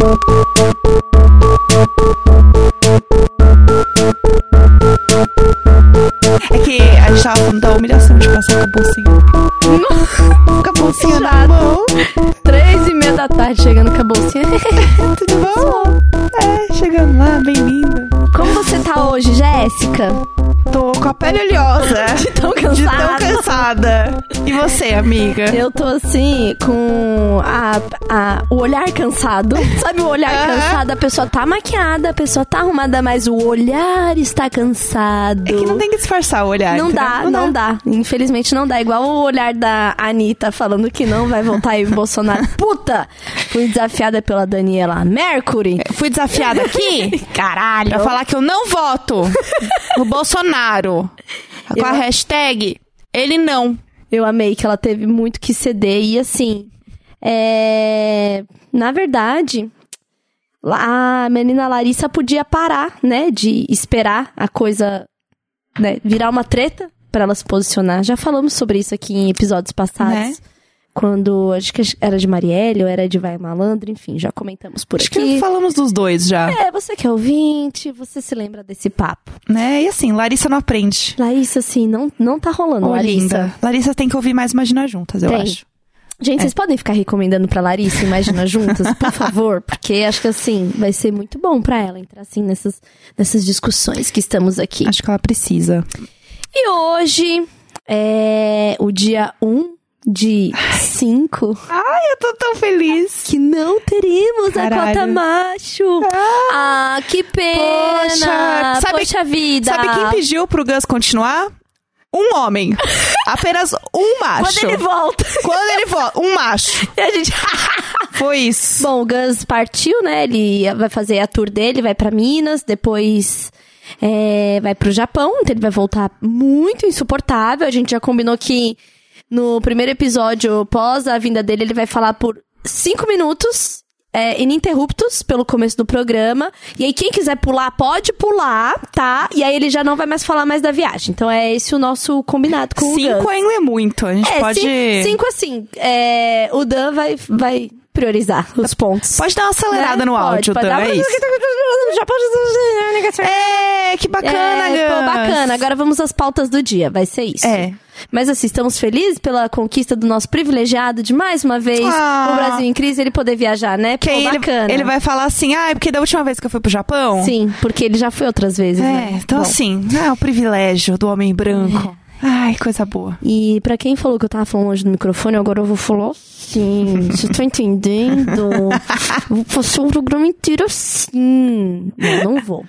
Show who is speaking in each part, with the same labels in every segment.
Speaker 1: É que a gente tava falando da humilhação de passar com a bolsinha. Com a bolsinha na mão.
Speaker 2: Três e meia da tarde chegando com a bolsinha.
Speaker 1: Tudo bom? É, chegando lá, bem-vinda.
Speaker 2: Como você tá hoje, Jéssica?
Speaker 1: Tô com a pele oleosa.
Speaker 2: De tão
Speaker 1: De tão
Speaker 2: cansada.
Speaker 1: cansada. E você, amiga?
Speaker 2: Eu tô assim, com a, a- o olhar cansado. Sabe o olhar
Speaker 1: Aham.
Speaker 2: cansado? A pessoa tá maquiada, a pessoa tá arrumada, mas o olhar está cansado.
Speaker 1: É que não tem que disfarçar o olhar.
Speaker 2: Não dá, não dá. Infelizmente não dá. Igual o olhar da Anitta falando que não vai voltar aí Bolsonaro. Puta! Fui desafiada pela Daniela Mercury.
Speaker 1: Eu Fui desafiada aqui
Speaker 2: Caralho.
Speaker 1: pra falar que eu não voto no Bolsonaro. Com a
Speaker 2: Eu-
Speaker 1: hashtag ele não.
Speaker 2: Eu amei que ela teve muito que ceder. E assim, é... na verdade, a menina Larissa podia parar, né? De esperar a coisa né, virar uma treta pra ela se posicionar. Já falamos sobre isso aqui em episódios passados.
Speaker 1: Né?
Speaker 2: Quando, acho que era de Marielle ou era de Vai Malandro, enfim, já comentamos por
Speaker 1: Acho
Speaker 2: aqui.
Speaker 1: que falamos dos dois já.
Speaker 2: É, você que é ouvinte, você se lembra desse papo.
Speaker 1: Né? E assim, Larissa não aprende.
Speaker 2: Larissa, assim, não, não tá rolando,
Speaker 1: Ô,
Speaker 2: Larissa.
Speaker 1: linda. Larissa tem que ouvir mais Imagina Juntas, eu
Speaker 2: Tem.
Speaker 1: acho.
Speaker 2: Gente, vocês podem ficar recomendando pra Larissa Imagina Juntas, por favor? Porque acho que assim, vai ser muito bom pra ela entrar assim nessas, nessas discussões que estamos aqui.
Speaker 1: Acho que ela precisa.
Speaker 2: E hoje é o dia 1 de 5
Speaker 1: Ai, eu tô tão feliz.
Speaker 2: que não teremos a
Speaker 1: Caralho.
Speaker 2: cota macho. Ah, que pena.
Speaker 1: Poxa, sabe-
Speaker 2: Poxa vida.
Speaker 1: Sabe quem pediu pro Gus continuar? Um homem. Apenas um macho.
Speaker 2: Quando ele volta.
Speaker 1: Quando ele volta, um macho.
Speaker 2: E a gente...
Speaker 1: Foi isso.
Speaker 2: Bom, o Gus partiu, né? Ele vai fazer a tour dele, vai pra Minas, depois é, vai pro Japão, então ele vai voltar muito insuportável. A gente já combinou que no primeiro episódio, pós a vinda dele, ele vai falar por cinco minutos. é, ininterruptos pelo começo do programa. E aí, quem quiser pular, pode pular, tá? E aí ele já não vai mais falar mais da viagem. Então é esse o nosso combinado com o Gus.
Speaker 1: Cinco ainda é muito. A gente
Speaker 2: É,
Speaker 1: pode.
Speaker 2: cin- cinco assim. é, o Dan vai, vai priorizar os pontos.
Speaker 1: Pode dar uma acelerada
Speaker 2: Né?
Speaker 1: no
Speaker 2: Pode,
Speaker 1: áudio,
Speaker 2: pode dar-
Speaker 1: é isso.
Speaker 2: Pode...
Speaker 1: É, que bacana,
Speaker 2: É, pô, bacana. Agora vamos às pautas do dia. Vai ser isso.
Speaker 1: É.
Speaker 2: Mas assim, estamos felizes pela conquista do nosso privilegiado de mais uma vez
Speaker 1: Ah.
Speaker 2: o Brasil em crise ele poder viajar, né?
Speaker 1: Que
Speaker 2: Pô,
Speaker 1: ele,
Speaker 2: bacana.
Speaker 1: ele vai falar assim, ah, é porque da última vez que eu fui pro Japão.
Speaker 2: Sim, porque ele já foi outras vezes,
Speaker 1: É,
Speaker 2: né?
Speaker 1: então
Speaker 2: Bom.
Speaker 1: assim, é o privilégio do homem branco. Ai, coisa boa.
Speaker 2: E pra quem falou que eu tava falando longe do microfone, agora eu vou falar assim. Você tá entendendo? vou fazer o programa inteiro assim. Não, não vou.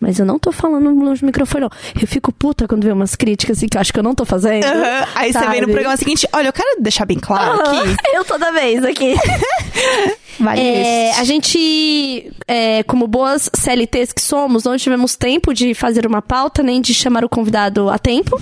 Speaker 2: Mas eu não tô falando longe do microfone, não. Eu fico puta quando vê umas críticas assim que eu acho que eu não tô fazendo.
Speaker 1: Aham. Aí você vem no
Speaker 2: sabe?
Speaker 1: programa seguinte, olha, eu quero deixar bem claro aqui.
Speaker 2: Eu toda vez aqui.
Speaker 1: Vale
Speaker 2: É, a gente, é, como boas CLTs que somos, não tivemos tempo de fazer uma pauta, nem de chamar o convidado a tempo.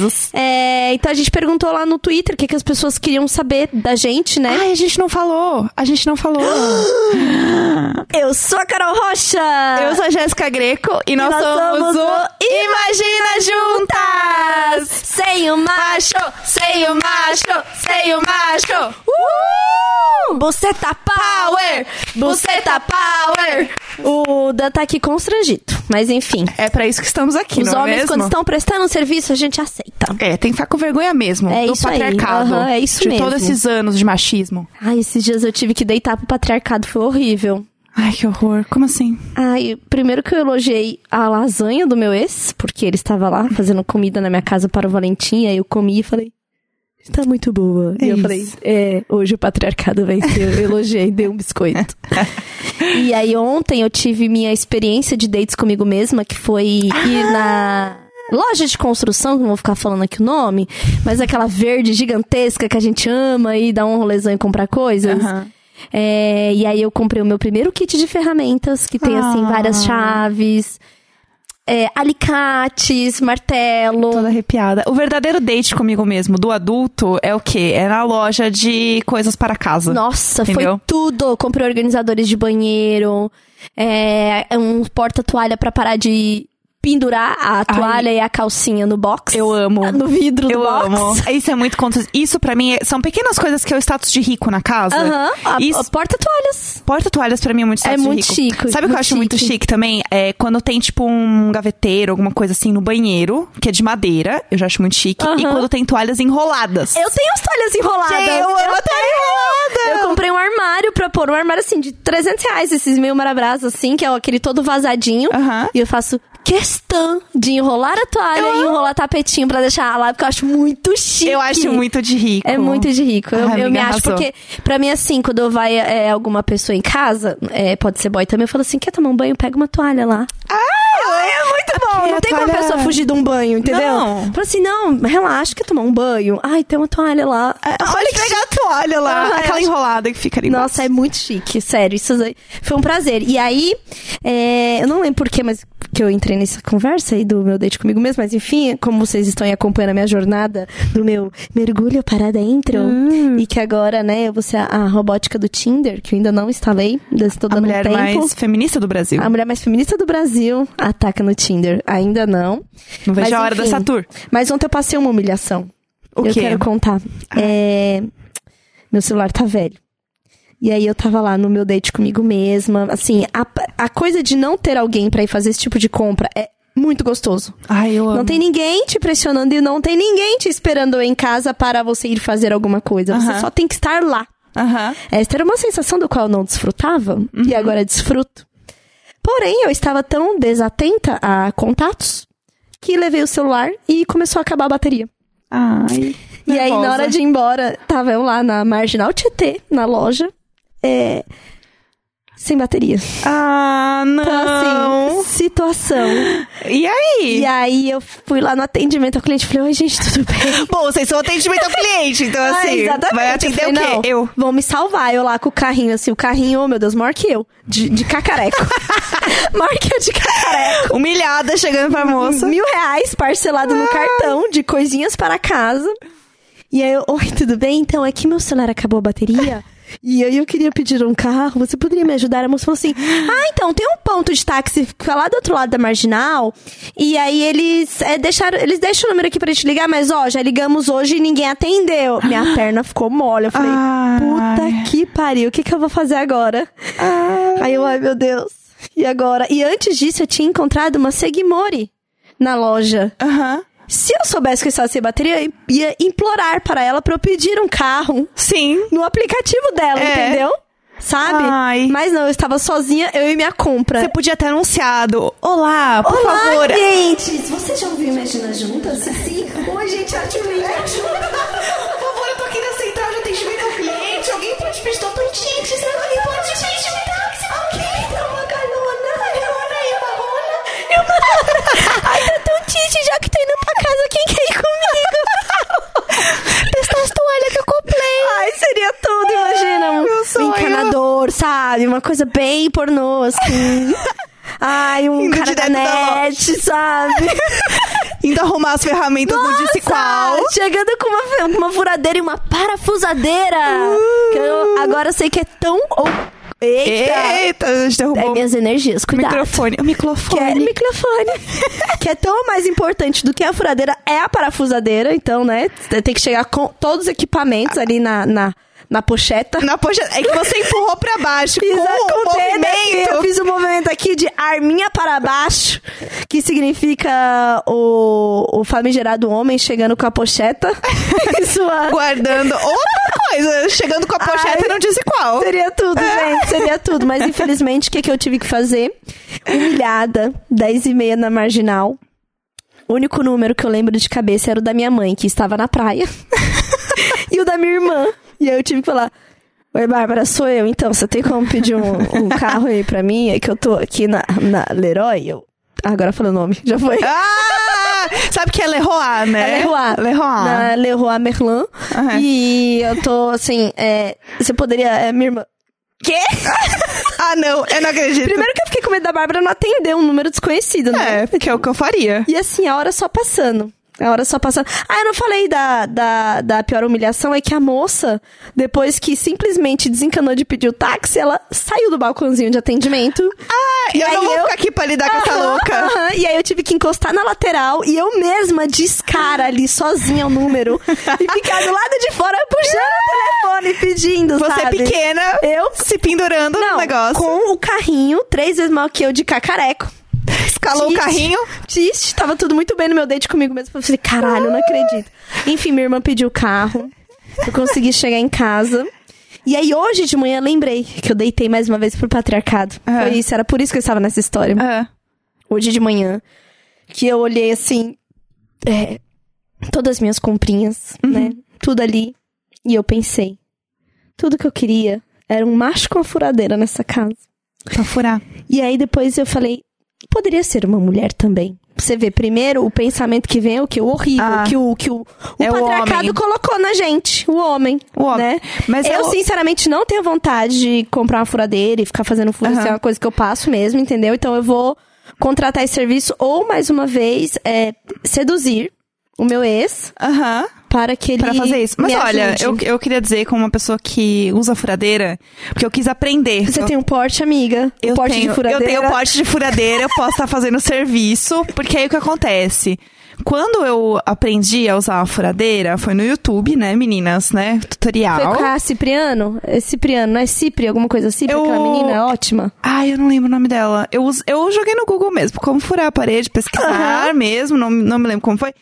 Speaker 1: Risos.
Speaker 2: É, então a gente perguntou lá no Twitter o que, que as pessoas queriam saber da gente, né?
Speaker 1: Ai, a gente não falou. A gente não falou.
Speaker 2: Eu sou a Carol Rocha!
Speaker 1: Eu sou a Jéssica Greco e nós,
Speaker 2: nós
Speaker 1: somos,
Speaker 2: somos
Speaker 1: o Imagina Juntas!
Speaker 2: Sem o macho!
Speaker 1: Sem o macho! Sem o macho!
Speaker 2: Uh! Buceta power!
Speaker 1: Buceta power!
Speaker 2: O Dan tá aqui constrangido, mas enfim.
Speaker 1: É pra isso que estamos aqui,
Speaker 2: Os
Speaker 1: não é
Speaker 2: homens,
Speaker 1: mesmo?
Speaker 2: quando estão prestando serviço, a gente aceita.
Speaker 1: É, tem que ficar com vergonha mesmo
Speaker 2: É
Speaker 1: do patriarcado.
Speaker 2: Aham, é isso
Speaker 1: de
Speaker 2: mesmo.
Speaker 1: todos esses anos de machismo.
Speaker 2: Ai, esses dias eu tive que deitar pro patriarcado, foi horrível.
Speaker 1: Ai, que horror. Como assim?
Speaker 2: Ai, primeiro que eu elogiei a lasanha do meu ex, porque ele estava lá fazendo comida na minha casa para o Valentim, aí eu comi e falei, está muito boa.
Speaker 1: É
Speaker 2: e eu
Speaker 1: isso.
Speaker 2: falei, é, hoje o patriarcado venceu. Eu elogiei, dei um biscoito. e aí ontem eu tive minha experiência de dates comigo mesma, que foi ir na loja de construção, que não vou ficar falando aqui o nome, mas aquela verde gigantesca que a gente ama e dá um rolezão e comprar coisas.
Speaker 1: Aham.
Speaker 2: É, e aí eu comprei o meu primeiro kit de ferramentas, que tem, assim,
Speaker 1: Ah.
Speaker 2: várias chaves, é, alicates, martelo.
Speaker 1: Toda arrepiada. O verdadeiro date comigo mesmo, do adulto, é o quê? É na loja de coisas para casa.
Speaker 2: Nossa,
Speaker 1: Entendeu?
Speaker 2: foi tudo. Comprei organizadores de banheiro, é, um porta-toalha pra parar de pendurar a toalha e a calcinha no box.
Speaker 1: Eu amo.
Speaker 2: No vidro do
Speaker 1: Eu
Speaker 2: box.
Speaker 1: amo. Isso é muito contra... Isso pra mim é- são pequenas coisas que é o status de rico na casa.
Speaker 2: Aham. A-
Speaker 1: Isso-
Speaker 2: a Porta-toalhas.
Speaker 1: Porta-toalhas pra mim é muito status
Speaker 2: É muito
Speaker 1: rico.
Speaker 2: chique,
Speaker 1: Sabe o que eu acho muito
Speaker 2: chique.
Speaker 1: também? É quando tem, tipo, um gaveteiro, alguma coisa assim no banheiro, que é de madeira. Eu já acho muito chique. E
Speaker 2: Aham.
Speaker 1: quando tem toalhas enroladas.
Speaker 2: Eu tenho as toalhas enroladas.
Speaker 1: Gente, eu amo a toalha enrolada.
Speaker 2: Eu comprei um armário pra pôr. Um armário, assim, de 300 reais. Esses meio maravilhosos, assim, que é aquele todo vazadinho.
Speaker 1: Aham.
Speaker 2: E eu faço questão de enrolar a toalha e enrolar tapetinho pra deixar lá, porque eu acho muito chique.
Speaker 1: Eu acho muito de rico.
Speaker 2: É muito de rico. Eu,
Speaker 1: Ai,
Speaker 2: eu me acho,
Speaker 1: arrasou.
Speaker 2: porque pra mim, assim, quando vai é, alguma pessoa em casa, é, pode ser boy também, eu falo assim, quer tomar um banho? Pega uma toalha lá.
Speaker 1: Ah,
Speaker 2: Não
Speaker 1: a
Speaker 2: tem como a pessoa fugir de um banho, entendeu?
Speaker 1: Não.
Speaker 2: Fala assim, não, relaxa, quer tomar um banho? Ai, tem uma toalha lá.
Speaker 1: Olha que legal a toalha lá.
Speaker 2: Ah, eu
Speaker 1: aquela enrolada que fica ali.
Speaker 2: Nossa, é muito chique, sério. Isso foi um prazer. E aí, é, eu não lembro porquê, mas que eu entrei nessa conversa aí do meu date comigo mesmo, mas enfim, como vocês estão aí acompanhando a minha jornada do meu mergulho para dentro,
Speaker 1: Hum.
Speaker 2: e que agora, né, eu vou ser a, a robótica do Tinder, que eu ainda não instalei, ainda estou
Speaker 1: a
Speaker 2: dando
Speaker 1: mulher
Speaker 2: um tempo.
Speaker 1: mais feminista do Brasil.
Speaker 2: A mulher mais feminista do Brasil ataca no Tinder. Ainda não.
Speaker 1: Não vejo
Speaker 2: Mas,
Speaker 1: a hora
Speaker 2: enfim.
Speaker 1: dessa tour.
Speaker 2: Mas ontem eu passei uma humilhação.
Speaker 1: O
Speaker 2: eu
Speaker 1: quê?
Speaker 2: quero contar. É, Meu celular tá velho. E aí eu tava lá no meu date comigo mesma. Assim, a, a coisa de não ter alguém pra ir fazer esse tipo de compra é muito gostoso.
Speaker 1: Ai, eu amo.
Speaker 2: Não tem ninguém te pressionando e não tem ninguém te esperando em casa para você ir fazer alguma coisa. Você só tem que estar lá.
Speaker 1: Aham.
Speaker 2: Esta era uma sensação do qual eu não desfrutava
Speaker 1: Uhum.
Speaker 2: e agora desfruto. Porém, eu estava tão desatenta a contatos que levei o celular e começou a acabar a bateria.
Speaker 1: Ai.
Speaker 2: E aí, na hora de ir embora, tava eu lá na Marginal Tietê, na loja, é, sem bateria.
Speaker 1: Ah, não.
Speaker 2: Então, assim, situação.
Speaker 1: E aí?
Speaker 2: E aí, eu fui lá no atendimento ao cliente e falei, oi, gente, tudo bem?
Speaker 1: Bom, vocês são atendimento ao cliente, então
Speaker 2: Ah,
Speaker 1: assim.
Speaker 2: exatamente.
Speaker 1: Vai
Speaker 2: Eu
Speaker 1: atender
Speaker 2: falei,
Speaker 1: o quê? Eu.
Speaker 2: Vão me salvar. Eu lá com o carrinho, assim, o carrinho, oh meu Deus, maior que eu. De, de cacareco. maior que eu de cacareco.
Speaker 1: Humilhada chegando pra moça.
Speaker 2: Mil reais parcelado no cartão de coisinhas para casa. E aí eu, oi, tudo bem? Então, é que meu celular acabou a bateria. E aí eu queria pedir um carro, você poderia me ajudar? A moça falou assim, ah, então, tem um ponto de táxi que fica lá do outro lado da Marginal, e aí eles é, deixaram, eles deixam o número aqui pra gente ligar, mas ó, já ligamos hoje e ninguém atendeu. Minha perna ficou mole, eu falei,
Speaker 1: Ai.
Speaker 2: puta que pariu, o que que eu vou fazer agora? Aí eu, ai meu Deus, e agora? E antes disso eu tinha encontrado uma Segmori na loja.
Speaker 1: Aham.
Speaker 2: Se eu soubesse que eu estava sem bateria, eu ia implorar para ela pra eu pedir um carro
Speaker 1: Sim.
Speaker 2: no aplicativo dela,
Speaker 1: É.
Speaker 2: entendeu? Sabe?
Speaker 1: Ai.
Speaker 2: Mas não, eu estava sozinha, eu e minha compra.
Speaker 1: Você podia ter anunciado. Olá, por
Speaker 2: Olá,
Speaker 1: favor.
Speaker 2: clientes! Você já ouviu Imagina Juntas? Sim. Oi, gente, ativa me ajuda.
Speaker 1: Por favor, eu tô aqui na central de atendimento ao cliente. Alguém pode pedir tua gente? Você alguém pode pedir um táxi? Ok, então uma carona. Carona aí, uma
Speaker 2: Ai, tá tão tite, já que tô indo pra casa, quem quer ir comigo? Testar as toalhas que eu comprei. Ai, seria tudo, imagina. Um, um encanador, sabe? Uma coisa bem pornô, assim. Ai, um
Speaker 1: Indo
Speaker 2: cara da
Speaker 1: direto da
Speaker 2: net, sabe?
Speaker 1: Indo arrumar as ferramentas do Disse Qual.
Speaker 2: Nossa, Chegando com uma, uma furadeira e uma parafusadeira. Que eu agora sei que é tão... eita!
Speaker 1: Eita, a gente
Speaker 2: É
Speaker 1: derrubou
Speaker 2: minhas energias, cuidado.
Speaker 1: microfone. O
Speaker 2: Que é
Speaker 1: microfone.
Speaker 2: microfone. que é tão mais importante do que a furadeira é a parafusadeira. Então, né? Tem que chegar com todos os equipamentos ali na, na, na pocheta.
Speaker 1: Na poxa, é que você empurrou pra baixo
Speaker 2: Fiz
Speaker 1: com o
Speaker 2: com o dedo aqui, Eu
Speaker 1: movimento.
Speaker 2: fiz o movimento aqui de arminha para baixo, que significa o, o famigerado homem chegando com a pocheta. Isso é-
Speaker 1: Guardando outra coisa, chegando com a pocheta
Speaker 2: Ai.
Speaker 1: e não disse qual.
Speaker 2: Seria tudo, gente. Seria tudo. Mas infelizmente, o que, que eu tive que fazer? Humilhada, 10 e meia na marginal. O único número que eu lembro de cabeça era o da minha mãe, que estava na praia. e o da minha irmã. E aí eu tive que falar. Oi, Bárbara, sou eu. Então, você tem como pedir um, um carro aí pra mim? É que eu tô aqui na, na Leroy. Eu... Ah, agora falei o nome. Já foi.
Speaker 1: Ah! Sabe que é Leroy, né?
Speaker 2: É Leroy.
Speaker 1: Leroy.
Speaker 2: Na Leroy Merlin.
Speaker 1: Aham.
Speaker 2: E eu tô assim, é, você poderia. É, minha irmã. Quê?
Speaker 1: Ah, não, eu não acredito.
Speaker 2: Primeiro que eu fiquei com medo da Bárbara não atender um número desconhecido, né?
Speaker 1: É, porque é o que eu faria.
Speaker 2: E assim, a hora só passando. A hora só passando. Ah, eu não falei da, da, da pior humilhação, é que a moça, depois que simplesmente desencanou de pedir o táxi, ela saiu do balcãozinho de atendimento.
Speaker 1: Ah, E eu
Speaker 2: aí
Speaker 1: não vou ficar aqui pra lidar com essa
Speaker 2: Aham,
Speaker 1: louca.
Speaker 2: aham. E aí eu tive que encostar na lateral e eu mesma discara ali sozinha o número e ficar do lado de fora puxando o telefone pedindo,
Speaker 1: Você
Speaker 2: sabe?
Speaker 1: pequena,
Speaker 2: Eu
Speaker 1: se pendurando
Speaker 2: não,
Speaker 1: no negócio.
Speaker 2: com o carrinho três vezes maior que eu de cacareco.
Speaker 1: Escalou o
Speaker 2: Triste.
Speaker 1: carrinho.
Speaker 2: Triste, tava tudo muito bem no meu date comigo mesmo. Eu falei, caralho, eu não acredito. Enfim, minha irmã pediu o carro. Eu consegui chegar em casa. E aí, hoje de manhã, lembrei que eu deitei mais uma vez pro patriarcado.
Speaker 1: Ah.
Speaker 2: Foi isso, era por isso que eu estava nessa história.
Speaker 1: Ah,
Speaker 2: Hoje de manhã, que eu olhei assim, é, todas as minhas comprinhas,
Speaker 1: Uhum.
Speaker 2: né? Tudo ali. E eu pensei, tudo que eu queria era um macho com a furadeira nessa casa.
Speaker 1: pra furar.
Speaker 2: E aí depois eu falei, poderia ser uma mulher também. Você vê, primeiro, o pensamento que vem é o que? O horrível,
Speaker 1: Ah.
Speaker 2: que o, que o, o
Speaker 1: É o
Speaker 2: patriarcado
Speaker 1: homem.
Speaker 2: colocou na gente, o homem.
Speaker 1: O homem.
Speaker 2: Né?
Speaker 1: Mas
Speaker 2: eu,
Speaker 1: eu-
Speaker 2: sinceramente, não tenho vontade de comprar uma furadeira e ficar fazendo furo. Isso
Speaker 1: Aham.
Speaker 2: é uma coisa que eu passo mesmo, entendeu? Então eu vou contratar esse serviço ou, mais uma vez, é, seduzir o meu ex
Speaker 1: Aham.
Speaker 2: Para que ele
Speaker 1: Pra fazer isso. Mas olha,
Speaker 2: ajude.
Speaker 1: eu, eu queria dizer, como uma pessoa que usa furadeira, porque eu quis aprender.
Speaker 2: Você
Speaker 1: eu,
Speaker 2: tem um porte, amiga?
Speaker 1: eu
Speaker 2: um porte
Speaker 1: tenho,
Speaker 2: de furadeira?
Speaker 1: Eu tenho porte de furadeira, eu posso estar fazendo serviço, porque aí o que acontece? Quando eu aprendi a usar a furadeira, foi no YouTube, né, meninas, né? Tutorial.
Speaker 2: Foi com a Cipriano? É Cipriano, não é Cipri? Alguma coisa Cipri?
Speaker 1: Eu-
Speaker 2: Aquela menina é ótima.
Speaker 1: Ai, eu não lembro o nome dela. Eu, eu joguei no Google mesmo, como furar a parede, pesquisar mesmo, não, não me lembro como foi.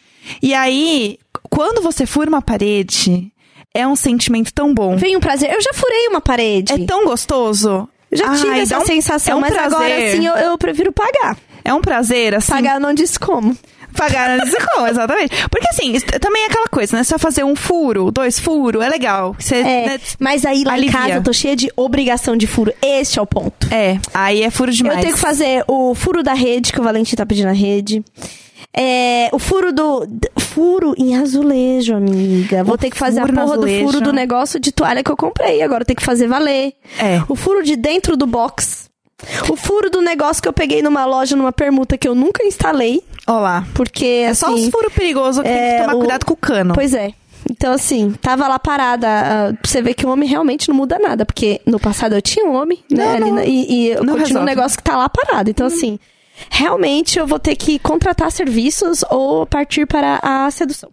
Speaker 1: E aí, quando você fura uma parede, é um sentimento tão bom.
Speaker 2: Vem um prazer. Eu já furei uma parede.
Speaker 1: É tão gostoso.
Speaker 2: Já tive
Speaker 1: Ai,
Speaker 2: essa
Speaker 1: um-
Speaker 2: sensação,
Speaker 1: é um
Speaker 2: mas agora
Speaker 1: prazer.
Speaker 2: sim eu, eu prefiro pagar.
Speaker 1: É um prazer, assim.
Speaker 2: Pagar não disse como.
Speaker 1: Pagar antes de como, exatamente. Porque assim, também é aquela coisa, né? Só fazer um furo, dois furos, é legal. Você,
Speaker 2: É,
Speaker 1: né,
Speaker 2: mas aí lá
Speaker 1: alivia.
Speaker 2: em casa eu tô cheia de obrigação de furo. Este é o ponto.
Speaker 1: é, aí é furo demais.
Speaker 2: Eu tenho que fazer o furo da rede, que o Valentim tá pedindo a rede. É, o furo do. Furo em azulejo, amiga. Vou
Speaker 1: O
Speaker 2: ter que fazer a porra do furo do negócio de toalha que eu comprei. Agora tem que fazer valer.
Speaker 1: É.
Speaker 2: O furo de dentro do box. O furo do negócio que eu peguei numa loja, numa permuta que eu nunca instalei.
Speaker 1: Olá.
Speaker 2: Porque,
Speaker 1: É
Speaker 2: assim...
Speaker 1: só os furos perigosos que tem
Speaker 2: é,
Speaker 1: que tomar
Speaker 2: o-
Speaker 1: cuidado com o cano.
Speaker 2: Pois é. Então, assim, tava lá parada. pra você ver que o homem realmente não muda nada. Porque no passado eu tinha um homem, né?
Speaker 1: Não,
Speaker 2: e, e eu
Speaker 1: Não
Speaker 2: continuo um
Speaker 1: resolve.
Speaker 2: negócio que tá lá parado. Então, assim, realmente eu vou ter que contratar serviços ou partir para a sedução.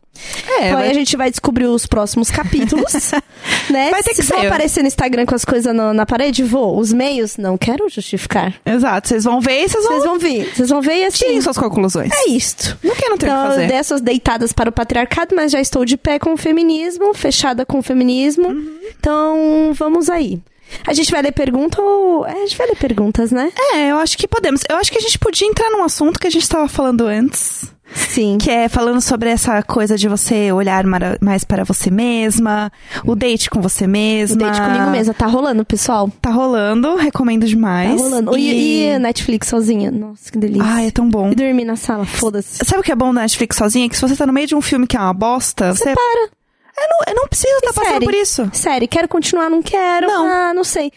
Speaker 1: É,
Speaker 2: então aí
Speaker 1: vai-
Speaker 2: a gente vai descobrir os próximos capítulos, né?
Speaker 1: Vai ter que
Speaker 2: Se vou
Speaker 1: ser.
Speaker 2: aparecer no Instagram com as coisas na, na parede, vou. Os meios, não quero justificar.
Speaker 1: Exato, vocês vão ver e vocês vão...
Speaker 2: Vocês vão ver. Vocês vão ver e assim...
Speaker 1: Tirem suas conclusões.
Speaker 2: É isto.
Speaker 1: Não que não tem o que
Speaker 2: Então,
Speaker 1: fazer.
Speaker 2: dessas deitadas para o patriarcado, mas já estou de pé com o feminismo, fechada com o feminismo.
Speaker 1: Uhum.
Speaker 2: Então, vamos aí. A gente vai ler pergunta ou. É, a gente vai ler perguntas, né?
Speaker 1: É, eu acho que podemos. Eu acho que a gente podia entrar num assunto que a gente tava falando antes.
Speaker 2: Sim.
Speaker 1: Que é falando sobre essa coisa de você olhar mais para você mesma, o date com você
Speaker 2: O
Speaker 1: mesma.
Speaker 2: date comigo mesma. Tá rolando, pessoal?
Speaker 1: Tá rolando, recomendo
Speaker 2: Tá
Speaker 1: demais.
Speaker 2: rolando. E, e Netflix sozinha? Nossa, que delícia.
Speaker 1: Ai, é tão bom.
Speaker 2: E dormir na sala, foda-se.
Speaker 1: Sabe o que é bom da Netflix sozinha? Que se você tá no meio de um filme que é uma bosta, você.
Speaker 2: Para.
Speaker 1: Eu não, eu não preciso estar passando
Speaker 2: série?
Speaker 1: por isso.
Speaker 2: Sério, quero continuar, não quero.
Speaker 1: Não.
Speaker 2: Ah, não sei.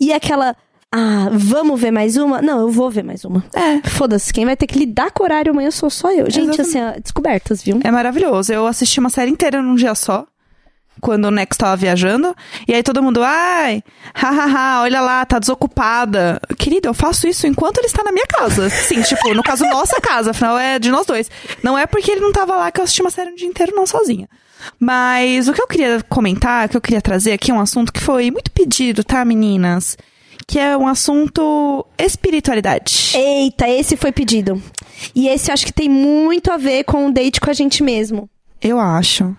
Speaker 2: E aquela. Ah, vamos ver mais uma? Não, eu vou ver mais uma.
Speaker 1: É.
Speaker 2: Foda-se, quem vai ter que lidar com o horário amanhã sou só eu. Gente,
Speaker 1: Exatamente.
Speaker 2: assim, ó, descobertas, viu?
Speaker 1: É maravilhoso. Eu assisti uma série inteira num dia só. Quando o Nex tava viajando. E aí todo mundo, ai, hahaha, olha lá, tá desocupada. Querida, eu faço isso enquanto ele está na minha casa. Sim, tipo, no caso, nossa casa, afinal é de nós dois. Não é porque ele não tava lá que eu assisti uma série um dia inteiro, não sozinha. Mas o que eu queria comentar, o que eu queria trazer aqui é um assunto que foi muito pedido, tá, meninas? Que é um assunto espiritualidade.
Speaker 2: Eita, esse foi pedido. E esse eu acho que tem muito a ver com o date com a gente mesmo.
Speaker 1: Eu acho.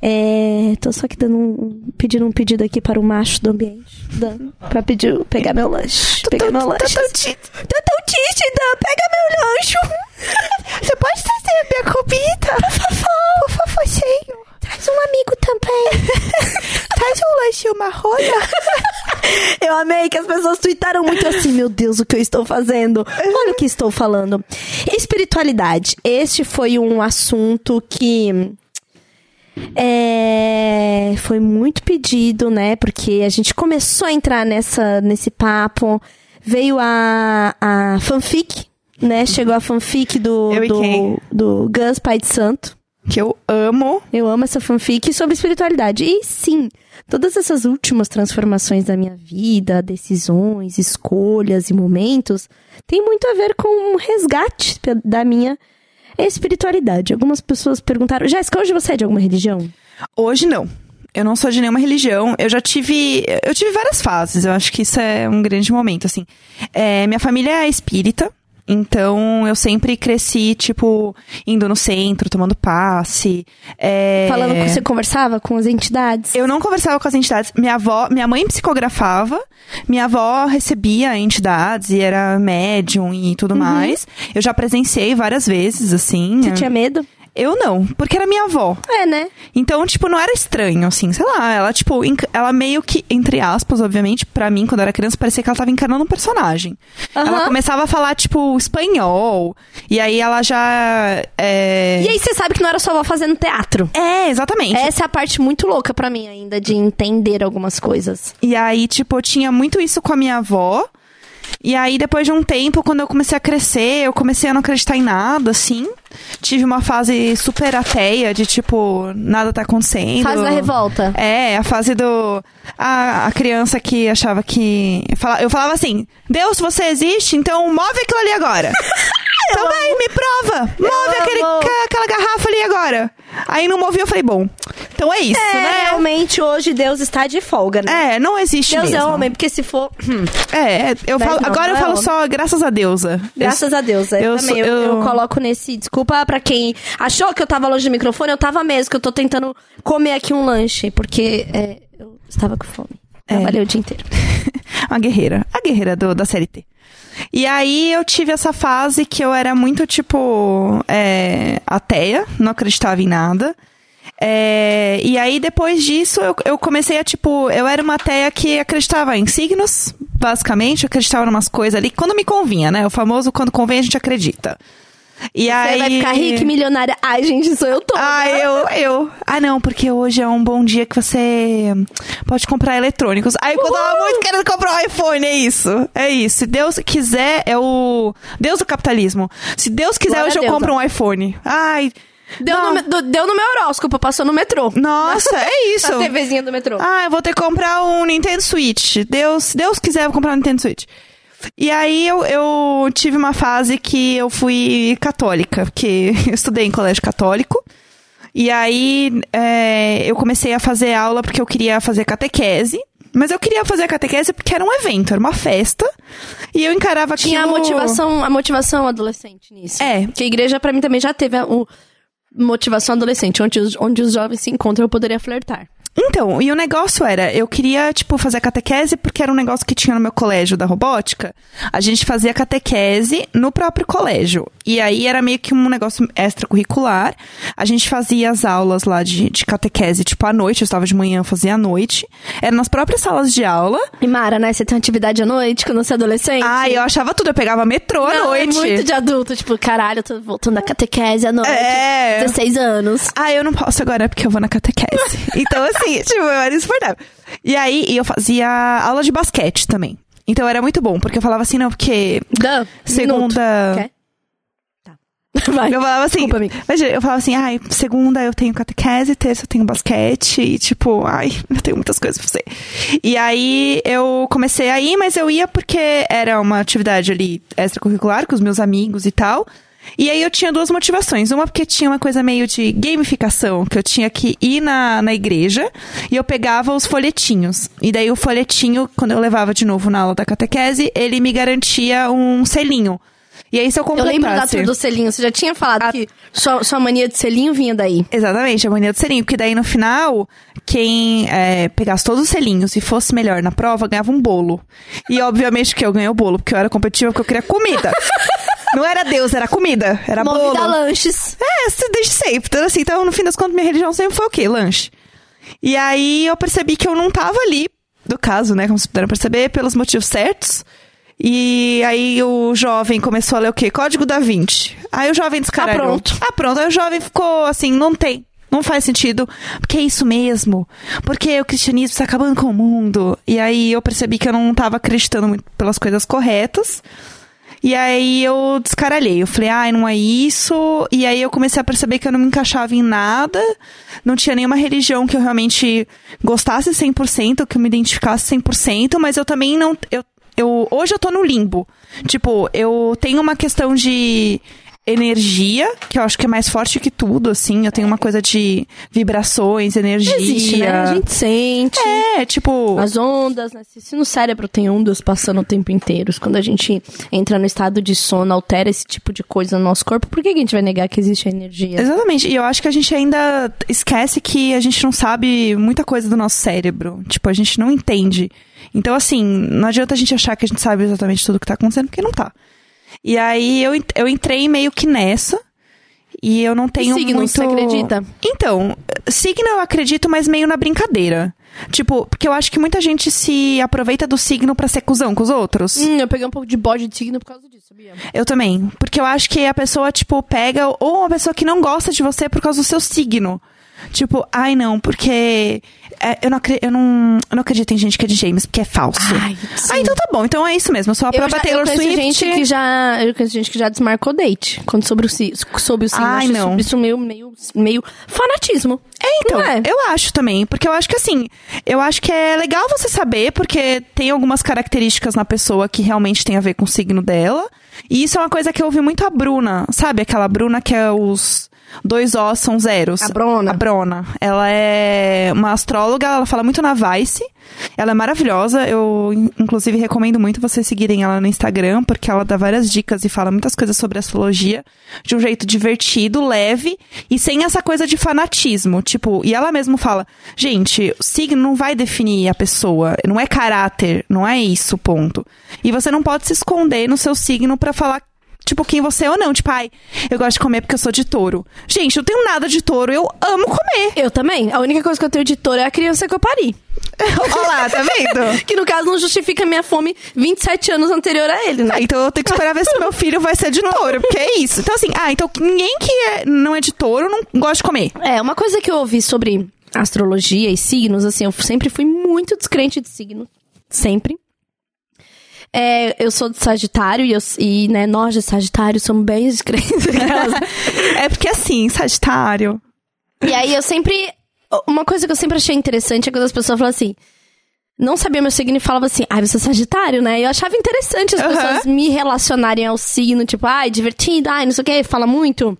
Speaker 2: É, tô só aqui dando um, pedindo um pedido aqui para o macho do ambiente. Dan, pra pedir, pegar meu lanche. Pegar meu lanche.
Speaker 1: Tô tão
Speaker 2: Dan. Pega meu lanche.
Speaker 1: Você pode trazer a minha comida? Por favor, por favorzinho.
Speaker 2: Traz um amigo também.
Speaker 1: Traz um lanche e uma rola.
Speaker 2: Eu amei que as pessoas tweetaram muito assim, meu Deus, o que eu estou fazendo? Olha o que estou falando. Espiritualidade. Este foi um assunto que é, foi muito pedido, né? Porque a gente começou a entrar nessa, nesse papo. Veio a, a fanfic, né? Chegou a fanfic do,
Speaker 1: Eu
Speaker 2: do, do Gus Pai de Santo.
Speaker 1: que eu amo.
Speaker 2: Eu amo essa fanfic sobre espiritualidade. E sim, todas essas últimas transformações da minha vida, decisões, escolhas e momentos, tem muito a ver com um resgate da minha espiritualidade. Algumas pessoas perguntaram, Jéssica, hoje você é de alguma religião?
Speaker 1: Hoje não. Eu não sou de nenhuma religião. Eu já tive. Eu tive várias fases. Eu acho que isso é um grande momento, assim. É, minha família é espírita. Então, eu sempre cresci, tipo, indo no centro, tomando passe. é,
Speaker 2: Falando que você conversava com as entidades?
Speaker 1: Eu não conversava com as entidades. Minha avó, minha mãe psicografava, minha avó recebia entidades e era médium e tudo mais. Eu já presenciei várias vezes, assim.
Speaker 2: Você tinha medo?
Speaker 1: Eu não, porque era minha avó.
Speaker 2: É, né?
Speaker 1: Então, tipo, não era estranho, assim, sei lá, ela, tipo, ela meio que, entre aspas, obviamente, pra mim, quando eu era criança, parecia que ela tava encarnando um personagem.
Speaker 2: Aham.
Speaker 1: Ela começava a falar, tipo, espanhol, e aí ela já. É,
Speaker 2: E aí você sabe que não era sua avó fazendo teatro.
Speaker 1: é exatamente.
Speaker 2: Essa é a parte muito louca pra mim ainda, de entender algumas coisas.
Speaker 1: E aí, tipo, eu tinha muito isso com a minha avó. E aí, depois de um tempo, quando eu comecei a crescer, eu comecei a não acreditar em nada, assim. Tive uma fase super ateia, de tipo, nada tá acontecendo.
Speaker 2: Fase da revolta.
Speaker 1: É, a fase do. A, a criança que achava que. Eu falava assim: Deus, você existe, então move aquilo ali agora. então vai, me prova. Move aquele, aquela garrafa ali agora. Aí não movia, eu falei: bom, então é isso,
Speaker 2: É,
Speaker 1: né?
Speaker 2: realmente hoje Deus está de folga, né?
Speaker 1: É, não existe
Speaker 2: Deus
Speaker 1: mesmo.
Speaker 2: é homem, porque se for. hum,
Speaker 1: É, eu
Speaker 2: Mas
Speaker 1: falo,
Speaker 2: não,
Speaker 1: agora
Speaker 2: não
Speaker 1: eu
Speaker 2: é
Speaker 1: falo
Speaker 2: homem.
Speaker 1: só graças a deusa.
Speaker 2: Graças a Deus. Eu,
Speaker 1: eu
Speaker 2: também.
Speaker 1: sou-
Speaker 2: eu,
Speaker 1: eu-
Speaker 2: eu coloco nesse. Desculpa pra quem achou que eu tava longe do microfone, eu tava mesmo, que eu tô tentando comer aqui um lanche, porque é, eu estava com fome.
Speaker 1: É.
Speaker 2: Trabalhei o dia inteiro.
Speaker 1: Uma guerreira. A guerreira do, da série T. E aí eu tive essa fase que eu era muito, tipo, é, ateia, não acreditava em nada. É, e aí, depois disso, eu, eu comecei a, tipo, eu era uma ateia que acreditava em signos, basicamente, eu acreditava em umas coisas ali, quando me convinha, né? O famoso, quando convém, a gente acredita. E
Speaker 2: Você
Speaker 1: aí...
Speaker 2: vai ficar rica milionária. Ai, gente, sou eu toda.
Speaker 1: Ah, eu, eu. Ah, não, porque hoje é um bom dia que você pode comprar eletrônicos. Aí eu tava muito querendo comprar um iPhone, é isso. É isso. Se Deus quiser, é o. Deus do capitalismo. Se Deus quiser,
Speaker 2: Glória
Speaker 1: hoje eu compro um iPhone. Ai.
Speaker 2: Deu
Speaker 1: não.
Speaker 2: no, deu no meu horóscopo, passou no metrô.
Speaker 1: Nossa, é isso.
Speaker 2: A TVzinha do metrô.
Speaker 1: Ah, eu vou ter que comprar um Nintendo Switch. Deus, se Deus quiser, eu vou comprar um Nintendo Switch. E aí eu, eu tive uma fase que eu fui católica, porque eu estudei em colégio católico. E aí é, eu comecei a fazer aula porque eu queria fazer catequese. Mas eu queria fazer a catequese porque era um evento, era uma festa. E eu encarava
Speaker 2: Tinha a
Speaker 1: aquilo-
Speaker 2: motivação, a motivação adolescente nisso.
Speaker 1: É.
Speaker 2: Que a igreja, pra mim, também já teve a o motivação adolescente, onde os, onde os jovens se encontram, eu poderia flertar.
Speaker 1: Então, e o negócio era, eu queria, tipo, fazer a catequese porque era um negócio que tinha no meu colégio da robótica. A gente fazia catequese no próprio colégio. E aí era meio que um negócio extracurricular. A gente fazia as aulas lá de, de catequese, tipo, à noite. Eu estava de manhã, fazia à noite. Era nas próprias salas de aula.
Speaker 2: E Mara, né? Você tem atividade à noite quando você é adolescente?
Speaker 1: Ah, eu achava tudo. Eu pegava metrô à
Speaker 2: Não,
Speaker 1: noite.
Speaker 2: É muito de adulto, tipo, caralho, eu tô voltando da catequese à noite.
Speaker 1: É.
Speaker 2: 16 anos.
Speaker 1: Ah, eu não posso agora porque eu vou na catequese. então, assim, tipo, eu era insuportável. E aí, e eu fazia aula de basquete também. Então era muito bom, porque eu falava assim, não, porque
Speaker 2: Dan,
Speaker 1: segunda.
Speaker 2: Quer? Tá. Vai.
Speaker 1: Eu falava assim,
Speaker 2: Desculpa, amiga.
Speaker 1: eu falava assim, ai, segunda eu tenho catequese, terça eu tenho basquete, e tipo, ai, eu tenho muitas coisas pra fazer. E aí eu comecei a ir, mas eu ia porque era uma atividade ali extracurricular com os meus amigos e tal. E aí eu tinha duas motivações. Uma porque tinha uma coisa meio de gamificação, que eu tinha que ir na, na igreja e eu pegava os folhetinhos. E daí o folhetinho, quando eu levava de novo na aula da catequese, ele me garantia um selinho. E aí se eu
Speaker 2: Eu
Speaker 1: completasse...
Speaker 2: lembro da tour do selinho. Você já tinha falado
Speaker 1: A-
Speaker 2: que sua, sua mania de selinho vinha daí.
Speaker 1: Exatamente, a mania do selinho. Porque daí no final, quem é, pegasse todos os selinhos e fosse melhor na prova, ganhava um bolo. E obviamente que eu ganhei o bolo, porque eu era competitiva, porque eu queria comida. Não era Deus, era comida. Era
Speaker 2: Movida
Speaker 1: bolo.
Speaker 2: lanches.
Speaker 1: É, desde sempre. Então, assim, então, no fim das contas, minha religião sempre foi o quê? Lanche. E aí eu percebi que eu não tava ali, do caso, né? Como vocês puderam perceber, pelos motivos certos. E aí o jovem começou a ler o quê? Código da Vinci. Aí o jovem descaralhou.
Speaker 2: Ah, pronto.
Speaker 1: Ah, pronto. Aí o jovem ficou assim, não tem. Não faz sentido. Porque é isso mesmo. Porque o cristianismo está acabando com o mundo. E aí eu percebi que eu não tava acreditando muito pelas coisas corretas. E aí eu descaralhei. Eu falei, ai, não é isso. E aí eu comecei a perceber que eu não me encaixava em nada. Não tinha nenhuma religião que eu realmente gostasse 100%, que eu me identificasse 100%, mas eu também não. Eu, eu, hoje eu tô no limbo. Tipo, eu tenho uma questão de energia, que eu acho que é mais forte que tudo, assim. Eu tenho uma coisa de vibrações, energia.
Speaker 2: Existe, né? A gente sente.
Speaker 1: É, tipo.
Speaker 2: As ondas, né? Se, se no cérebro tem ondas passando o tempo inteiro, quando a gente entra no estado de sono, altera esse tipo de coisa no nosso corpo, por que, que a gente vai negar que existe energia?
Speaker 1: Exatamente. E eu acho que a gente ainda esquece que a gente não sabe muita coisa do nosso cérebro. Tipo, a gente não entende. Então, assim, não adianta a gente achar que a gente sabe exatamente tudo o que tá acontecendo, porque não tá. E aí eu, eu entrei meio que nessa. E eu não tenho
Speaker 2: signo,
Speaker 1: muito...
Speaker 2: você acredita?
Speaker 1: Então, signo eu acredito, mas meio na brincadeira. Tipo, porque eu acho que muita gente se aproveita do signo pra ser cuzão com os outros.
Speaker 2: Hum, eu peguei um pouco de bode de signo por causa disso, sabia?
Speaker 1: Eu também. Porque eu acho que a pessoa, tipo, pega... Ou uma pessoa que não gosta de você por causa do seu signo. Tipo, ai não, porque é, eu, não eu, não, eu não acredito em gente que é de James, porque é falso.
Speaker 2: Ai, sim.
Speaker 1: ah, então tá bom. Então é isso mesmo. Eu sou a
Speaker 2: Eu,
Speaker 1: própria
Speaker 2: já,
Speaker 1: Taylor
Speaker 2: eu
Speaker 1: Swift.
Speaker 2: gente que já, eu conheço gente que já desmarcou date quando sobre o, si- sobre o signo.
Speaker 1: Ai, não.
Speaker 2: Isso, meio, meio, meio fanatismo.
Speaker 1: É, então,
Speaker 2: é?
Speaker 1: eu acho também, porque eu acho que assim, eu acho que é legal você saber, porque tem algumas características na pessoa que realmente tem a ver com o signo dela. E isso é uma coisa que eu ouvi muito a Bruna, sabe? Aquela Bruna que é os dois Os são zeros.
Speaker 2: A Brona.
Speaker 1: A Brona. Ela é uma astróloga, ela fala muito na Vice. Ela é maravilhosa. Eu, in- inclusive, recomendo muito vocês seguirem ela no Instagram, porque ela dá várias dicas e fala muitas coisas sobre astrologia de um jeito divertido, leve e sem essa coisa de fanatismo. Tipo, e ela mesma fala: gente, o signo não vai definir a pessoa, não é caráter, não é isso, ponto. E você não pode se esconder no seu signo pra falar Tipo, quem você é ou não. Tipo, ai, eu gosto de comer porque eu sou de touro. Gente, eu tenho nada de touro, eu amo comer.
Speaker 2: Eu também. A única coisa que eu tenho de touro é a criança que eu pari.
Speaker 1: Olha lá, tá vendo?
Speaker 2: Que no caso não justifica a minha fome 27 anos anterior a ele, né?
Speaker 1: Ah, então eu tenho que esperar ver se meu filho vai ser de touro, porque é isso. Então, assim, ah, então ninguém que é- não é de touro não gosta de comer.
Speaker 2: É, uma coisa que eu ouvi sobre astrologia e signos, assim, eu sempre fui muito descrente de signo. Sempre. É, eu sou de Sagitário e, eu, e né, nós de Sagitário somos bem descrentes.
Speaker 1: É porque assim, Sagitário.
Speaker 2: e aí eu sempre. Uma coisa que eu sempre achei interessante é quando as pessoas falam assim. Não sabia meu signo e falava assim, ai, você é Sagitário, né? Eu achava interessante as
Speaker 1: Aham.
Speaker 2: pessoas me relacionarem ao signo, tipo, ai, divertido, ai, não sei o quê, fala muito.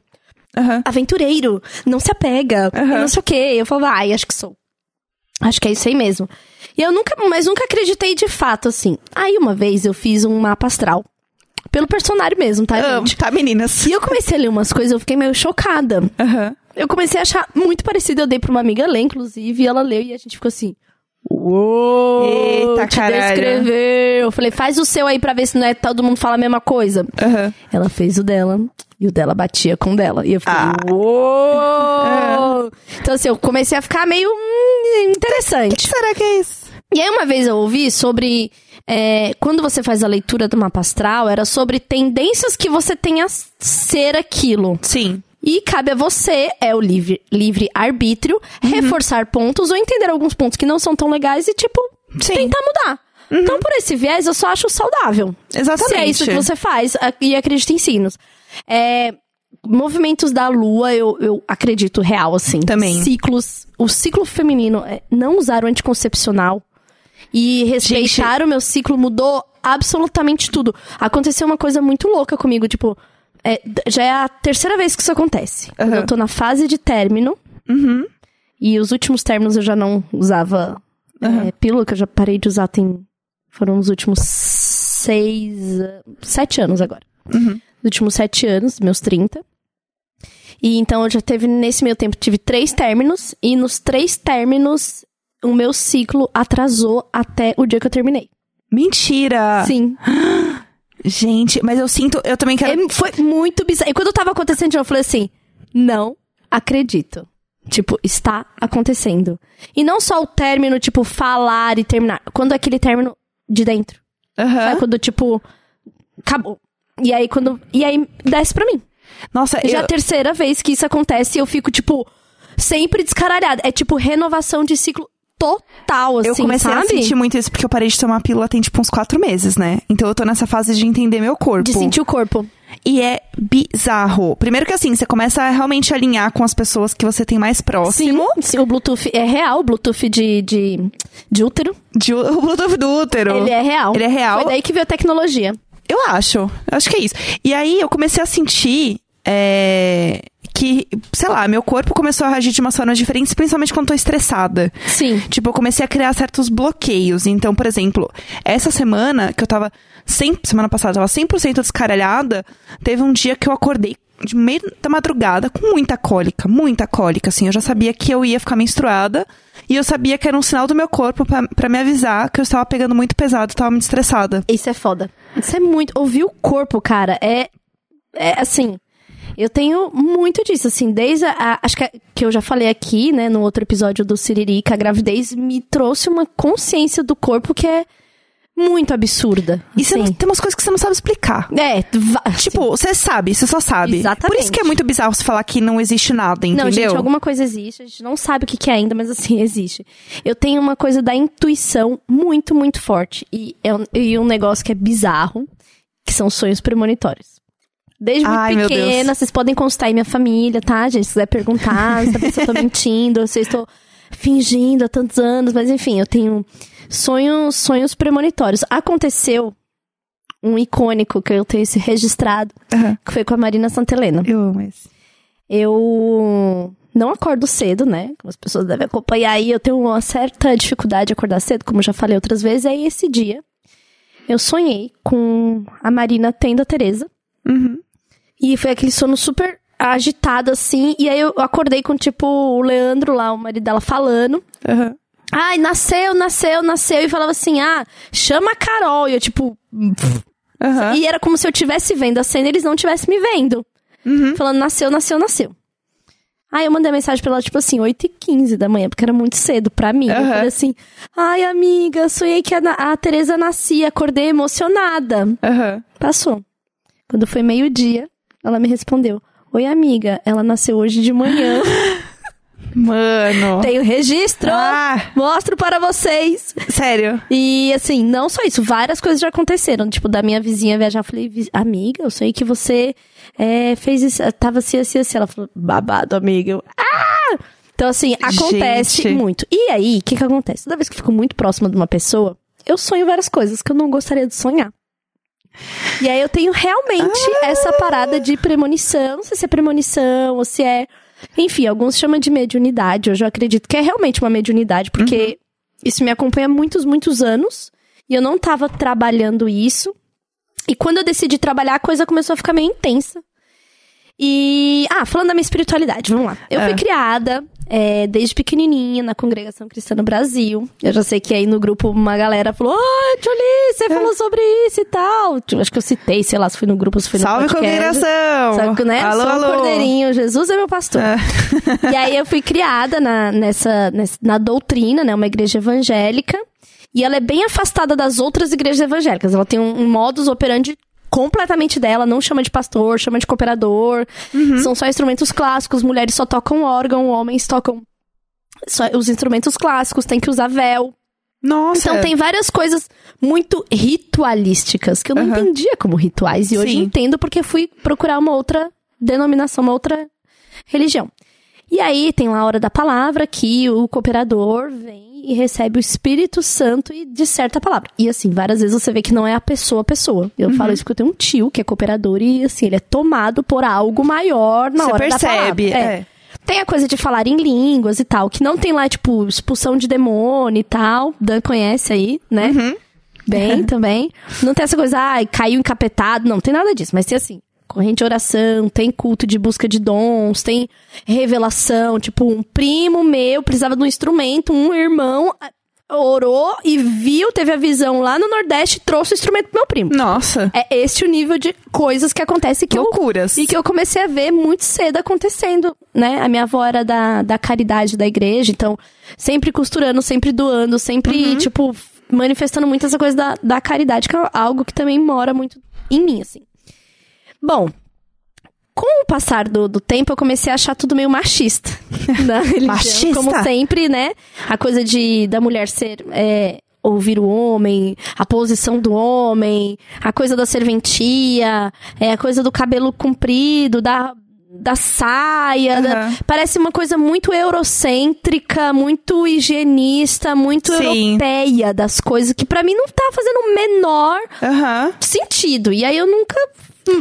Speaker 1: Aham.
Speaker 2: aventureiro, não se apega,
Speaker 1: Aham.
Speaker 2: não sei o quê. Eu falava, ai, acho que sou. Acho que é isso aí mesmo. E eu nunca, mas nunca acreditei de fato, assim. Aí uma vez eu fiz um mapa astral. Pelo personagem mesmo, tá,
Speaker 1: Amo,
Speaker 2: gente?
Speaker 1: tá, meninas?
Speaker 2: E eu comecei a ler umas coisas, eu fiquei meio chocada.
Speaker 1: Aham.
Speaker 2: Eu comecei a achar muito parecido, eu dei pra uma amiga ler, inclusive, e ela leu e a gente ficou assim. Uou!
Speaker 1: Eita,
Speaker 2: te
Speaker 1: caralho.
Speaker 2: descreveu. Eu falei, faz o seu aí pra ver se não é todo mundo fala a mesma coisa.
Speaker 1: Aham.
Speaker 2: Ela fez o dela e o dela batia com o dela. E eu fiquei,
Speaker 1: Ah.
Speaker 2: uou! Então, assim, eu comecei a ficar meio hum,
Speaker 1: O
Speaker 2: interessante.
Speaker 1: que será que é isso?
Speaker 2: E aí, uma vez eu ouvi sobre. é, quando você faz a leitura do mapa astral, era sobre tendências que você tem a ser aquilo.
Speaker 1: Sim.
Speaker 2: E cabe a você, é o livre, livre arbítrio,
Speaker 1: Uhum.
Speaker 2: reforçar pontos ou entender alguns pontos que não são tão legais e, tipo,
Speaker 1: Sim.
Speaker 2: tentar mudar. Então, por esse viés, eu só acho saudável.
Speaker 1: Exatamente.
Speaker 2: Se é isso que você faz e acredita em signos. É, movimentos da lua, eu, eu acredito real, assim.
Speaker 1: Também.
Speaker 2: Ciclos. O ciclo feminino, é, não usar o anticoncepcional e respeitar o meu ciclo mudou absolutamente tudo. Aconteceu uma coisa muito louca comigo, tipo, é, já é a terceira vez que isso acontece.
Speaker 1: Aham.
Speaker 2: Eu tô na fase de término.
Speaker 1: Uhum.
Speaker 2: E os últimos términos eu já não usava é, pílula, que eu já parei de usar tem. Foram os últimos seis. sete anos agora.
Speaker 1: Uhum.
Speaker 2: Os últimos sete anos, meus 30. E então eu já teve, nesse meio tempo, tive três términos. E nos três términos, o meu ciclo atrasou até o dia que eu terminei.
Speaker 1: Mentira!
Speaker 2: Sim.
Speaker 1: Gente, mas eu sinto, eu também quero.
Speaker 2: É, foi muito bizarro. E quando tava acontecendo, eu falei assim: não acredito. Tipo, está acontecendo. E não só o término, tipo, falar e terminar. Quando é aquele término de dentro.
Speaker 1: Aham.
Speaker 2: Sabe? Quando, tipo, acabou. E aí, quando. E aí, desce pra mim.
Speaker 1: Nossa,
Speaker 2: Já é
Speaker 1: eu...
Speaker 2: a terceira vez que isso acontece eu fico, tipo, sempre descaralhada. É tipo renovação de ciclo total, assim,
Speaker 1: Eu comecei
Speaker 2: sabe?
Speaker 1: a sentir muito isso porque eu parei de tomar pílula tem tipo uns quatro meses, né? Então eu tô nessa fase de entender meu corpo.
Speaker 2: De sentir o corpo.
Speaker 1: E é bizarro. Primeiro que assim, você começa a realmente alinhar com as pessoas que você tem mais próximo.
Speaker 2: Sim, sim, o Bluetooth é real, o Bluetooth de, de, de útero.
Speaker 1: De, o Bluetooth do útero.
Speaker 2: Ele é real.
Speaker 1: Ele é real.
Speaker 2: Foi daí que veio a tecnologia.
Speaker 1: Eu acho. Acho que é isso. E aí eu comecei a sentir é, que, sei lá, meu corpo começou a reagir de umas formas diferentes, principalmente quando tô estressada.
Speaker 2: Sim.
Speaker 1: Tipo, eu comecei a criar certos bloqueios. Então, por exemplo, essa semana que eu tava 100, semana passada, eu tava 100% descaralhada, teve um dia que eu acordei de meio da madrugada com muita cólica, muita cólica, assim. Eu já sabia que eu ia ficar menstruada e eu sabia que era um sinal do meu corpo pra me avisar que eu estava pegando muito pesado, tava muito estressada.
Speaker 2: Isso é foda. Isso é muito. Ouvir o corpo, cara, é. É assim. Eu tenho muito disso, assim, desde a. a- acho que, que eu já falei aqui, né, no outro episódio do Siririca, a gravidez me trouxe uma consciência do corpo que é muito absurda.
Speaker 1: E
Speaker 2: assim.
Speaker 1: não, tem umas coisas que você não sabe explicar.
Speaker 2: É,
Speaker 1: Tipo, você sabe, você só sabe.
Speaker 2: Exatamente.
Speaker 1: Por isso que é muito bizarro você falar que não existe nada, entendeu?
Speaker 2: Não, gente, alguma coisa existe. A gente não sabe o que, que é ainda, mas assim, existe. Eu tenho uma coisa da intuição muito, muito forte. E, é e um negócio que é bizarro, que são sonhos premonitórios. Desde muito
Speaker 1: Ai,
Speaker 2: pequena, vocês podem consultar aí minha família, tá, gente? Se quiser perguntar se a pessoa tá mentindo, se eu estou fingindo há tantos anos, mas enfim, eu tenho sonhos, sonhos premonitórios. Aconteceu um icônico que eu tenho esse registrado,
Speaker 1: Aham.
Speaker 2: que foi com a Marina Santelena.
Speaker 1: Eu amo esse.
Speaker 2: Eu não acordo cedo, né? Como as pessoas devem acompanhar aí, eu tenho uma certa dificuldade de acordar cedo, como já falei outras vezes. Aí esse dia eu sonhei com a Marina tendo a Tereza.
Speaker 1: Uhum.
Speaker 2: E foi aquele sono super agitado, assim. E aí eu acordei com, tipo, o Leandro lá, o marido dela, falando.
Speaker 1: Aham.
Speaker 2: Ai, nasceu, nasceu, nasceu. E falava assim, ah, chama a Carol. E eu, tipo...
Speaker 1: Aham.
Speaker 2: E era como se eu estivesse vendo a cena e eles não estivessem me vendo.
Speaker 1: Uhum.
Speaker 2: Falando, nasceu, nasceu, nasceu. Aí eu mandei mensagem pra ela, tipo assim, 8h15 da manhã, porque era muito cedo pra mim. Eu
Speaker 1: Aham.
Speaker 2: falei assim, ai, amiga, sonhei que a, a Tereza nascia, acordei emocionada.
Speaker 1: Aham.
Speaker 2: Passou. Quando foi meio-dia, ela me respondeu, oi, amiga, ela nasceu hoje de manhã.
Speaker 1: Mano.
Speaker 2: Tenho registro!
Speaker 1: Ah,
Speaker 2: Mostro para vocês!
Speaker 1: sério.
Speaker 2: E assim, não só isso, várias coisas já aconteceram. Tipo, da minha vizinha viajar, eu falei, "Vi- amiga, eu sei que você é, fez isso, tava assim, assim, assim. Ela falou, babado, amiga. Eu, ah! Então, assim, acontece
Speaker 1: Gente.
Speaker 2: muito. E aí, o que que acontece? Toda vez que eu fico muito próxima de uma pessoa, eu sonho várias coisas que eu não gostaria de sonhar. E aí eu tenho realmente essa parada de premonição. Não sei se é premonição ou se é. Enfim, alguns chamam de mediunidade. Hoje eu acredito que é realmente uma mediunidade, porque isso me acompanha há muitos, muitos anos. E eu não tava trabalhando isso. E quando eu decidi trabalhar, a coisa começou a ficar meio intensa. E. Ah, falando da minha espiritualidade, vamos lá. Eu
Speaker 1: É.
Speaker 2: fui criada é, desde pequenininha na Congregação Cristã no Brasil. Eu já sei que aí no grupo uma galera falou: Ai, Jolie, você falou sobre isso e tal. Tipo, Acho que eu citei, sei lá, se foi no grupo, se foi no
Speaker 1: Salve
Speaker 2: podcast.
Speaker 1: congregação!
Speaker 2: Sabe, né?
Speaker 1: Alô,
Speaker 2: Sou
Speaker 1: alô.
Speaker 2: um cordeirinho, Jesus é meu pastor.
Speaker 1: É.
Speaker 2: E aí eu fui criada na, nessa, nessa- na doutrina, né? Uma igreja evangélica. E ela é bem afastada das outras igrejas evangélicas. Ela tem um, um modus operandi completamente dela, não chama de pastor, chama de cooperador. São só instrumentos clássicos, mulheres só tocam órgão, homens tocam só os instrumentos clássicos, tem que usar véu.
Speaker 1: Nossa.
Speaker 2: Então tem várias coisas muito ritualísticas que eu não
Speaker 1: Aham.
Speaker 2: entendia como rituais. E hoje
Speaker 1: Sim.
Speaker 2: entendo porque fui procurar uma outra denominação, uma outra religião. E aí tem lá a hora da palavra que o cooperador vem e recebe o Espírito Santo e disserta a palavra. E assim, várias vezes você vê que não é a pessoa a pessoa. Eu
Speaker 1: Uhum.
Speaker 2: falo isso porque eu tenho um tio que é cooperador e assim, ele é tomado por algo maior na
Speaker 1: Você
Speaker 2: hora da
Speaker 1: percebe.
Speaker 2: palavra.
Speaker 1: É.
Speaker 2: Tem a coisa de falar em línguas e tal, que não tem lá, tipo, expulsão de demônio e tal. Dan conhece aí, né?
Speaker 1: Uhum.
Speaker 2: Bem também. Não tem essa coisa, ai, caiu encapetado. Não, tem nada disso. Mas tem assim, corrente de oração, tem culto de busca de dons, tem revelação. Tipo, um primo meu precisava de um instrumento, um irmão ah, orou e viu, teve a visão lá no Nordeste e trouxe o instrumento pro meu primo.
Speaker 1: Nossa.
Speaker 2: É este o nível de coisas que acontece que eu
Speaker 1: Loucuras.
Speaker 2: e que eu comecei a ver muito cedo acontecendo, né? A minha avó era da, da caridade da igreja, então sempre costurando, sempre doando, sempre, tipo, manifestando muito essa coisa da, da caridade, que é algo que também mora muito em mim, assim. Bom, Com o passar do, do tempo, eu comecei a achar tudo meio machista. na religião.
Speaker 1: Machista?
Speaker 2: Como sempre, né? A coisa de da mulher ser. é, ouvir o homem, a posição do homem, a coisa da serventia, é, a coisa do cabelo comprido, da, da saia. da-
Speaker 1: Aham.
Speaker 2: parece uma coisa muito eurocêntrica, muito higienista, muito
Speaker 1: Sim.
Speaker 2: europeia das coisas, que pra mim não tá fazendo o menor
Speaker 1: Aham.
Speaker 2: sentido. E aí eu nunca,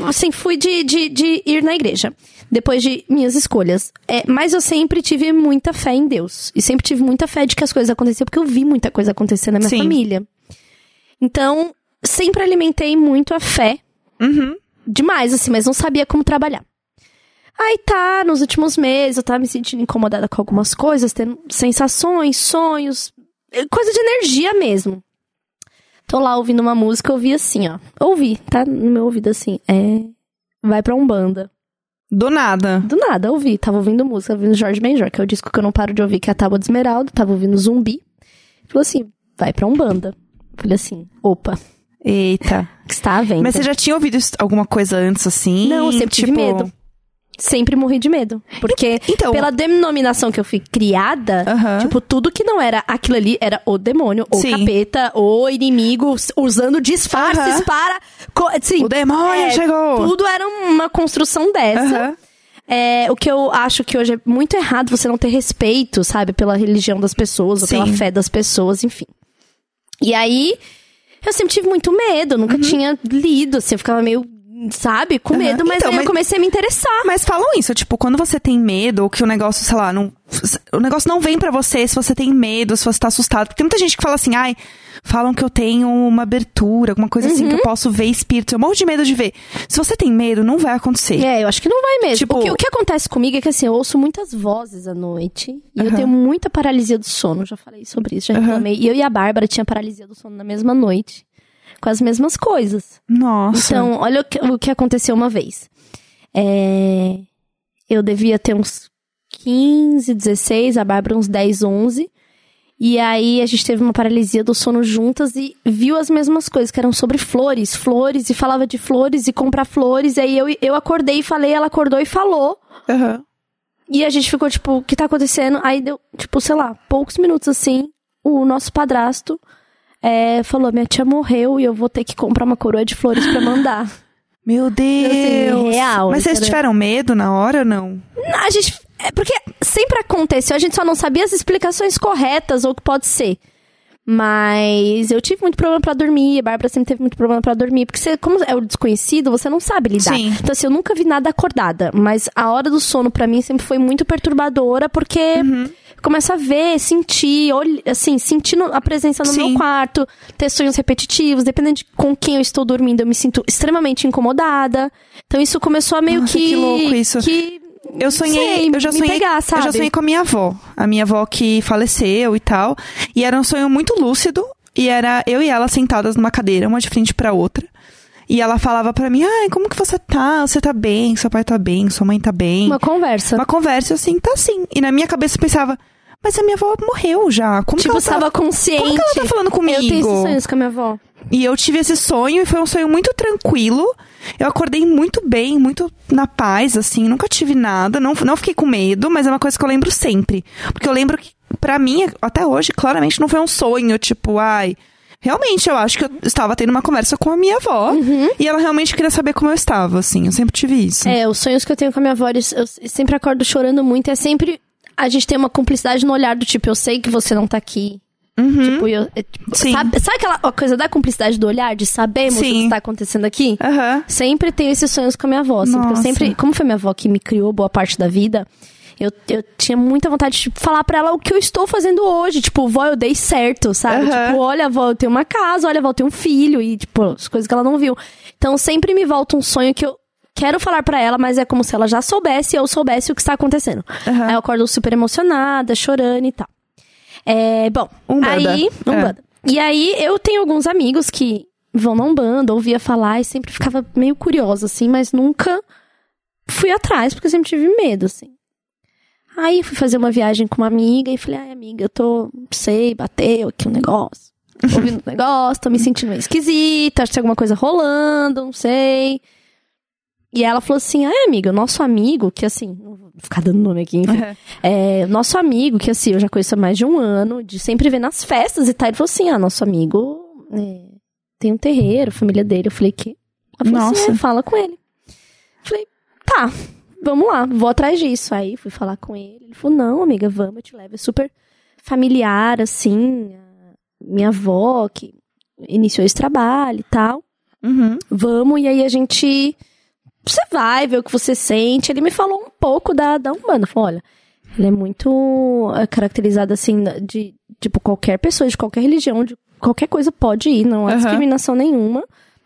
Speaker 2: assim, fui de, de, de ir na igreja. Depois de minhas escolhas. É, mas eu sempre tive muita fé em Deus. E sempre tive muita fé de que as coisas aconteciam, porque eu vi muita coisa acontecer na minha
Speaker 1: Sim.
Speaker 2: família. Então, sempre alimentei muito a fé.
Speaker 1: Uhum.
Speaker 2: Demais, assim, mas não sabia como trabalhar. Aí tá, nos últimos meses eu tava me sentindo incomodada com algumas coisas, tendo sensações, sonhos, eh, coisa de energia mesmo. Tô lá ouvindo uma música, eu ouvi assim, ó. Ouvi, tá no meu ouvido assim, é. Vai pra Umbanda.
Speaker 1: Do nada.
Speaker 2: Do nada, ouvi. Tava ouvindo música, ouvindo Jorge Benjor, que é o disco que eu não paro de ouvir, que é a Tábua de Esmeralda. Tava ouvindo Zumbi. Falou assim, vai pra Umbanda. Falei assim, opa,
Speaker 1: Eita.
Speaker 2: que está à venda?
Speaker 1: Mas você já tinha ouvido alguma coisa antes, assim?
Speaker 2: Não, eu sempre tive
Speaker 1: Tipo,
Speaker 2: medo. Sempre morri de medo. Porque
Speaker 1: Então-
Speaker 2: pela denominação que eu fui criada,
Speaker 1: Aham.
Speaker 2: tipo, tudo que não era aquilo ali era o demônio, ou capeta, ou inimigo, usando disfarces
Speaker 1: Aham.
Speaker 2: para. co- Assim,
Speaker 1: O demônio
Speaker 2: é,
Speaker 1: chegou!
Speaker 2: Tudo era uma construção dessa.
Speaker 1: Aham.
Speaker 2: É, o que eu acho que hoje é muito errado você não ter respeito, sabe, pela religião das pessoas, ou pela fé das pessoas, enfim. E aí, eu sempre tive muito medo, nunca tinha lido, assim, eu ficava meio, sabe, com
Speaker 1: Uhum.
Speaker 2: Medo, mas
Speaker 1: Então,
Speaker 2: aí
Speaker 1: mas-
Speaker 2: eu comecei a me interessar.
Speaker 1: Mas falam isso, tipo, quando você tem medo, ou que o negócio, sei lá, não. O negócio não vem pra você se você tem medo, se você tá assustado. Porque tem muita gente que fala assim, ai, falam que eu tenho uma abertura, alguma coisa assim, que eu
Speaker 2: Uhum.
Speaker 1: posso ver espíritos. Eu morro de medo de ver. Se você tem medo, não vai acontecer.
Speaker 2: É, eu acho que não vai mesmo.
Speaker 1: Tipo-
Speaker 2: o, que, o que acontece comigo é que assim, eu ouço muitas vozes à noite e eu
Speaker 1: Aham.
Speaker 2: tenho muita paralisia do sono. Já falei sobre isso, já reclamei. E eu e a Bárbara tinha paralisia do sono na mesma noite. Com as mesmas coisas.
Speaker 1: Nossa.
Speaker 2: Então, olha o que, o que aconteceu uma vez. É, eu devia ter uns 15, 16, a Bárbara uns 10, 11. E aí a gente teve uma paralisia do sono juntas e viu as mesmas coisas, que eram sobre flores, flores, e falava de flores e comprar flores. E aí eu, eu acordei e falei, ela acordou e falou.
Speaker 1: Aham.
Speaker 2: E a gente ficou, tipo, o que tá acontecendo? Aí deu, tipo, sei lá, poucos minutos assim, o nosso padrasto é, falou: minha tia morreu e eu vou ter que comprar uma coroa de flores pra mandar.
Speaker 1: Meu Deus.
Speaker 2: Assim, real,
Speaker 1: Mas vocês tiveram medo na hora ou não?
Speaker 2: A gente. É porque sempre aconteceu, a gente só não sabia as explicações corretas ou o que pode ser. Mas eu tive muito problema pra dormir, a Bárbara sempre teve muito problema pra dormir, porque você, como é o desconhecido, você não sabe lidar.
Speaker 1: Sim.
Speaker 2: Então, assim, eu nunca vi nada acordada, mas a hora do sono pra mim sempre foi muito perturbadora, porque
Speaker 1: Uhum.
Speaker 2: começa a ver, sentir, olh- assim, sentindo a presença no
Speaker 1: Sim.
Speaker 2: meu quarto, ter sonhos repetitivos, dependendo de com quem eu estou dormindo, eu me sinto extremamente incomodada. Então isso começou a meio
Speaker 1: Nossa,
Speaker 2: que
Speaker 1: que louco isso.
Speaker 2: que
Speaker 1: Eu sonhei,
Speaker 2: sei,
Speaker 1: eu já sonhei,
Speaker 2: pegar,
Speaker 1: eu já sonhei com a minha avó. A minha avó que faleceu e tal. E era um sonho muito lúcido. E era eu e ela sentadas numa cadeira, uma de frente pra outra. E ela falava pra mim, ai, como que você tá? Você tá bem? Seu pai tá bem? Sua mãe tá bem?
Speaker 2: uma conversa.
Speaker 1: Uma conversa assim, tá sim. E na minha cabeça eu pensava, mas a minha avó morreu já. Como
Speaker 2: tipo,
Speaker 1: que ela
Speaker 2: estava
Speaker 1: tá...
Speaker 2: consciente.
Speaker 1: Como que ela tá falando comigo?
Speaker 2: Eu tenho esses sonhos com a minha avó.
Speaker 1: E eu tive esse sonho e foi um sonho muito tranquilo. Eu acordei muito bem, muito na paz, assim, nunca tive nada, não, não fiquei com medo, mas é uma coisa que eu lembro sempre. Porque eu lembro que, pra mim, até hoje, claramente não foi um sonho, tipo, ai. Realmente, eu acho que eu estava tendo uma conversa com a minha avó e ela realmente queria saber como eu estava, assim. Eu sempre tive isso.
Speaker 2: É, os sonhos que eu tenho com a minha avó, eu sempre acordo chorando muito. É sempre. A gente tem uma cumplicidade no olhar do tipo, eu sei que você não tá aqui. Tipo, eu, tipo,
Speaker 1: Uhum.
Speaker 2: Sabe, sabe aquela coisa da cumplicidade do olhar, de sabemos o
Speaker 1: Sim.
Speaker 2: que está acontecendo aqui?
Speaker 1: Aham.
Speaker 2: Sempre tenho esses sonhos com a minha avó. Assim, porque eu sempre, como foi minha avó que me criou boa parte da vida, eu, eu tinha muita vontade de tipo, falar pra ela o que eu estou fazendo hoje. Tipo, vó, eu dei certo, sabe?
Speaker 1: Aham.
Speaker 2: Tipo, olha, vó, eu tenho uma casa, olha, vó, eu tenho um filho. E, tipo, as coisas que ela não viu. Então, sempre me volta um sonho que eu quero falar pra ela, mas é como se ela já soubesse e eu soubesse o que está acontecendo.
Speaker 1: Aham.
Speaker 2: Aí eu acordo super emocionada, chorando e tal. É, bom,
Speaker 1: Umbanda.
Speaker 2: aí...
Speaker 1: É.
Speaker 2: Umbanda. E aí, eu tenho alguns amigos que vão na Umbanda, ouvia falar e sempre ficava meio curiosa, assim, mas nunca fui atrás, porque eu sempre tive medo, assim. Aí fui fazer uma viagem com uma amiga e falei, ai, amiga, eu tô, não sei, bateu aqui um negócio. Tô ouvindo um negócio, tô me sentindo meio esquisita, acho que tem alguma coisa rolando, não sei. E ela falou assim: ah, amiga, nosso amigo, que assim, não vou ficar dando nome aqui, enfim. É, nosso amigo, que assim, eu já conheço há mais de um ano, de sempre ver nas festas e tal. Ele falou assim: ah, nosso amigo é, tem um terreiro, família dele. Eu falei: que? Ela falou assim:
Speaker 1: Nossa.
Speaker 2: é, fala com ele. Eu falei: tá, vamos lá, vou atrás disso. Aí fui falar com ele. Ele falou: não, amiga, vamos, eu te levo. É super familiar, assim. Minha avó, que iniciou esse trabalho e tal
Speaker 1: Uhum.
Speaker 2: vamos, e aí a gente. Você vai ver o que você sente. Ele me falou um pouco da, da Umbanda. Falou: olha, ele é muito é, caracterizado assim, de tipo, qualquer pessoa de qualquer religião, de qualquer coisa pode ir, não há
Speaker 1: Aham.
Speaker 2: discriminação nenhuma.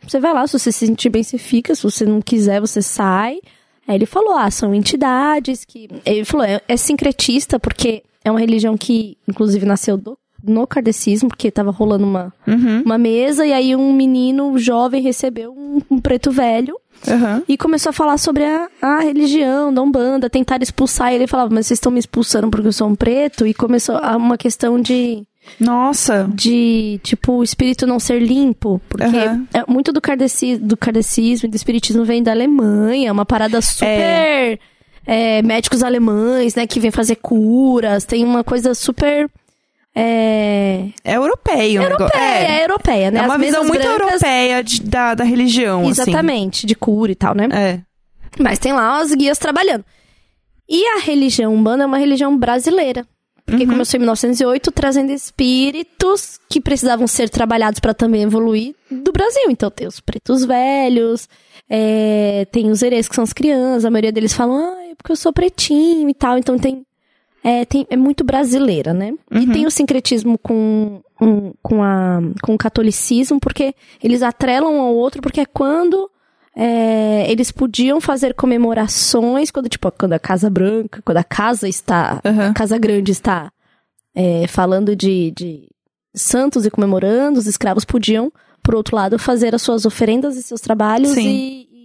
Speaker 2: Você vai lá, se você se sentir bem, você fica, se você não quiser, você sai. Aí ele falou: ah, são entidades que. Ele falou: é, é sincretista, porque é uma religião que, inclusive, nasceu do, no kardecismo, porque tava rolando uma,
Speaker 1: Uhum.
Speaker 2: uma mesa e aí um menino jovem recebeu um, um preto velho
Speaker 1: Uhum.
Speaker 2: e começou a falar sobre a, a religião da Umbanda, tentar expulsar ele. Ele falava, mas vocês estão me expulsando porque eu sou um preto? E começou a uma questão de,
Speaker 1: Nossa.
Speaker 2: de tipo, o espírito não ser limpo. Porque
Speaker 1: Aham.
Speaker 2: é, muito do, kardeci, do kardecismo e do espiritismo vem da Alemanha, uma parada super... é, médicos alemães, né, que vêm fazer curas, tem uma coisa super... É,
Speaker 1: É europeio. o negócio.
Speaker 2: europeia, é, europeia, né?
Speaker 1: É uma
Speaker 2: As
Speaker 1: visão muito
Speaker 2: brancas-
Speaker 1: europeia de- da, da religião,
Speaker 2: Exatamente, de cura e tal, né?
Speaker 1: assim. É.
Speaker 2: Mas tem lá as guias trabalhando. E a religião umbanda é uma religião brasileira. Porque
Speaker 1: Uhum.
Speaker 2: começou em 1908, trazendo espíritos que precisavam ser trabalhados para também evoluir do Brasil. Então tem os pretos velhos, é, tem os herês que são as crianças, a maioria deles falam, ah, é porque eu sou pretinho e tal. Então tem é, tem- é muito brasileira, né? E
Speaker 1: Uhum.
Speaker 2: tem o sincretismo com, um- com, a, com o catolicismo, porque eles atrelam um ao outro, porque é quando é, eles podiam fazer comemorações, quando, tipo, quando a Casa Branca, quando a casa está,
Speaker 1: Aham.
Speaker 2: a Casa Grande está é, falando de, de santos e comemorando, os escravos podiam, por outro lado, fazer as suas oferendas e seus trabalhos
Speaker 1: Sim.
Speaker 2: e, e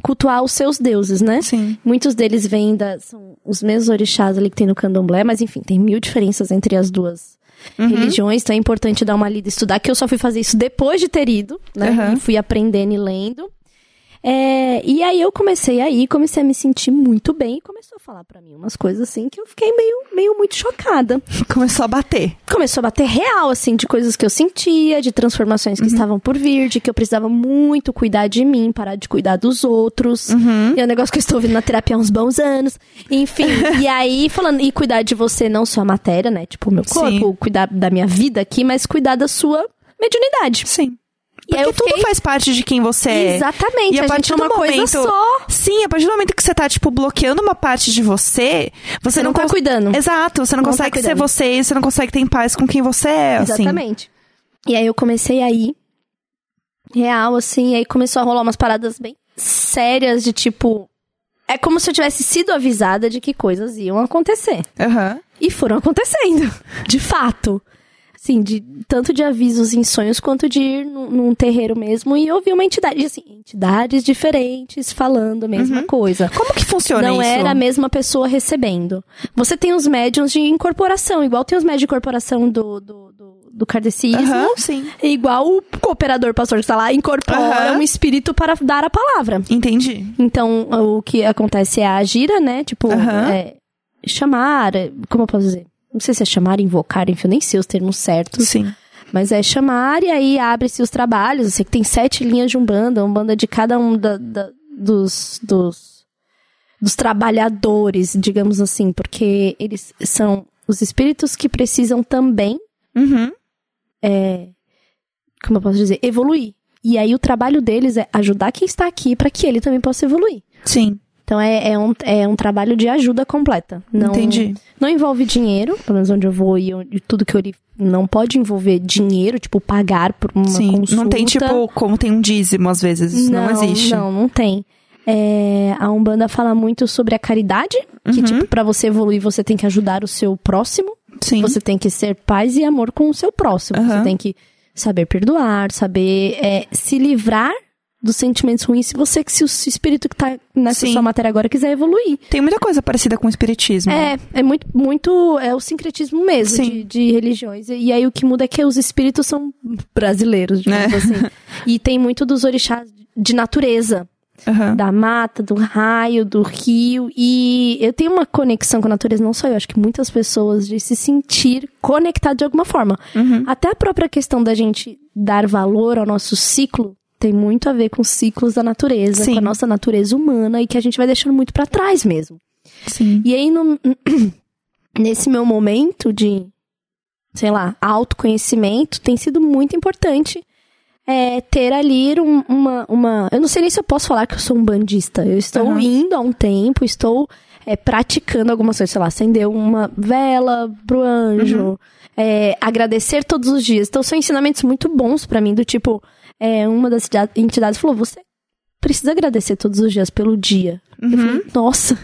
Speaker 2: cultuar os seus deuses, né?
Speaker 1: Sim.
Speaker 2: Muitos deles vêm da. São os mesmos orixás ali que tem no candomblé, mas enfim, tem mil diferenças entre as duas
Speaker 1: Uhum.
Speaker 2: religiões, então é importante dar uma lida e estudar, que eu só fui fazer isso depois de ter ido, né?
Speaker 1: Uhum.
Speaker 2: E fui aprendendo e lendo. É, e aí eu comecei aí, comecei a me sentir muito bem e começou a falar pra mim umas coisas assim que eu fiquei meio, meio muito chocada.
Speaker 1: Começou a bater.
Speaker 2: Começou a bater real, assim, de coisas que eu sentia, de transformações
Speaker 1: Uhum.
Speaker 2: que estavam por vir, de que eu precisava muito cuidar de mim, parar de cuidar dos outros.
Speaker 1: Uhum.
Speaker 2: E é um negócio que eu estou ouvindo na terapia há uns bons anos. Enfim, e aí falando, e cuidar de você, não só a matéria, né? Tipo, o meu corpo,
Speaker 1: Sim.
Speaker 2: cuidar da minha vida aqui, mas cuidar da sua mediunidade.
Speaker 1: Sim.
Speaker 2: E aí
Speaker 1: Porque
Speaker 2: eu fiquei...
Speaker 1: tudo faz parte de quem você é.
Speaker 2: Exatamente,
Speaker 1: E a
Speaker 2: a,
Speaker 1: partir
Speaker 2: gente é
Speaker 1: do
Speaker 2: uma coisa
Speaker 1: momento-
Speaker 2: só.
Speaker 1: Sim, a partir do momento que você tá, tipo, bloqueando uma parte de você, você,
Speaker 2: Você não tá
Speaker 1: cons-
Speaker 2: cuidando.
Speaker 1: Exato, você não,
Speaker 2: Não tá
Speaker 1: consegue ser
Speaker 2: cuidando.
Speaker 1: você e você não consegue ter em paz com quem você é, assim.
Speaker 2: Exatamente. E aí eu comecei a ir real, assim, e aí começou a rolar umas paradas bem sérias de tipo. É como se eu tivesse sido avisada de que coisas iam acontecer.
Speaker 1: Aham.
Speaker 2: E foram acontecendo. De fato. Assim, de, tanto de avisos em sonhos quanto de ir num, num terreiro mesmo e ouvir uma entidade. Assim, entidades diferentes falando a mesma coisa.
Speaker 1: Como que funciona
Speaker 2: Não
Speaker 1: isso?
Speaker 2: era a mesma pessoa recebendo. Você tem os médiums de incorporação, igual tem os médios de incorporação do, do, do, do kardecismo.
Speaker 1: Aham, sim.
Speaker 2: Igual o cooperador pastor que está lá incorpora
Speaker 1: Aham.
Speaker 2: um espírito para dar a palavra.
Speaker 1: Entendi.
Speaker 2: Então, o que acontece é a gira, né? Tipo,
Speaker 1: Aham.
Speaker 2: é, chamar, é, como eu posso dizer? Não sei se é chamar, invocar, enfim, eu nem sei os termos certos.
Speaker 1: Sim.
Speaker 2: Mas é chamar e aí abre-se os trabalhos. Eu sei que tem sete linhas de Umbanda, Umbanda de cada um da, da- dos, dos, dos trabalhadores, digamos assim, porque eles são os espíritos que precisam também,
Speaker 1: Uhum.
Speaker 2: como eu posso dizer, evoluir. E aí o trabalho deles é ajudar quem está aqui para que ele também possa evoluir.
Speaker 1: Sim.
Speaker 2: Então é, é, um, é um trabalho de ajuda completa. Não,
Speaker 1: Entendi.
Speaker 2: Não envolve dinheiro, pelo menos onde eu vou e onde- tudo que eu li não pode envolver dinheiro, tipo, pagar por uma
Speaker 1: Sim.
Speaker 2: consulta.
Speaker 1: Não tem, tipo, como tem um dízimo, às vezes. Isso não, existe.
Speaker 2: Não, não tem. É, a Umbanda fala muito sobre a caridade,
Speaker 1: Uhum.
Speaker 2: que, tipo, pra você evoluir, você tem que ajudar o seu próximo.
Speaker 1: Sim.
Speaker 2: Você tem que ser paz e amor com o seu próximo.
Speaker 1: Aham.
Speaker 2: Você tem que saber perdoar, saber é, se livrar dos sentimentos ruins se você, se o espírito que tá nessa
Speaker 1: Sim.
Speaker 2: sua matéria agora quiser evoluir.
Speaker 1: Tem muita coisa parecida com o espiritismo.
Speaker 2: É, é muito, muito, é o sincretismo mesmo de, de religiões. E aí o que muda é que os espíritos são brasileiros, digamos
Speaker 1: É.
Speaker 2: assim. E tem muito dos orixás de natureza.
Speaker 1: Aham.
Speaker 2: da mata, do raio, do rio. E eu tenho uma conexão com a natureza, não só eu, acho que muitas pessoas, de se sentir conectado de alguma forma.
Speaker 1: Uhum.
Speaker 2: Até a própria questão da gente dar valor ao nosso ciclo tem muito a ver com os ciclos da natureza,
Speaker 1: Sim.
Speaker 2: com a nossa natureza humana e que a gente vai deixando muito pra trás mesmo.
Speaker 1: Sim.
Speaker 2: E aí, no- nesse meu momento de, sei lá, autoconhecimento, tem sido muito importante é, ter ali um- uma, uma. Eu não sei nem se eu posso falar que eu sou um bandista. Eu estou
Speaker 1: Aham.
Speaker 2: indo há um tempo, estou é, praticando algumas coisas, sei lá, acender uma vela pro anjo, é, agradecer todos os dias. Então, são ensinamentos muito bons pra mim, do tipo, é, uma das entidades- falou: você precisa agradecer todos os dias pelo dia. Eu falei, nossa,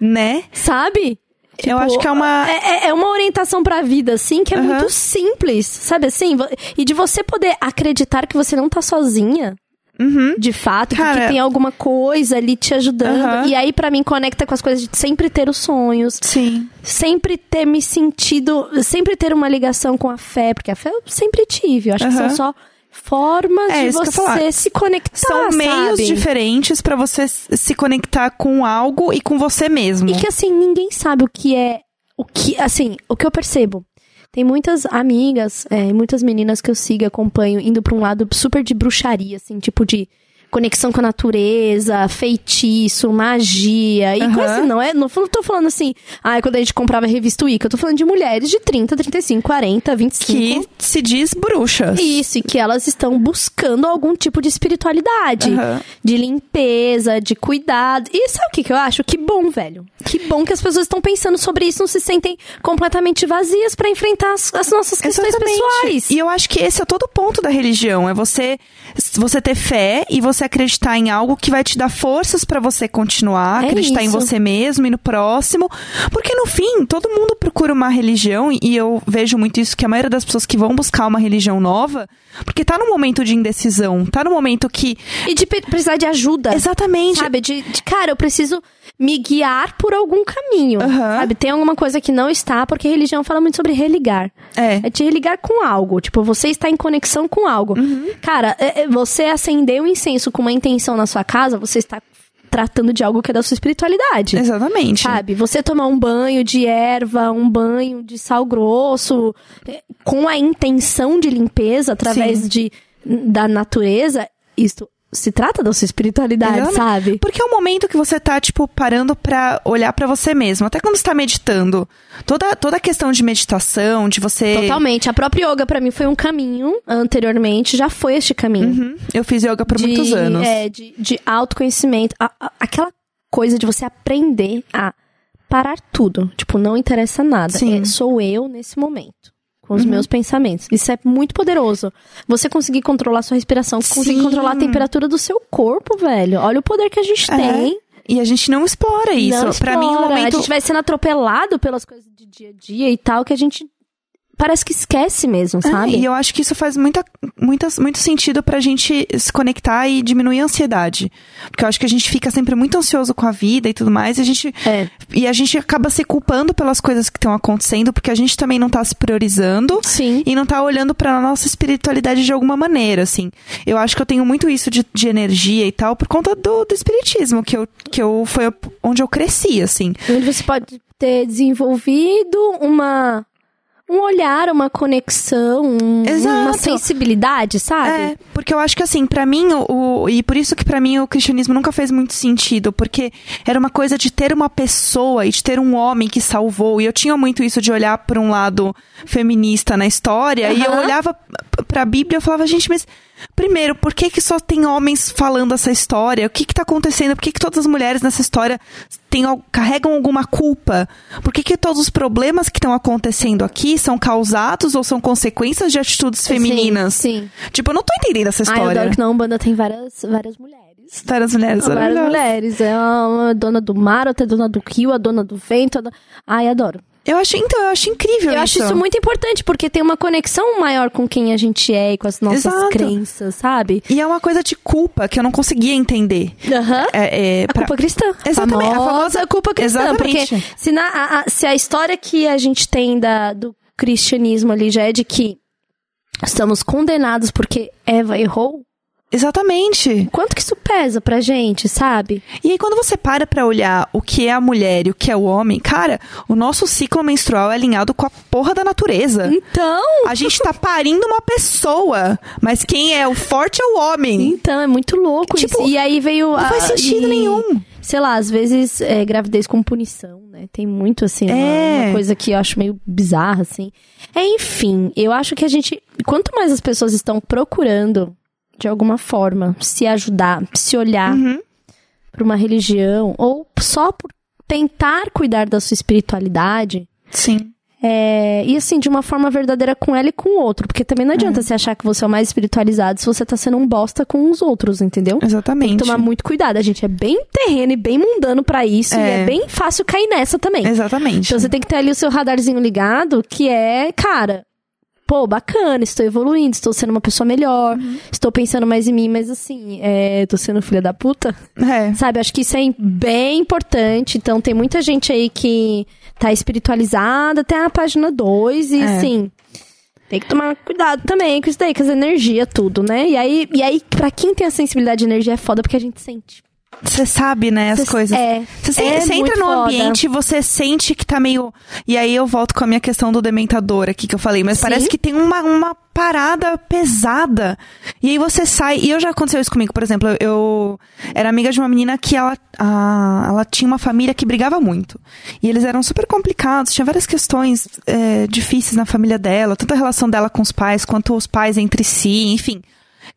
Speaker 1: Né?
Speaker 2: sabe?
Speaker 1: eu acho que é uma.
Speaker 2: É, é- é uma orientação pra vida, assim, que é
Speaker 1: Aham.
Speaker 2: muito simples, sabe assim? E de você poder acreditar que você não tá sozinha,
Speaker 1: Uhum.
Speaker 2: de fato,
Speaker 1: Cara-
Speaker 2: que tem alguma coisa ali te ajudando.
Speaker 1: Aham.
Speaker 2: E aí, pra mim, conecta com as coisas de sempre ter os sonhos,
Speaker 1: Sim.
Speaker 2: sempre ter me sentido, sempre ter uma ligação com a fé, porque a fé eu sempre tive. Eu acho que
Speaker 1: Aham.
Speaker 2: são só formas
Speaker 1: É,
Speaker 2: de você se conectar.
Speaker 1: São meios
Speaker 2: sabe?
Speaker 1: diferentes pra você se conectar com algo e com você mesmo.
Speaker 2: E que assim, ninguém sabe o que é. O que, assim, o que eu percebo. Tem muitas amigas, é, muitas meninas que eu sigo acompanho, indo pra um lado super de bruxaria, assim, tipo de conexão com a natureza, feitiço, magia. E
Speaker 1: Aham.
Speaker 2: coisa assim, não é. Não tô falando assim, ah, quando a gente comprava a revista Wicca, eu tô falando de mulheres de 30, 35, 40, 25.
Speaker 1: Que se diz bruxas.
Speaker 2: Isso, e que elas estão buscando algum tipo de espiritualidade,
Speaker 1: Aham.
Speaker 2: de limpeza, de cuidado. E sabe o que, que eu acho? Que bom, velho. Que bom que as pessoas estão pensando sobre isso, não se sentem completamente vazias pra enfrentar as, as nossas questões pessoais.
Speaker 1: E eu acho que esse é todo o ponto da religião, é você você ter fé e você acreditar em algo que vai te dar forças pra você continuar,
Speaker 2: É
Speaker 1: acreditar em
Speaker 2: isso.
Speaker 1: você mesmo e no próximo, porque no fim todo mundo procura uma religião e eu vejo muito isso que a maioria das pessoas que vão buscar uma religião nova, porque tá num momento de indecisão, tá num momento que
Speaker 2: E de precisar de ajuda.
Speaker 1: exatamente
Speaker 2: Sabe? De, de, cara, eu preciso me guiar por algum caminho.
Speaker 1: Aham.
Speaker 2: Sabe? Tem alguma coisa que não está, porque religião fala muito sobre religar.
Speaker 1: é,
Speaker 2: É te religar com algo. Tipo, você está em conexão com algo.
Speaker 1: Uhum.
Speaker 2: Cara, é- é, você acender um incenso com uma intenção na sua casa, você está tratando de algo que é da sua espiritualidade.
Speaker 1: exatamente.
Speaker 2: Sabe? Você tomar um banho de erva, um banho de sal grosso, é, com a intenção de limpeza através
Speaker 1: Sim.
Speaker 2: de, da natureza, isto se trata da sua espiritualidade, sabe?
Speaker 1: Porque é um momento que você tá, tipo, parando pra olhar pra você mesmo. Até quando você tá meditando. Toda, toda a questão de meditação, de você.
Speaker 2: Totalmente. A própria yoga, pra mim, foi um caminho. Anteriormente, já foi este caminho.
Speaker 1: Uhum. Eu fiz yoga por
Speaker 2: de,
Speaker 1: muitos anos.
Speaker 2: É, de, de autoconhecimento. A- a- aquela coisa de você aprender a parar tudo. Tipo, não interessa nada.
Speaker 1: Sim.
Speaker 2: É, sou eu nesse momento. Com os meus pensamentos. Isso é muito poderoso. Você conseguir controlar sua respiração, conseguir
Speaker 1: Sim.
Speaker 2: controlar a temperatura do seu corpo, velho. Olha o poder que a gente
Speaker 1: É,
Speaker 2: tem.
Speaker 1: E a gente não explora isso.
Speaker 2: Não
Speaker 1: Pra mim, o momento.
Speaker 2: A gente vai sendo atropelado pelas coisas de dia a dia e tal, que a gente parece que esquece mesmo,
Speaker 1: É,
Speaker 2: sabe?
Speaker 1: e eu acho que isso faz muita, muitas, muito sentido pra gente se conectar e diminuir a ansiedade. Porque eu acho que a gente fica sempre muito ansioso com a vida e tudo mais, e a gente,
Speaker 2: É.
Speaker 1: e a gente acaba se culpando pelas coisas que estão acontecendo, porque a gente também não tá se priorizando.
Speaker 2: Sim.
Speaker 1: e não tá olhando pra nossa espiritualidade de alguma maneira, assim. Eu acho que eu tenho muito isso de, de energia e tal por conta do, do espiritismo, que eu, que eu foi onde eu cresci, assim.
Speaker 2: Onde você pode ter desenvolvido uma um olhar, uma conexão, um- uma sensibilidade, sabe?
Speaker 1: É, porque eu acho que assim, pra mim, o, o- e por isso que pra mim o cristianismo nunca fez muito sentido, porque era uma coisa de ter uma pessoa e de ter um homem que salvou, e eu tinha muito isso de olhar por um lado feminista na história, e eu olhava p- pra Bíblia e eu falava, gente, mas primeiro, por que que só tem homens falando essa história? O que que tá acontecendo? Por que que todas as mulheres nessa história têm, carregam alguma culpa? Por que que todos os problemas que estão acontecendo aqui são causados ou são consequências de atitudes femininas?
Speaker 2: Sim. sim.
Speaker 1: Tipo, eu não tô entendendo essa
Speaker 2: Ah, eu
Speaker 1: história.
Speaker 2: adoro que na Umbanda tem várias, várias mulheres.
Speaker 1: Várias mulheres.
Speaker 2: Várias mulheres. É uma dona do mar, outra dona do rio, a dona do vento. A do... Ai, adoro.
Speaker 1: Eu acho, então, eu acho incrível
Speaker 2: Eu acho isso muito importante, porque tem uma conexão maior com quem a gente é e com as nossas
Speaker 1: Exato.
Speaker 2: crenças, sabe?
Speaker 1: E é uma coisa de culpa que eu não conseguia entender.
Speaker 2: Aham.
Speaker 1: É, é,
Speaker 2: A
Speaker 1: pra-
Speaker 2: culpa cristã.
Speaker 1: Exatamente, a
Speaker 2: A famosa,
Speaker 1: famosa-
Speaker 2: culpa cristã.
Speaker 1: Exatamente.
Speaker 2: Porque se, na, a, a- se a história que a gente tem da, do cristianismo ali já é de que estamos condenados porque Eva errou,
Speaker 1: Exatamente.
Speaker 2: Quanto que isso pesa pra gente, sabe?
Speaker 1: E aí, quando você para pra olhar o que é a mulher e o que é o homem, cara, o nosso ciclo menstrual é alinhado com a porra da natureza.
Speaker 2: Então.
Speaker 1: A gente tá parindo uma pessoa, mas quem é o forte é o homem.
Speaker 2: Então, é muito louco
Speaker 1: Tipo,
Speaker 2: isso. E aí veio.
Speaker 1: Não faz sentido nenhum.
Speaker 2: Sei lá, às vezes é, gravidez com punição, né? Tem muito, assim, uma-
Speaker 1: É.
Speaker 2: uma, coisa que eu acho meio bizarra, assim. É, enfim, eu acho que a gente. Quanto mais as pessoas estão procurando, de alguma forma, se ajudar, se olhar
Speaker 1: Uhum.
Speaker 2: pra uma religião, ou só por tentar cuidar da sua espiritualidade.
Speaker 1: Sim.
Speaker 2: É, e assim, de uma forma verdadeira com ela e com o outro. Porque também não adianta você achar que você é o mais espiritualizado se você tá sendo um bosta com os outros, entendeu?
Speaker 1: Exatamente.
Speaker 2: Tem que tomar muito cuidado. A gente é bem terreno e bem mundano pra isso. E
Speaker 1: É.
Speaker 2: é bem fácil cair nessa também.
Speaker 1: Exatamente.
Speaker 2: Então você tem que ter ali o seu radarzinho ligado, que é, cara, pô, bacana, estou evoluindo, estou sendo uma pessoa melhor,
Speaker 1: Uhum.
Speaker 2: estou pensando mais em mim, mas assim, é, tô sendo filha da puta.
Speaker 1: É.
Speaker 2: Sabe, acho que isso é bem importante. Então, tem muita gente aí que tá espiritualizada até a página 2 e,
Speaker 1: É.
Speaker 2: assim, tem que tomar cuidado também com isso daí, com as energias, tudo, né? E aí, e aí, pra quem tem a sensibilidade de energia, é foda porque a gente sente.
Speaker 1: Você sabe, né, as
Speaker 2: Cê-
Speaker 1: coisas.
Speaker 2: é.
Speaker 1: Você,
Speaker 2: É
Speaker 1: você entra no ambiente e você sente que tá meio. E aí eu volto com a minha questão do dementador aqui que eu falei, mas
Speaker 2: Sim.
Speaker 1: parece que tem uma, uma parada pesada. E aí você sai. E eu já aconteceu isso comigo, por exemplo, eu, eu era amiga de uma menina que ela, a- ela tinha uma família que brigava muito. E eles eram super complicados, tinha várias questões é, difíceis na família dela, tanto a relação dela com os pais, quanto os pais entre si, enfim.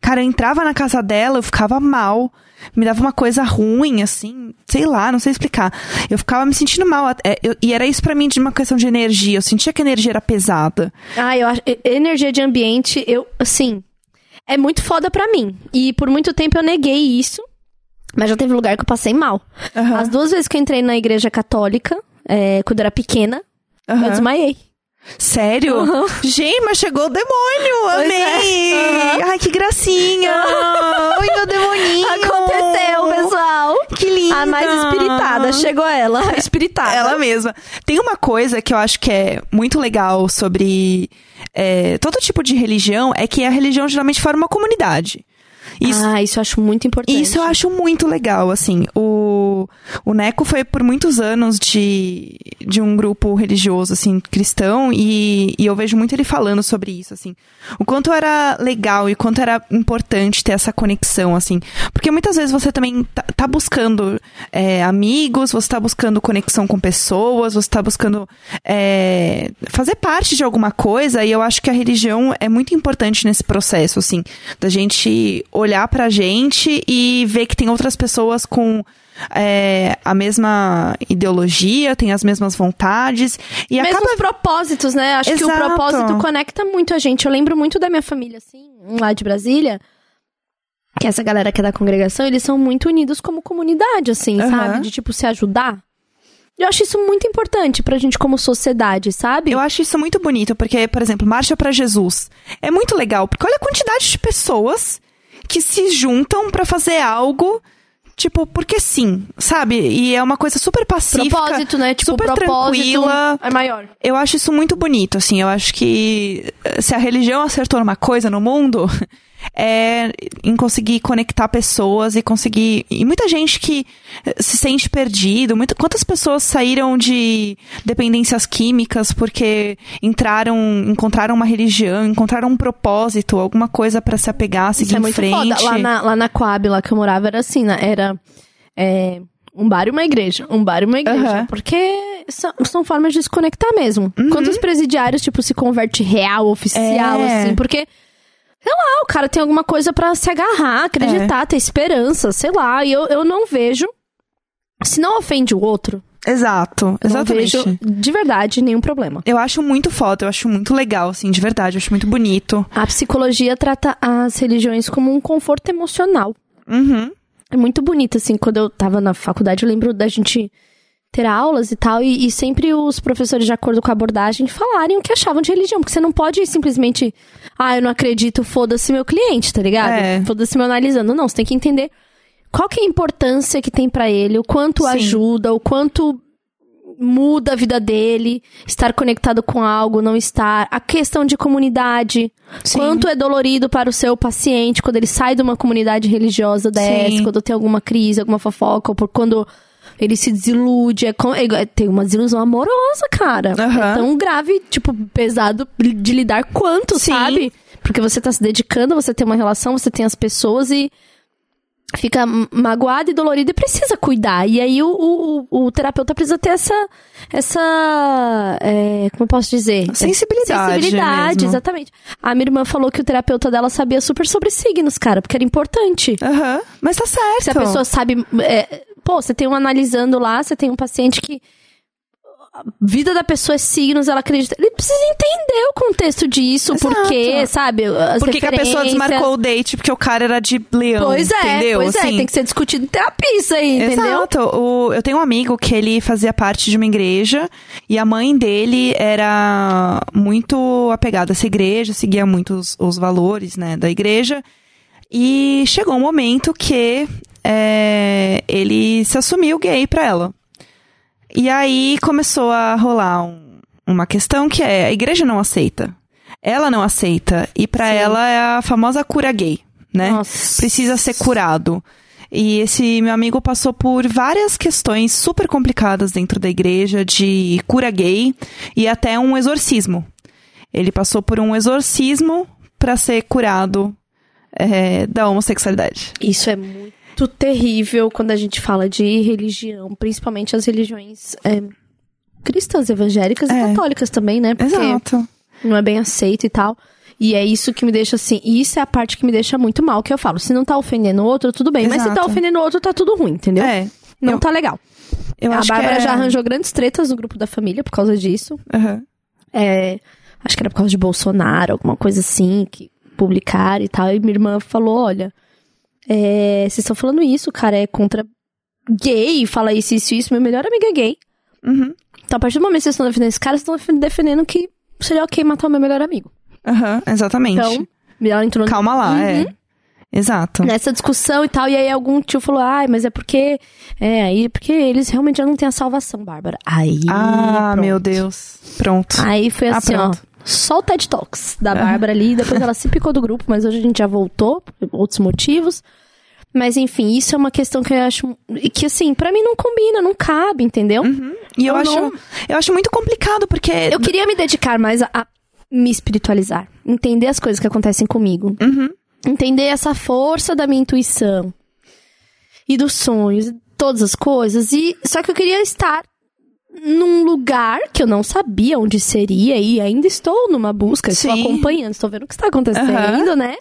Speaker 1: Cara, eu entrava na casa dela, eu ficava mal. Me dava uma coisa ruim, assim, sei lá, não sei explicar. Eu ficava me sentindo mal. é, eu- e era isso pra mim de uma questão de energia. Eu sentia que a energia era pesada.
Speaker 2: Ah, eu acho. Energia de ambiente, eu, assim. É muito foda pra mim. E por muito tempo eu neguei isso. Mas já teve lugar que eu passei mal.
Speaker 1: Aham.
Speaker 2: As duas vezes que eu entrei na igreja católica, é, quando eu era pequena, eu
Speaker 1: Aham.
Speaker 2: desmaiei.
Speaker 1: Sério?
Speaker 2: Aham.
Speaker 1: Gente, mas chegou o demônio!
Speaker 2: Pois
Speaker 1: Amei!
Speaker 2: é.
Speaker 1: Ai, que gracinha! Oi, meu demoninho! Linda!
Speaker 2: A mais espiritada, chegou ela, a espiritada.
Speaker 1: Ela mesma. Tem uma coisa que eu acho que é muito legal sobre é, todo tipo de religião, é que a religião geralmente forma uma comunidade. Isso,
Speaker 2: Ah, isso eu acho muito importante.
Speaker 1: Isso eu acho muito legal, assim. O, o Neco foi por muitos anos de, de um grupo religioso, assim, cristão, e, e eu vejo muito ele falando sobre isso, assim. O quanto era legal e o quanto era importante ter essa conexão, assim. Porque muitas vezes você também tá, tá buscando é, amigos, você tá buscando conexão com pessoas, você tá buscando é, fazer parte de alguma coisa, e eu acho que a religião é muito importante nesse processo, assim, da gente olhar pra gente e ver que tem outras pessoas com é, a mesma ideologia, tem as mesmas vontades, e
Speaker 2: Mesmos
Speaker 1: acaba
Speaker 2: propósitos, né? Acho que o
Speaker 1: Exato.
Speaker 2: propósito conecta muito a gente. Eu lembro muito da minha família, assim, lá de Brasília. Que essa galera que é da congregação, eles são muito unidos como comunidade, assim,
Speaker 1: Aham.
Speaker 2: sabe? De, tipo, se ajudar. Eu acho isso muito importante pra gente como sociedade, sabe?
Speaker 1: Eu acho isso muito bonito, porque, por exemplo, Marcha pra Jesus. É muito legal, porque olha a quantidade de pessoas que se juntam pra fazer algo, tipo, porque sim, sabe? E é uma coisa super pacífica.
Speaker 2: propósito, né? Tipo,
Speaker 1: super tranquila.
Speaker 2: é maior.
Speaker 1: Eu acho isso muito bonito, assim. Eu acho que eh, se a religião acertou numa coisa no mundo, é em conseguir conectar pessoas e conseguir. E muita gente que se sente perdido. Muita, quantas pessoas saíram de dependências químicas porque entraram, encontraram uma religião, encontraram um propósito, alguma coisa pra se apegar, seguir
Speaker 2: Isso é
Speaker 1: em
Speaker 2: muito
Speaker 1: frente.
Speaker 2: foda. Lá na, lá na Coab, lá que eu morava, era assim, né? Era é, um bar e uma igreja. Um bar e uma igreja.
Speaker 1: Aham.
Speaker 2: Porque são, são formas de se conectar mesmo. Quantos presidiários, tipo, se converte real, oficial,
Speaker 1: É.
Speaker 2: assim? Porque... Sei lá, o cara tem alguma coisa pra se agarrar, acreditar, ter esperança, sei lá. E eu, eu não vejo. Se não ofende o outro,
Speaker 1: Exato,
Speaker 2: não
Speaker 1: exatamente.
Speaker 2: vejo de verdade nenhum problema.
Speaker 1: Eu acho muito foda, eu acho muito legal, assim, de verdade, eu acho muito bonito.
Speaker 2: A psicologia trata as religiões como um conforto emocional.
Speaker 1: Uhum.
Speaker 2: É muito bonito, assim, quando eu tava na faculdade, eu lembro da gente ter aulas e tal, e, e sempre os professores, de acordo com a abordagem, falarem o que achavam de religião, porque você não pode simplesmente, ah, eu não acredito, foda-se meu cliente, tá ligado?
Speaker 1: É.
Speaker 2: Foda-se meu analisando. Não, você tem que entender qual que é a importância que tem pra ele, o quanto
Speaker 1: Sim.
Speaker 2: ajuda, o quanto muda a vida dele, estar conectado com algo, não estar. A questão de comunidade.
Speaker 1: Sim.
Speaker 2: Quanto é dolorido para o seu paciente quando ele sai de uma comunidade religiosa dessa,
Speaker 1: Sim.
Speaker 2: quando tem alguma crise, alguma fofoca, ou por quando ele se desilude. É com- é- tem uma desilusão amorosa, cara.
Speaker 1: Aham.
Speaker 2: É tão grave, tipo, pesado de lidar quanto,
Speaker 1: Sim.
Speaker 2: sabe? Porque você tá se dedicando, você tem uma relação, você tem as pessoas e fica magoado e dolorido e precisa cuidar. E aí o, o, o- terapeuta precisa ter essa. essa é, como eu posso dizer?
Speaker 1: Sensibilidade
Speaker 2: Sensibilidade,
Speaker 1: mesmo.
Speaker 2: exatamente. A minha irmã falou que o terapeuta dela sabia super sobre signos, cara, porque era importante.
Speaker 1: Aham. Mas tá certo.
Speaker 2: Se a pessoa sabe. é, pô, você tem um analisando lá, você tem um paciente que. A vida da pessoa é signos, ela acredita. Ele precisa entender o contexto disso,
Speaker 1: Exato.
Speaker 2: por quê, sabe?
Speaker 1: Por que, a pessoa desmarcou o date? Porque o cara era de leão.
Speaker 2: Pois é,
Speaker 1: entendeu?
Speaker 2: pois é,
Speaker 1: Assim,
Speaker 2: tem que ser discutido em terapia isso aí, entendeu?
Speaker 1: Exato. O- eu tenho um amigo que ele fazia parte de uma igreja e a mãe dele era muito apegada a essa igreja, seguia muito os, os valores, né, da igreja. E chegou um momento que é, ele se assumiu gay pra ela. E aí começou a rolar um- uma questão que é a igreja não aceita. Ela não aceita. E pra
Speaker 2: Sim.
Speaker 1: ela é a famosa cura gay, né?
Speaker 2: Nossa.
Speaker 1: Precisa ser curado. E esse meu amigo passou por várias questões super complicadas dentro da igreja, de cura gay e até um exorcismo. Ele passou por um exorcismo pra ser curado é, da homossexualidade.
Speaker 2: Isso é muito terrível quando a gente fala de religião, principalmente as religiões é, cristãs, evangélicas e
Speaker 1: É.
Speaker 2: católicas também, né? Porque
Speaker 1: Exato.
Speaker 2: não é bem aceito e tal. E é isso que me deixa assim. E isso é a parte que me deixa muito mal, que eu falo. Se não tá ofendendo o outro, tudo bem. Mas se tá
Speaker 1: Exato.
Speaker 2: ofendendo o outro, tá tudo ruim, entendeu?
Speaker 1: É.
Speaker 2: Não
Speaker 1: eu-
Speaker 2: tá legal.
Speaker 1: Eu
Speaker 2: a
Speaker 1: acho
Speaker 2: Bárbara
Speaker 1: que é...
Speaker 2: já arranjou grandes tretas no grupo da família por causa disso.
Speaker 1: Aham.
Speaker 2: É, acho que era por causa de Bolsonaro, alguma coisa assim, que publicaram e tal. E minha irmã falou: olha, é, vocês estão falando isso, cara, é contra gay, fala isso, isso, isso. Meu melhor amigo é gay.
Speaker 1: Uhum.
Speaker 2: Então, a partir do momento que vocês estão defendendo esse cara, vocês estão defendendo que seria ok matar o meu melhor amigo.
Speaker 1: Aham, exatamente.
Speaker 2: Então, ela entrou no-
Speaker 1: Calma lá,
Speaker 2: Uhum.
Speaker 1: é. Exato.
Speaker 2: nessa discussão e tal. E aí algum tio falou: ai, mas é porque. É, aí porque eles realmente já não têm a salvação, Bárbara. Aí.
Speaker 1: Ah,
Speaker 2: pronto.
Speaker 1: meu Deus. Pronto.
Speaker 2: Aí foi
Speaker 1: Ah,
Speaker 2: assim, ó. Só o TED Talks da Bárbara ali. Depois ela se picou do grupo, mas hoje a gente já voltou, por outros motivos. Mas enfim, isso é uma questão que eu acho. Que assim, pra mim não combina, não cabe, entendeu?
Speaker 1: E eu
Speaker 2: Eu
Speaker 1: acho,
Speaker 2: não-
Speaker 1: eu acho muito complicado, porque.
Speaker 2: Eu queria me dedicar mais a, a me espiritualizar. Entender as coisas que acontecem comigo.
Speaker 1: Uhum.
Speaker 2: Entender essa força da minha intuição. E dos sonhos, todas as coisas. E só que eu queria estar num lugar que eu não sabia onde seria e ainda estou numa busca, estou
Speaker 1: Sim.
Speaker 2: acompanhando, estou vendo o que está acontecendo,
Speaker 1: Aham.
Speaker 2: né?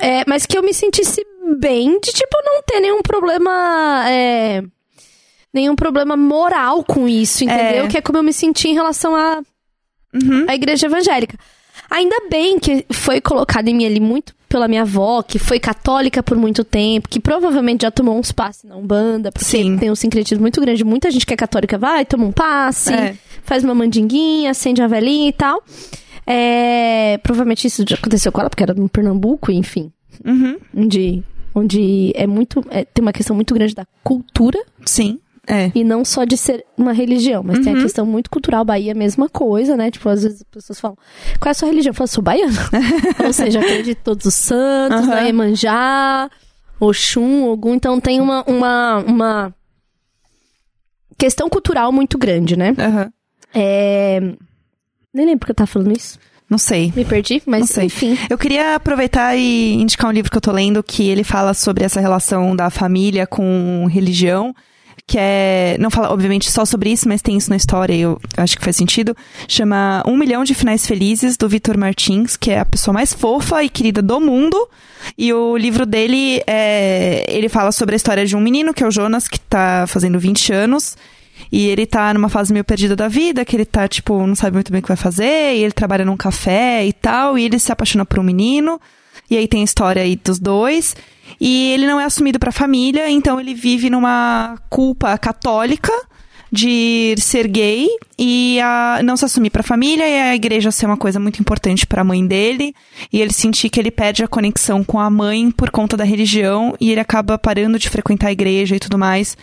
Speaker 2: É, mas que eu me sentisse bem de, tipo, não ter nenhum problema. é, nenhum problema moral com isso, entendeu?
Speaker 1: É.
Speaker 2: Que é como eu me senti em relação à
Speaker 1: Uhum.
Speaker 2: à igreja evangélica. Ainda bem que foi colocado em mim ali muito pela minha avó, que foi católica por muito tempo, que provavelmente já tomou uns passes na Umbanda, porque
Speaker 1: Sim.
Speaker 2: tem um sincretismo muito grande. Muita gente que é católica vai, toma um passe,
Speaker 1: É.
Speaker 2: faz uma mandinguinha, acende a velhinha e tal. É, provavelmente isso já aconteceu com ela, porque era no Pernambuco, enfim.
Speaker 1: Uhum.
Speaker 2: Onde, onde é muito. é, tem uma questão muito grande da cultura
Speaker 1: Sim. É.
Speaker 2: e não só de ser uma religião, mas
Speaker 1: Uhum.
Speaker 2: tem a questão muito cultural. Bahia mesma coisa, né? Tipo, às vezes as pessoas falam, qual é a sua religião? Eu falo, sou baiana. Ou seja, acredito em todos os santos,
Speaker 1: Aham.
Speaker 2: né? Emanjá, Oxum, Ogum. Então tem uma, uma, uma questão cultural muito grande, né?
Speaker 1: Aham.
Speaker 2: É... Nem lembro que eu tava falando isso.
Speaker 1: Não sei.
Speaker 2: Me perdi, mas enfim.
Speaker 1: Eu queria aproveitar e indicar um livro que eu tô lendo que ele fala sobre essa relação da família com religião. Que é. Não fala, obviamente, só sobre isso, mas tem isso na história e eu acho que faz sentido. Chama Um Milhão de Finais Felizes, do Vitor Martins, que é a pessoa mais fofa e querida do mundo. E o livro dele é. Ele fala sobre a história de um menino, que é o Jonas, que tá fazendo 20 anos. E ele tá numa fase meio perdida da vida, que ele tá, tipo, não sabe muito bem o que vai fazer, e ele trabalha num café e tal, e ele se apaixona por um menino, e aí tem a história aí dos dois, e ele não é assumido pra família, então ele vive numa culpa católica de ser gay e a, não se assumir pra família e a igreja ser uma coisa muito importante pra mãe dele e ele sentir que ele perde a conexão com a mãe por conta da religião e ele acaba parando de frequentar a igreja e tudo mais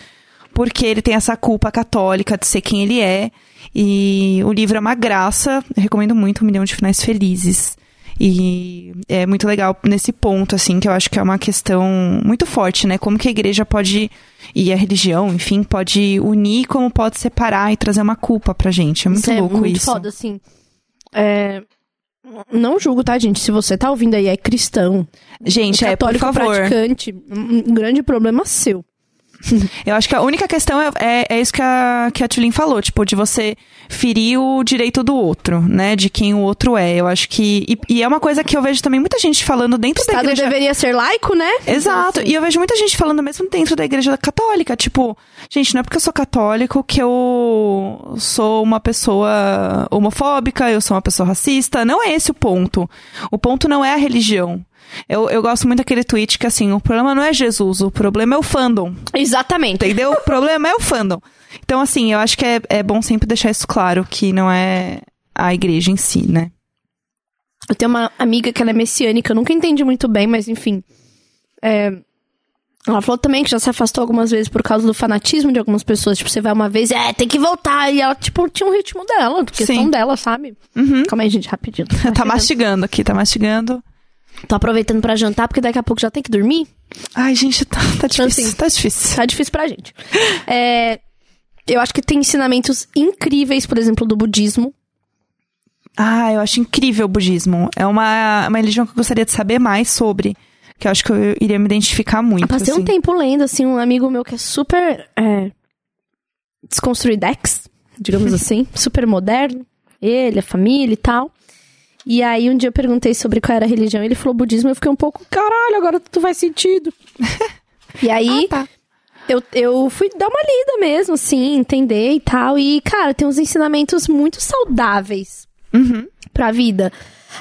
Speaker 1: porque ele tem essa culpa católica de ser quem ele é. E o livro é uma graça, eu recomendo muito Um Milhão de Finais Felizes. E é muito legal nesse ponto, assim, que eu acho que é uma questão muito forte, né? Como que a igreja pode, e a religião, enfim, pode unir, como pode separar e trazer uma culpa pra gente. É muito
Speaker 2: isso
Speaker 1: louco
Speaker 2: é muito
Speaker 1: isso.
Speaker 2: foda, assim. É, Não julgo, tá, gente? Se você tá ouvindo aí é cristão,
Speaker 1: Gente, é, por
Speaker 2: católico
Speaker 1: favor.
Speaker 2: praticante, um grande problema seu.
Speaker 1: Eu acho que a única questão é, é, é isso que a, que a Tulin falou, tipo, de você ferir o direito do outro, né? De quem o outro é. Eu acho que. E, e é uma coisa que eu vejo também muita gente falando
Speaker 2: O
Speaker 1: dentro da
Speaker 2: Estado
Speaker 1: igreja.
Speaker 2: deveria ser laico, né?
Speaker 1: Exato.
Speaker 2: Assim.
Speaker 1: E eu vejo muita gente falando mesmo dentro da igreja católica. Tipo, gente, não é porque eu sou católico que eu sou uma pessoa homofóbica, eu sou uma pessoa racista. Não é esse o ponto. O ponto não é a religião. Eu, eu gosto muito daquele tweet que, assim, o problema não é Jesus, o problema é o fandom.
Speaker 2: Exatamente.
Speaker 1: Entendeu? O problema é o fandom. Então, assim, eu acho que é, é bom sempre deixar isso claro, que não é a igreja em si, né?
Speaker 2: Eu tenho uma amiga que ela é messiânica, eu nunca entendi muito bem, mas enfim. É, Ela falou também que já se afastou algumas vezes por causa do fanatismo de algumas pessoas. Tipo, você vai uma vez, é, tem que voltar. E ela, tipo, tinha um ritmo dela, questão
Speaker 1: Sim.
Speaker 2: dela, sabe?
Speaker 1: Uhum.
Speaker 2: Calma aí, gente, rapidinho.
Speaker 1: Tá mastigando aqui, tá mastigando.
Speaker 2: Tô aproveitando pra jantar, porque daqui a pouco já tem que dormir.
Speaker 1: Ai, gente, tá, tá difícil.
Speaker 2: assim,
Speaker 1: tá difícil.
Speaker 2: Tá difícil pra gente. É, eu acho que tem ensinamentos incríveis, por exemplo, do budismo.
Speaker 1: Ah, eu acho incrível o budismo. É uma, uma religião que eu gostaria de saber mais sobre. Que eu acho que eu iria me identificar muito.
Speaker 2: Eu passei
Speaker 1: assim.
Speaker 2: um tempo lendo, assim, um amigo meu que é super é, desconstruidex, digamos assim, super moderno. Ele, a família e tal. E aí um dia eu perguntei sobre qual era a religião, ele falou budismo, eu fiquei um pouco, caralho, agora tudo faz sentido. e aí
Speaker 1: Ah, tá.
Speaker 2: eu, eu fui dar uma lida mesmo, assim, entender e tal. E, cara, tem uns ensinamentos muito saudáveis
Speaker 1: Uhum.
Speaker 2: pra vida.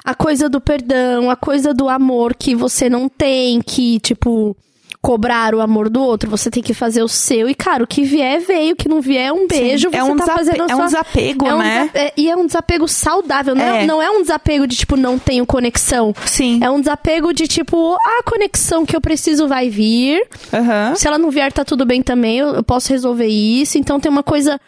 Speaker 2: A coisa do perdão, a coisa do amor que você não tem que, tipo, cobrar o amor do outro. Você tem que fazer o seu. E, cara, o que vier, veio. O que não vier, é um beijo.
Speaker 1: é
Speaker 2: você
Speaker 1: um,
Speaker 2: tá
Speaker 1: desape-
Speaker 2: fazendo a
Speaker 1: é um
Speaker 2: sua...
Speaker 1: desapego,
Speaker 2: é um
Speaker 1: né?
Speaker 2: é- e é um desapego saudável. Não é.
Speaker 1: É.
Speaker 2: não é um desapego de, tipo, não tenho conexão.
Speaker 1: Sim.
Speaker 2: É um desapego de, tipo, a conexão que eu preciso vai vir.
Speaker 1: Aham.
Speaker 2: Se ela não vier, tá tudo bem também. Eu, eu posso resolver isso. Então tem uma coisa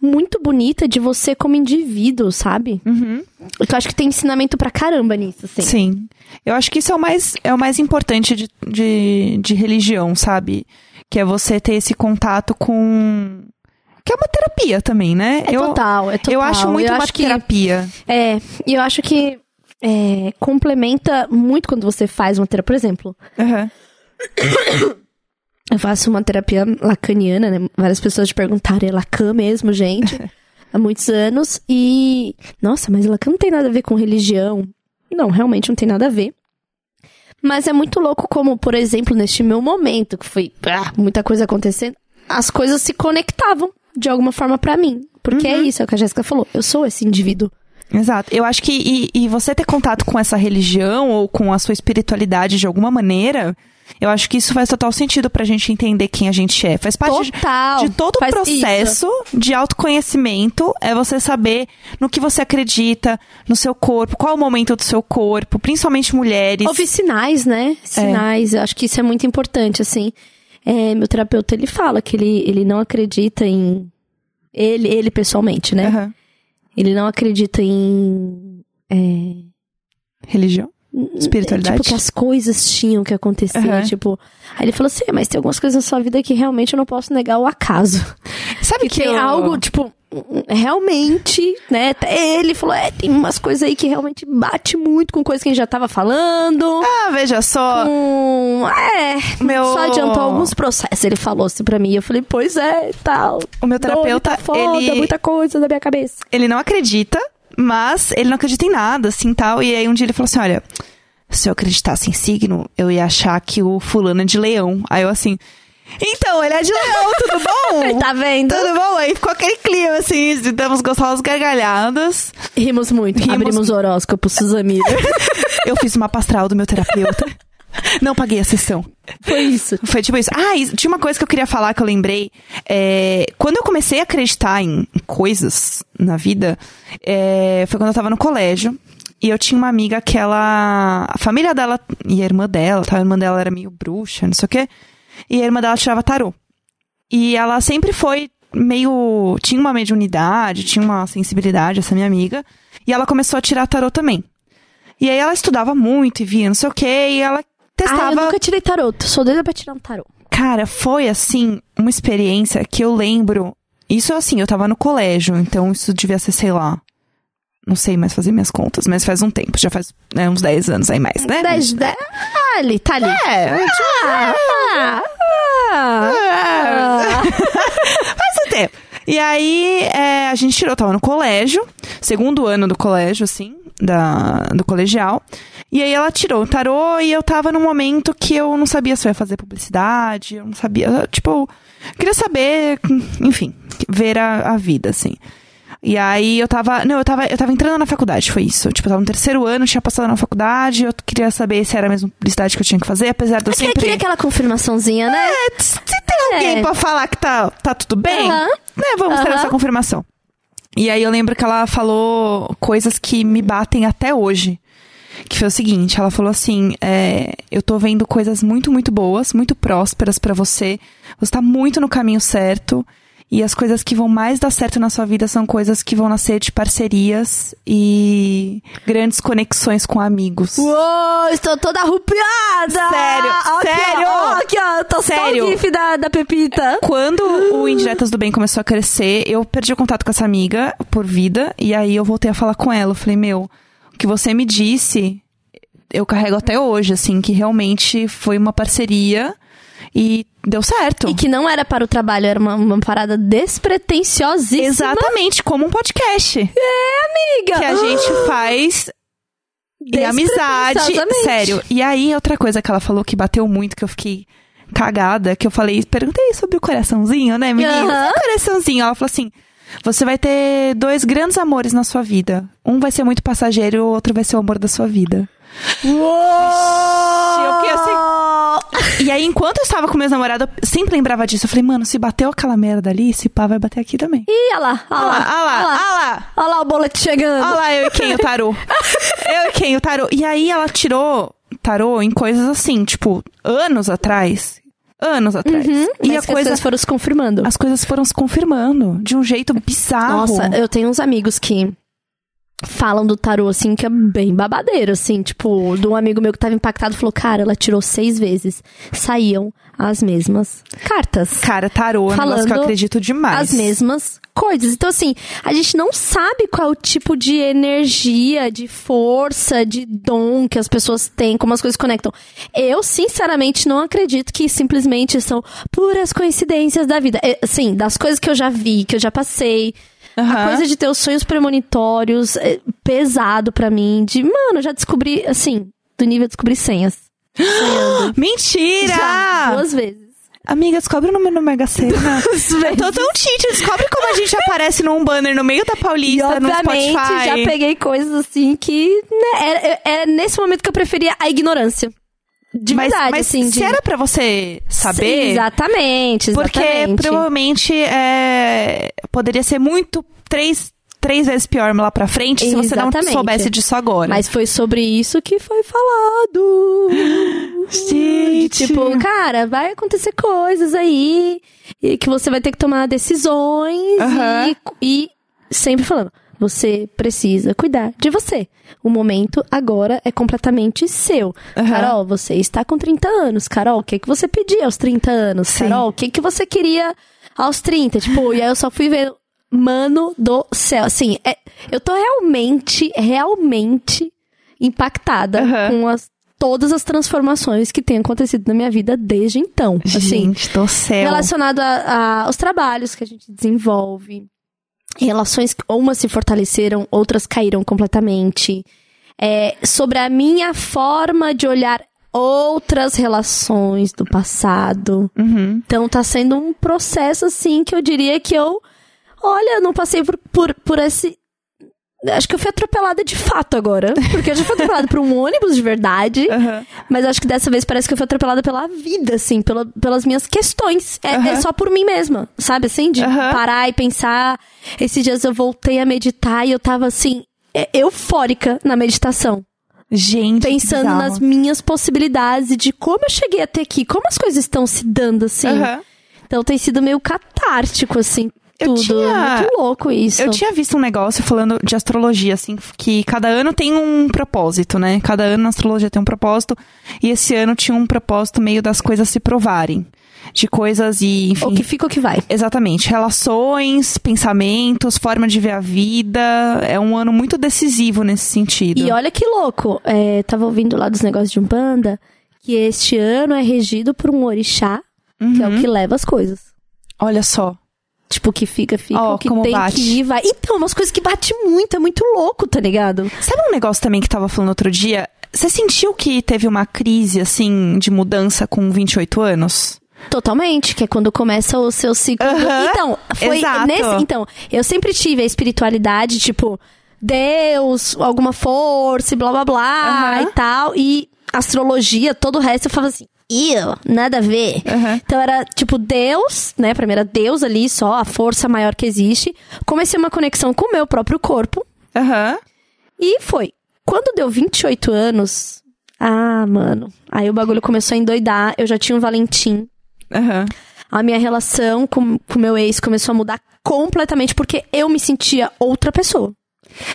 Speaker 2: muito bonita de você como indivíduo, sabe?
Speaker 1: Uhum.
Speaker 2: Eu acho que tem ensinamento pra caramba nisso, assim.
Speaker 1: Sim. Eu acho que isso é o mais, é o mais importante de, de, de religião, sabe? Que é você ter esse contato com. Que é uma terapia também, né?
Speaker 2: É
Speaker 1: eu,
Speaker 2: total, é total.
Speaker 1: Eu acho muito
Speaker 2: Eu
Speaker 1: uma
Speaker 2: acho que-
Speaker 1: terapia.
Speaker 2: É, e eu acho que é, complementa muito quando você faz uma terapia. Por exemplo,
Speaker 1: Aham.
Speaker 2: eu faço uma terapia lacaniana, né? Várias pessoas te perguntaram, é Lacan mesmo, gente? Há muitos anos. E, nossa, mas Lacan não tem nada a ver com religião. Não, realmente não tem nada a ver. Mas é muito louco como, por exemplo, neste meu momento, que foi ah, muita coisa acontecendo, as coisas se conectavam de alguma forma pra mim. Porque é isso, é o que a Jéssica falou. Eu sou esse indivíduo.
Speaker 1: Exato. Eu acho que e, e você ter contato com essa religião ou com a sua espiritualidade de alguma maneira, eu acho que isso faz total sentido pra gente entender quem a gente é. Faz parte de-
Speaker 2: Total.
Speaker 1: de todo o processo de autoconhecimento é você saber no que você acredita, no seu corpo, qual é o momento do seu corpo, principalmente mulheres.
Speaker 2: Houve sinais, né? Sinais. Eu acho que isso é muito importante, assim. É, meu terapeuta, ele fala que ele, ele não acredita em... Ele, ele pessoalmente, né?
Speaker 1: Aham.
Speaker 2: Ele não acredita em... é,
Speaker 1: Religião? Espiritualidade?
Speaker 2: Tipo, que as coisas tinham que acontecer,
Speaker 1: Aham.
Speaker 2: tipo... Aí ele falou assim, "É, mas tem algumas coisas na sua vida que realmente eu não posso negar o acaso.
Speaker 1: Sabe
Speaker 2: Que tem
Speaker 1: eu-
Speaker 2: algo, tipo, realmente, né? Ele falou, é, tem umas coisas aí que realmente bate muito com coisas que a gente já tava falando.
Speaker 1: Ah, veja só.
Speaker 2: com... É,
Speaker 1: Meu-
Speaker 2: só adiantou alguns processos. Ele falou assim pra mim. Eu falei, pois é, tal.
Speaker 1: O meu terapeuta,
Speaker 2: Tá foda,
Speaker 1: ele-
Speaker 2: muita coisa na minha cabeça.
Speaker 1: ele não acredita, mas ele não acredita em nada, assim, tal. E aí um dia ele falou assim, olha, se eu acreditasse em signo, eu ia achar que o fulano é de leão. Aí eu assim, então, ele é de leão, tudo bom?
Speaker 2: Tá vendo?
Speaker 1: Tudo bom? Aí ficou aquele clima, assim, de damos gostosas gargalhadas.
Speaker 2: Rimos muito.
Speaker 1: Rimos-
Speaker 2: Abrimos horóscopo, Suzamira.
Speaker 1: Eu fiz uma pastral do meu terapeuta. Não paguei a sessão.
Speaker 2: Foi isso.
Speaker 1: Foi tipo isso. Ah, e tinha uma coisa que eu queria falar que eu lembrei. É, quando eu comecei a acreditar em em coisas na vida, é, foi quando eu tava no colégio. E eu tinha uma amiga que ela. A família dela e a irmã dela, tá? a irmã dela era meio bruxa, não sei o quê. E a irmã dela tirava tarô. E ela sempre foi meio. Tinha uma mediunidade, tinha uma sensibilidade, essa minha amiga. E ela começou a tirar tarô também. E aí ela estudava muito e via não sei o quê, e ela
Speaker 2: Ah,
Speaker 1: testava.
Speaker 2: eu nunca tirei tarô. Sou doida pra tirar um tarô.
Speaker 1: Cara, foi assim, uma experiência que eu lembro. Isso assim, eu tava no colégio, então isso devia ser, sei lá. Não sei mais fazer minhas contas, mas faz um tempo, já faz né, uns 10 anos aí mais, né?
Speaker 2: Dez, dez, ah, ali, tá ali.
Speaker 1: É,
Speaker 2: Ah, ah, ah.
Speaker 1: faz um tempo. E aí, é, a gente tirou, tava no colégio, segundo ano do colégio, assim, da, do colegial. E aí ela tirou o tarô e eu tava num momento que eu não sabia se eu ia fazer publicidade, eu não sabia, tipo, eu queria saber, enfim, ver a, a vida, assim. E aí eu tava. Não, eu tava, eu tava entrando na faculdade, foi isso. Tipo, eu tava no terceiro ano, tinha passado na faculdade, eu queria saber se era a mesma publicidade que eu tinha que fazer, apesar de eu
Speaker 2: Mas
Speaker 1: sempre.
Speaker 2: queria aquela confirmaçãozinha, né?
Speaker 1: É, se tem alguém
Speaker 2: É.
Speaker 1: pra falar que tá, tá tudo bem, né, vamos ter essa confirmação. E aí eu lembro que ela falou coisas que me batem até hoje. Que foi o seguinte, ela falou assim, é, eu tô vendo coisas muito, muito boas, muito prósperas pra você. Você tá muito no caminho certo. E as coisas que vão mais dar certo na sua vida são coisas que vão nascer de parcerias e grandes conexões com amigos.
Speaker 2: Uou, estou toda arrupiada!
Speaker 1: Sério,
Speaker 2: Ó, aqui,
Speaker 1: sério.
Speaker 2: Ó, ó, aqui, ó, tô
Speaker 1: Sério.
Speaker 2: só o gif da, da Pepita.
Speaker 1: Quando o Indiretas do Bem começou a crescer, eu perdi o contato com essa amiga por vida. E aí eu voltei a falar com ela. Eu falei, meu, que você me disse, eu carrego até hoje, assim, que realmente foi uma parceria e deu certo.
Speaker 2: E que não era para o trabalho, era uma, uma parada despretensiosíssima.
Speaker 1: Exatamente, como um podcast.
Speaker 2: amiga.
Speaker 1: Que a gente faz em amizade. Sério. E aí, outra coisa que ela falou que bateu muito, que eu fiquei cagada, que eu falei, perguntei sobre o coraçãozinho, né, menina? E o coraçãozinho? Ela falou assim: você vai ter dois grandes amores na sua vida. Um vai ser muito passageiro e o outro vai ser o amor da sua vida.
Speaker 2: Uou!
Speaker 1: eu fiquei assim- E aí, enquanto eu estava com meus namorados, eu sempre lembrava disso. Eu falei, mano, se bateu aquela merda ali, esse pá vai bater aqui também.
Speaker 2: Ih, olha lá, olha
Speaker 1: Olha
Speaker 2: lá,
Speaker 1: lá, olha lá, olha lá.
Speaker 2: Olha lá o boleto chegando.
Speaker 1: Olha lá, eu e quem o tarô. eu e quem o tarô. E aí ela tirou tarô em coisas assim, tipo, anos atrás. Anos atrás.
Speaker 2: Uhum,
Speaker 1: e
Speaker 2: mas
Speaker 1: a
Speaker 2: que as
Speaker 1: coisa.
Speaker 2: coisas foram se confirmando.
Speaker 1: As coisas foram se confirmando de um jeito bizarro.
Speaker 2: Nossa, eu tenho uns amigos que falam do tarô, assim, que é bem babadeiro, assim. Tipo, de um amigo meu que tava impactado falou: Cara, ela tirou seis vezes. Saíam as mesmas cartas.
Speaker 1: Cara, tarô é um negócio que eu
Speaker 2: Falando
Speaker 1: acredito demais.
Speaker 2: As mesmas coisas. Então, assim, a gente não sabe qual é o tipo de energia, de força, de dom que as pessoas têm, como as coisas conectam. Eu, sinceramente, não acredito que simplesmente são puras coincidências da vida. É, Assim, das coisas que eu já vi, que eu já passei. A
Speaker 1: Aham.
Speaker 2: coisa de ter os sonhos premonitórios é pesado pra mim. De, mano, já descobri, assim, do nível de descobrir senhas.
Speaker 1: Mentira!
Speaker 2: Já, duas vezes.
Speaker 1: Amiga, descobre o número no Mega Sena. eu tô tão tite, descobre como a gente aparece num banner no meio da
Speaker 2: E
Speaker 1: Paulista, no
Speaker 2: obviamente
Speaker 1: Spotify.
Speaker 2: já peguei coisas assim que né, é, é- é nesse momento que eu preferia a ignorância. De
Speaker 1: mas,
Speaker 2: verdade,
Speaker 1: mas
Speaker 2: assim.
Speaker 1: se
Speaker 2: de...
Speaker 1: era pra você saber,
Speaker 2: Exatamente,
Speaker 1: Porque
Speaker 2: exatamente.
Speaker 1: provavelmente é, poderia ser muito três, três vezes pior lá pra frente se você não soubesse disso agora.
Speaker 2: Mas foi sobre isso que foi falado.
Speaker 1: Gente.
Speaker 2: Tipo, cara, vai acontecer coisas aí e que você vai ter que tomar decisões
Speaker 1: Aham.
Speaker 2: e, e sempre falando. Você precisa cuidar de você. O momento agora é completamente seu.
Speaker 1: Aham.
Speaker 2: Carol, você está com 30 anos. Carol, o que, que você pedia aos 30 anos?
Speaker 1: Sim.
Speaker 2: Carol, o que, que você queria aos 30? Tipo, e aí eu só fui ver. Mano do céu. Assim, é- eu tô realmente, realmente impactada
Speaker 1: Aham.
Speaker 2: com as, todas as transformações que têm acontecido na minha vida desde então. Assim,
Speaker 1: Gente do céu.
Speaker 2: relacionado aos trabalhos que a gente desenvolve, relações que umas se fortaleceram, outras caíram completamente, é, sobre a minha forma de olhar outras relações do passado.
Speaker 1: Uhum.
Speaker 2: Então tá sendo um processo assim que eu diria que eu, olha, eu não passei por, por, por esse Acho que eu fui atropelada de fato agora. Porque eu já fui atropelada por um ônibus de verdade.
Speaker 1: Aham.
Speaker 2: Mas acho que dessa vez parece que eu fui atropelada pela vida, assim, pela, pelas minhas questões. É,
Speaker 1: Aham.
Speaker 2: é só por mim mesma, sabe assim? De
Speaker 1: Aham.
Speaker 2: parar e pensar. Esses dias eu voltei a meditar e eu tava assim, é, eufórica na meditação.
Speaker 1: Gente.
Speaker 2: Pensando nas minhas possibilidades e de como eu cheguei até aqui, como as coisas estão se dando, assim. Então tem sido meio catártico, assim,
Speaker 1: Eu
Speaker 2: tudo.
Speaker 1: tinha-
Speaker 2: Muito louco isso.
Speaker 1: Eu tinha visto um negócio falando de astrologia, assim, que cada ano tem um propósito, né? Cada ano na astrologia tem um propósito. E esse ano tinha um propósito meio das coisas se provarem. De coisas e, enfim.
Speaker 2: O que fica, o que vai.
Speaker 1: Exatamente. Relações, pensamentos, forma de ver a vida. É um ano muito decisivo nesse sentido.
Speaker 2: E olha que louco, é, tava ouvindo lá dos negócios de Umbanda, que este ano é regido por um orixá, que é o
Speaker 1: Uhum.
Speaker 2: que leva as coisas.
Speaker 1: Olha só.
Speaker 2: Tipo, que fica, fica,
Speaker 1: Ó,
Speaker 2: o que
Speaker 1: como
Speaker 2: tem
Speaker 1: bate.
Speaker 2: que ir, vai. Então, umas coisas que bate muito, é muito louco, tá ligado?
Speaker 1: Sabe um negócio também que tava falando outro dia? Você sentiu que teve uma crise, assim, de mudança com 28 anos?
Speaker 2: Totalmente, que é quando começa o seu ciclo. do-
Speaker 1: Aham,
Speaker 2: Então, foi
Speaker 1: exato.
Speaker 2: nesse. Então, eu sempre tive a espiritualidade, tipo, Deus, alguma força e blá blá blá
Speaker 1: Aham.
Speaker 2: e tal. E astrologia, todo o resto eu falava assim. Eu, nada a ver.
Speaker 1: Aham.
Speaker 2: Então era tipo Deus, né? Pra mim era Deus ali só, a força maior que existe. Comecei uma conexão com o meu próprio corpo.
Speaker 1: Aham.
Speaker 2: E foi. Quando deu 28 anos. Ah, mano. Aí o bagulho começou a endoidar. Eu já tinha um Valentim.
Speaker 1: Aham.
Speaker 2: A minha relação com o meu ex começou a mudar completamente porque eu me sentia outra pessoa.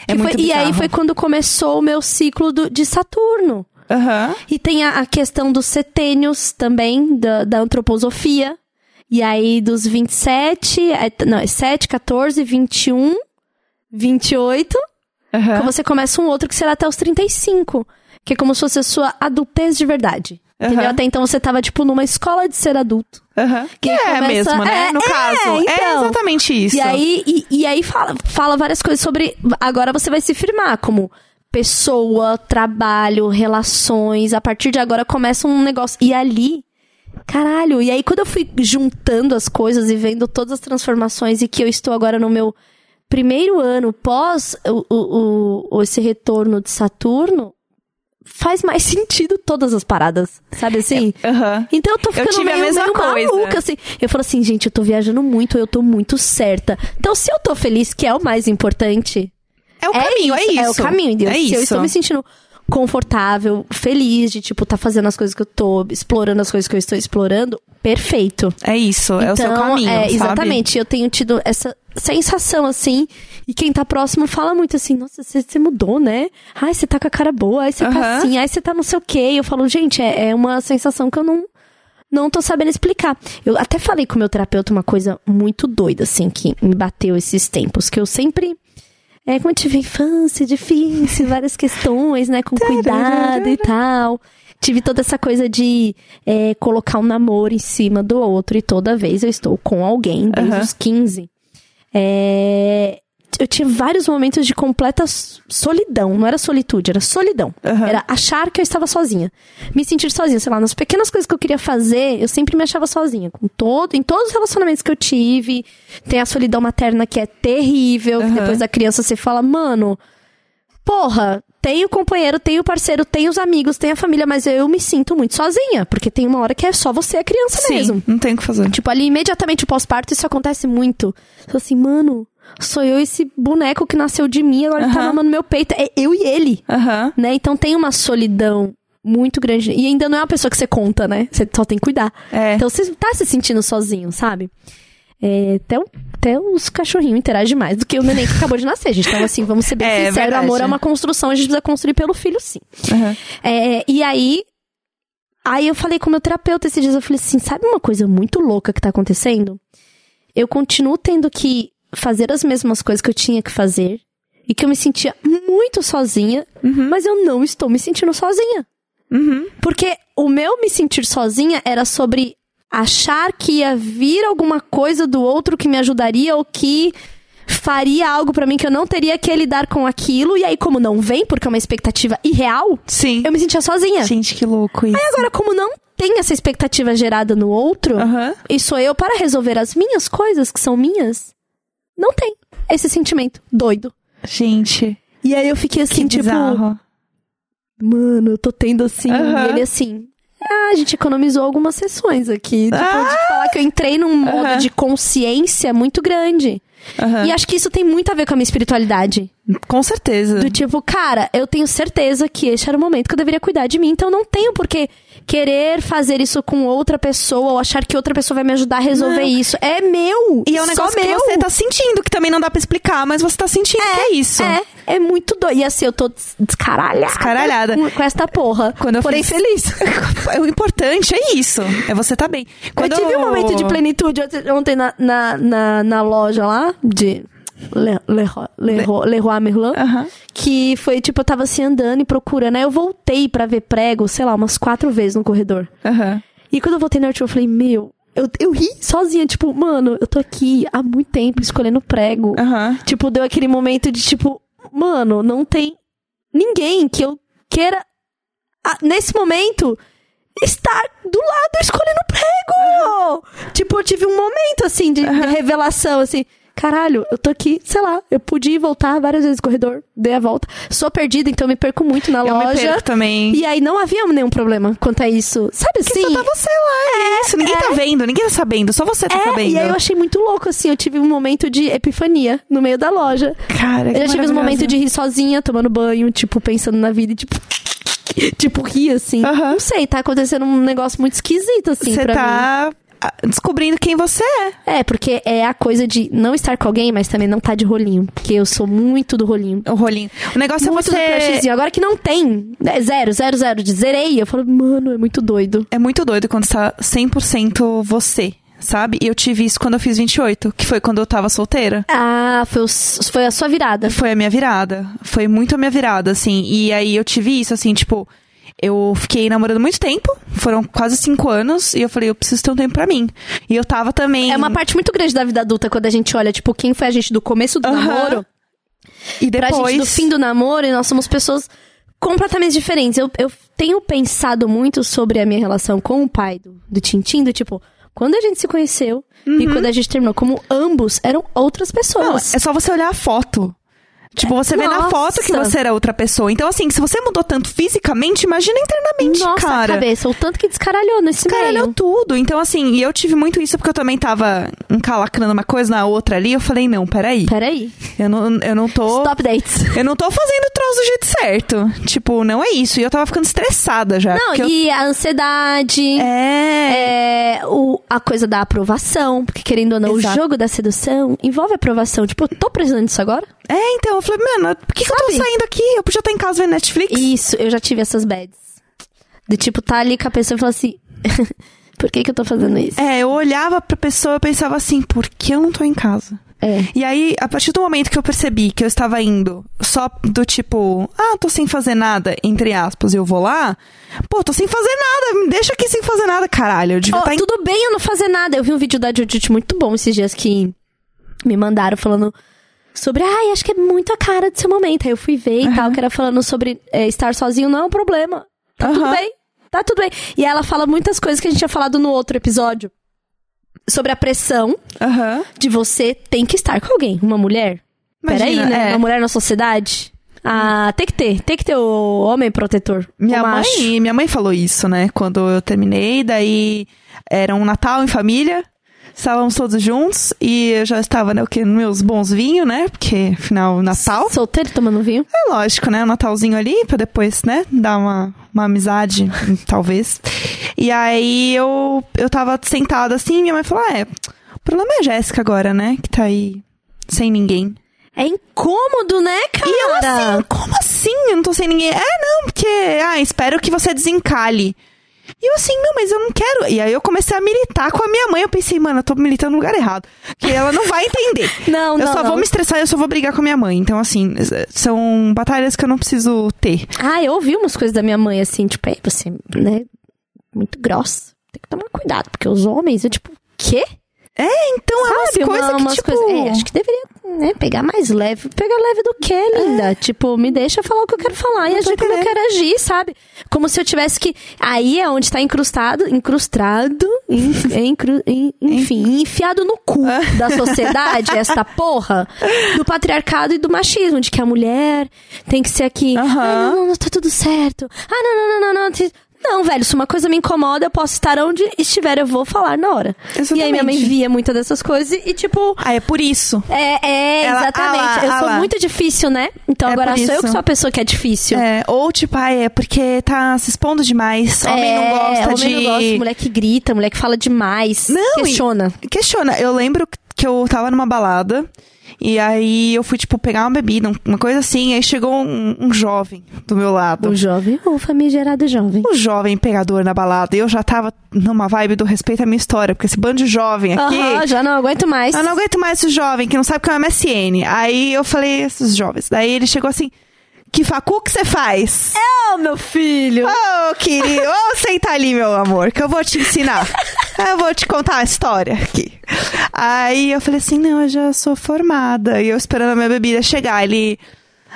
Speaker 1: É
Speaker 2: foi- e aí foi quando começou o meu ciclo do- de Saturno.
Speaker 1: Aham.
Speaker 2: E tem a, a questão dos setênios também, da, da antroposofia. E aí dos 27, é, não, é 7, 14, 21, 28.
Speaker 1: Aham.
Speaker 2: que você começa um outro que será até os 35. Que é como se fosse a sua adultez de verdade. Entendeu?
Speaker 1: Aham.
Speaker 2: Até então você tava, tipo, numa escola de ser adulto.
Speaker 1: Aham. Que
Speaker 2: aí
Speaker 1: é
Speaker 2: começa-
Speaker 1: mesmo, né?
Speaker 2: É,
Speaker 1: no
Speaker 2: é,
Speaker 1: caso. É
Speaker 2: então.
Speaker 1: exatamente isso.
Speaker 2: E aí, e, e aí fala, fala várias coisas sobre. Agora você vai se firmar como pessoa, trabalho, relações. A partir de agora começa um negócio. E ali. Caralho, e aí quando eu fui juntando as coisas e vendo todas as transformações e que eu estou agora no meu primeiro ano pós o, o, o- esse retorno de Saturno, faz mais sentido todas as paradas, sabe assim?
Speaker 1: Aham.
Speaker 2: Então eu tô ficando
Speaker 1: a
Speaker 2: meio,
Speaker 1: mesma
Speaker 2: meio
Speaker 1: coisa.
Speaker 2: maluca, assim. Eu falo assim, gente, eu tô viajando muito, eu tô muito certa. Então, se eu tô feliz, que é o mais importante,
Speaker 1: É o caminho, é isso.
Speaker 2: É o caminho, Deus.
Speaker 1: É
Speaker 2: Se
Speaker 1: isso.
Speaker 2: eu estou me sentindo confortável, feliz de, tipo, tá fazendo as coisas que eu tô, explorando as coisas que eu estou explorando, perfeito.
Speaker 1: É isso, é o seu
Speaker 2: Então,
Speaker 1: caminho,
Speaker 2: é,
Speaker 1: sabe?
Speaker 2: exatamente. Eu tenho tido essa sensação, assim, e quem tá próximo fala muito assim, nossa, você, mudou, né? Ai, você tá com a cara boa, ai, você tá
Speaker 1: Aham.
Speaker 2: assim, ai, você tá não sei o quê. Eu falo, gente, é, é uma sensação que eu não, não tô sabendo explicar. Eu até falei com o meu terapeuta uma coisa muito doida, assim, que me bateu esses tempos, que eu sempre... É, como eu tive infância difícil, várias questões, né, com cuidado e tal. Tive toda essa coisa de é, colocar um namoro em cima do outro e toda vez eu estou com alguém, desde
Speaker 1: Aham.
Speaker 2: os 15. É, eu tinha vários momentos de completa solidão. Não era solitude, era solidão.
Speaker 1: Aham.
Speaker 2: Era achar que eu estava sozinha. Me sentir sozinha, sei lá, nas pequenas coisas que eu queria fazer, eu sempre me achava sozinha. Com todo, em todos os relacionamentos que eu tive. Tem a solidão materna que é terrível. que
Speaker 1: Aham.
Speaker 2: depois da criança você fala, mano, porra, tem o companheiro, tem o parceiro, tem os amigos, tem a família, mas eu me sinto muito sozinha. Porque tem uma hora que é só você a criança
Speaker 1: Sim,
Speaker 2: mesmo.
Speaker 1: não tem o que fazer.
Speaker 2: Tipo, ali imediatamente pós-parto, isso acontece muito. Eu falo assim, mano, sou eu esse boneco que nasceu de mim, agora ele tá mamando meu peito. É eu e ele, né? Então tem uma solidão muito grande. E ainda não é uma pessoa que você conta, né? Você só tem que cuidar.
Speaker 1: É.
Speaker 2: Então você tá se sentindo sozinho, sabe? É, até, até os cachorrinhos interagem mais do que o neném que acabou de nascer, gente. Então, assim, vamos ser bem
Speaker 1: É,
Speaker 2: sinceros,
Speaker 1: verdade.
Speaker 2: amor é uma construção, a gente precisa construir pelo filho, sim. É, e aí. Aí eu falei com o meu terapeuta esses dias, eu falei assim, sabe uma coisa muito louca que tá acontecendo? Eu continuo tendo que fazer as mesmas coisas que eu tinha que fazer. E que eu me sentia muito sozinha, mas eu não estou me sentindo sozinha.
Speaker 1: Uhum.
Speaker 2: Porque o meu me sentir sozinha era sobre achar que ia vir alguma coisa do outro que me ajudaria ou que faria algo pra mim que eu não teria que lidar com aquilo. E aí, como não vem, porque é uma expectativa irreal,
Speaker 1: Sim.
Speaker 2: eu me sentia sozinha.
Speaker 1: Gente, que louco isso.
Speaker 2: Agora, como não tem essa expectativa gerada no outro,
Speaker 1: Aham.
Speaker 2: e sou eu para resolver as minhas coisas, que são minhas, não tem esse sentimento doido.
Speaker 1: Gente,
Speaker 2: E aí eu fiquei assim, tipo,
Speaker 1: bizarro.
Speaker 2: mano, eu tô tendo assim. E ele assim. Ah, a gente economizou algumas sessões aqui. Tipo,
Speaker 1: Ah!
Speaker 2: de falar que eu entrei num modo
Speaker 1: Aham.
Speaker 2: de consciência muito grande.
Speaker 1: Aham.
Speaker 2: E acho que isso tem muito a ver com a minha espiritualidade.
Speaker 1: Com certeza.
Speaker 2: Do tipo, cara, eu tenho certeza que este era o momento que eu deveria cuidar de mim, então não tenho por que querer fazer isso com outra pessoa ou achar que outra pessoa vai me ajudar a resolver
Speaker 1: Não.
Speaker 2: isso. É meu.
Speaker 1: E é um negócio que
Speaker 2: meu.
Speaker 1: você tá sentindo, que também não dá pra explicar, mas você tá sentindo que é isso.
Speaker 2: É, é muito doido. E assim, eu tô des- descaralhada.
Speaker 1: Descaralhada.
Speaker 2: Com, com esta porra.
Speaker 1: Quando eu
Speaker 2: Porém
Speaker 1: fiz-
Speaker 2: feliz.
Speaker 1: o importante é isso. É você tá bem. Quando
Speaker 2: eu tive um momento de plenitude ontem- ontem na, na, na, na loja lá de Le, Leroy, Leroy, Leroy Merlin. Que foi tipo, eu tava assim andando e procurando. Aí eu voltei pra ver prego, sei lá, umas quatro vezes no corredor. E quando eu voltei na última, eu falei, meu, eu, eu ri sozinha, tipo, mano, eu tô aqui há muito tempo escolhendo prego. Tipo, deu aquele momento de tipo, mano, não tem ninguém que eu queira, ah, nesse momento, estar do lado escolhendo prego. Tipo, eu tive um momento, assim, de, de revelação, assim. Caralho, eu tô aqui, sei lá, eu podia ir voltar várias vezes no corredor, dei a volta. Sou perdida, então me perco muito na
Speaker 1: Eu me
Speaker 2: loja.
Speaker 1: perco também.
Speaker 2: E aí não havia nenhum problema quanto a isso. Sabe
Speaker 1: Porque
Speaker 2: assim?
Speaker 1: só tá você lá, é isso. Ninguém tá vendo, ninguém tá sabendo, só você tá
Speaker 2: É,
Speaker 1: sabendo.
Speaker 2: e aí eu achei muito louco, assim, eu tive um momento de epifania no meio da loja.
Speaker 1: Cara,
Speaker 2: Eu já tive um momento de rir sozinha, tomando banho, tipo, pensando na vida e tipo. tipo, rir, assim. Não sei, tá acontecendo um negócio muito esquisito, assim,
Speaker 1: Você
Speaker 2: pra mim.
Speaker 1: Descobrindo quem você é.
Speaker 2: É, porque é a coisa de não estar com alguém, mas também não tá de rolinho. Porque eu sou muito do rolinho.
Speaker 1: O rolinho. O negócio
Speaker 2: Muito
Speaker 1: é você.
Speaker 2: crushzinho. Agora que não tem, é zero, zero, zero, de zerei. Eu falo, mano, é muito doido.
Speaker 1: É muito doido quando você tá 100% você, sabe? E eu tive isso quando eu fiz 28, que foi quando eu tava solteira.
Speaker 2: Ah, foi, o foi a sua virada.
Speaker 1: Foi a minha virada. Foi muito a minha virada, assim. E aí eu tive isso, assim, tipo. Eu fiquei namorando muito tempo, foram quase cinco anos, e eu falei, eu preciso ter um tempo pra mim. E eu tava também.
Speaker 2: É uma parte muito grande da vida adulta quando a gente olha, tipo, quem foi a gente do começo do namoro
Speaker 1: E
Speaker 2: pra
Speaker 1: depois.
Speaker 2: gente do fim do namoro e nós somos pessoas completamente diferentes. Eu, eu tenho pensado muito sobre a minha relação com o pai do, do Tintin, do tipo, quando a gente se conheceu e quando a gente terminou, como ambos eram outras
Speaker 1: Uhum. Não,
Speaker 2: pessoas.
Speaker 1: é só você olhar a foto. Tipo, você vê na
Speaker 2: Nossa.
Speaker 1: foto que você era outra pessoa. Então, assim, se você mudou tanto fisicamente, imagina internamente,
Speaker 2: Nossa,
Speaker 1: cara.
Speaker 2: cabeça, o tanto que descaralhou nesse
Speaker 1: Caralhou
Speaker 2: meio.
Speaker 1: tudo. Então, assim, e eu tive muito isso porque eu também tava encalacrando uma coisa na outra ali. Eu falei, não, peraí.
Speaker 2: Peraí.
Speaker 1: Eu não, eu não tô.
Speaker 2: Stop dates.
Speaker 1: Eu não tô fazendo o troço do jeito certo. Tipo, não é isso. E eu tava ficando estressada já.
Speaker 2: Não,
Speaker 1: porque eu-
Speaker 2: e a ansiedade.
Speaker 1: É.
Speaker 2: É, o, a coisa da aprovação, porque querendo ou não,
Speaker 1: Exato.
Speaker 2: o jogo da sedução envolve aprovação. Tipo, eu tô precisando disso agora?
Speaker 1: É, então, eu falei, mano, por que, que eu tô saindo aqui? Eu podia estar em casa vendo Netflix.
Speaker 2: Isso, eu já tive essas bads. De tipo, tá ali com a pessoa e falar assim: por que que eu tô fazendo isso?
Speaker 1: É, eu olhava pra pessoa e pensava assim, por que eu não tô em casa?
Speaker 2: É.
Speaker 1: E aí, a partir do momento que eu percebi que eu estava indo só do tipo, ah, tô sem fazer nada, entre aspas, e eu vou lá, pô, tô sem fazer nada, me deixa aqui sem fazer nada, caralho. Eu devia
Speaker 2: Ó,
Speaker 1: estar em...
Speaker 2: tudo bem eu não fazer nada. Eu vi um vídeo da Judith muito bom esses dias que me mandaram falando sobre, ai, acho que é muito a cara do seu momento. Aí eu fui ver e tal, que era falando sobre é, estar sozinho não é um problema. Tá tudo
Speaker 1: Aham.
Speaker 2: bem. Tá tudo bem. E ela fala muitas coisas que a gente tinha falado no outro episódio. Sobre a pressão
Speaker 1: Aham.
Speaker 2: de você tem que estar com alguém. Uma mulher. Peraí,
Speaker 1: Imagina,
Speaker 2: né?
Speaker 1: é.
Speaker 2: Uma mulher na sociedade. Ah, tem que ter. Tem que ter o homem protetor.
Speaker 1: Minha mãe, minha mãe falou isso, né? Quando eu terminei, daí era um Natal em família, estávamos todos juntos e eu já estava, né, o nos meus bons vinhos, né? Porque afinal, Natal.
Speaker 2: Solteiro tomando vinho.
Speaker 1: É lógico, né? Um Natalzinho ali, pra depois, né? Dar uma, uma amizade, talvez. E aí eu, eu tava sentada assim e minha mãe falou: ah, é, o problema é a Jéssica agora, né? Que tá aí sem ninguém.
Speaker 2: É incômodo, né, cara?
Speaker 1: E eu assim, como assim? Eu não tô sem ninguém. É, não, porque, ah, espero que você desencalhe. E eu assim, não, mas eu não quero. E aí eu comecei a militar com a minha mãe. Eu pensei, mano, eu tô militando no lugar errado. Que ela não vai entender.
Speaker 2: Não,
Speaker 1: eu
Speaker 2: não,
Speaker 1: só
Speaker 2: não.
Speaker 1: vou me estressar e eu só vou brigar com a minha mãe. Então, assim, são batalhas que eu não preciso ter.
Speaker 2: Ah, eu ouvi umas coisas da minha mãe assim, tipo, é, você, né, muito grossa. Tem que tomar cuidado, porque os homens, eu tipo, quê?
Speaker 1: É, então é umas
Speaker 2: Sabe,
Speaker 1: coisas
Speaker 2: uma-
Speaker 1: que,
Speaker 2: umas
Speaker 1: tipo...
Speaker 2: coisas- é, acho que deveria, né, pegar mais leve. Pegar leve do que, linda? Tipo, me deixa falar o que eu quero falar e
Speaker 1: Não tô
Speaker 2: agir como eu quero agir, sabe? Como se eu tivesse que... Aí é onde tá incrustado, incrustado, in- encru- in- enfim, enfiado no cu da sociedade, esta porra, do patriarcado e do machismo, de que a mulher tem que ser aqui...
Speaker 1: Aham.
Speaker 2: Ai, não, não, não, tá tudo certo. Ah, não, não, não, não, não. Não, velho, se uma coisa me incomoda, eu posso estar onde estiver, eu vou falar na hora.
Speaker 1: Exatamente.
Speaker 2: E aí minha mãe via muitas dessas coisas e, tipo.
Speaker 1: Ah, é por isso.
Speaker 2: É, é
Speaker 1: Ela-
Speaker 2: exatamente.
Speaker 1: ah lá,
Speaker 2: eu
Speaker 1: ah
Speaker 2: sou
Speaker 1: lá.
Speaker 2: muito difícil, né? Então
Speaker 1: É
Speaker 2: agora sou eu
Speaker 1: isso.
Speaker 2: que sou a pessoa que é difícil.
Speaker 1: É, ou tipo, ai, é porque tá se expondo demais. Homem não
Speaker 2: É,
Speaker 1: gosta
Speaker 2: homem
Speaker 1: de.
Speaker 2: não gosta, mulher que grita, mulher que fala demais.
Speaker 1: Não, e-
Speaker 2: questiona.
Speaker 1: Questiona. Eu lembro que eu tava numa balada. E aí eu fui, tipo, pegar uma bebida, um- uma coisa assim. Aí chegou um, um jovem do meu lado.
Speaker 2: O jovem, o famigerado jovem.
Speaker 1: Um jovem pegador na balada. E eu já tava numa vibe do respeito à minha história. Porque esse bando de jovem aqui.
Speaker 2: Aham, já não aguento mais.
Speaker 1: Eu não aguento mais esse jovem que não sabe o que é um MSN. Aí eu falei, esses jovens. Daí ele chegou assim: Que facu que você faz?
Speaker 2: Oh, meu filho!
Speaker 1: Ô, querido, ô, senta ali, meu amor, que eu vou te ensinar. eu vou te contar a história aqui. Aí eu falei assim: Não, eu já sou formada. E eu esperando a minha bebida chegar. Ele.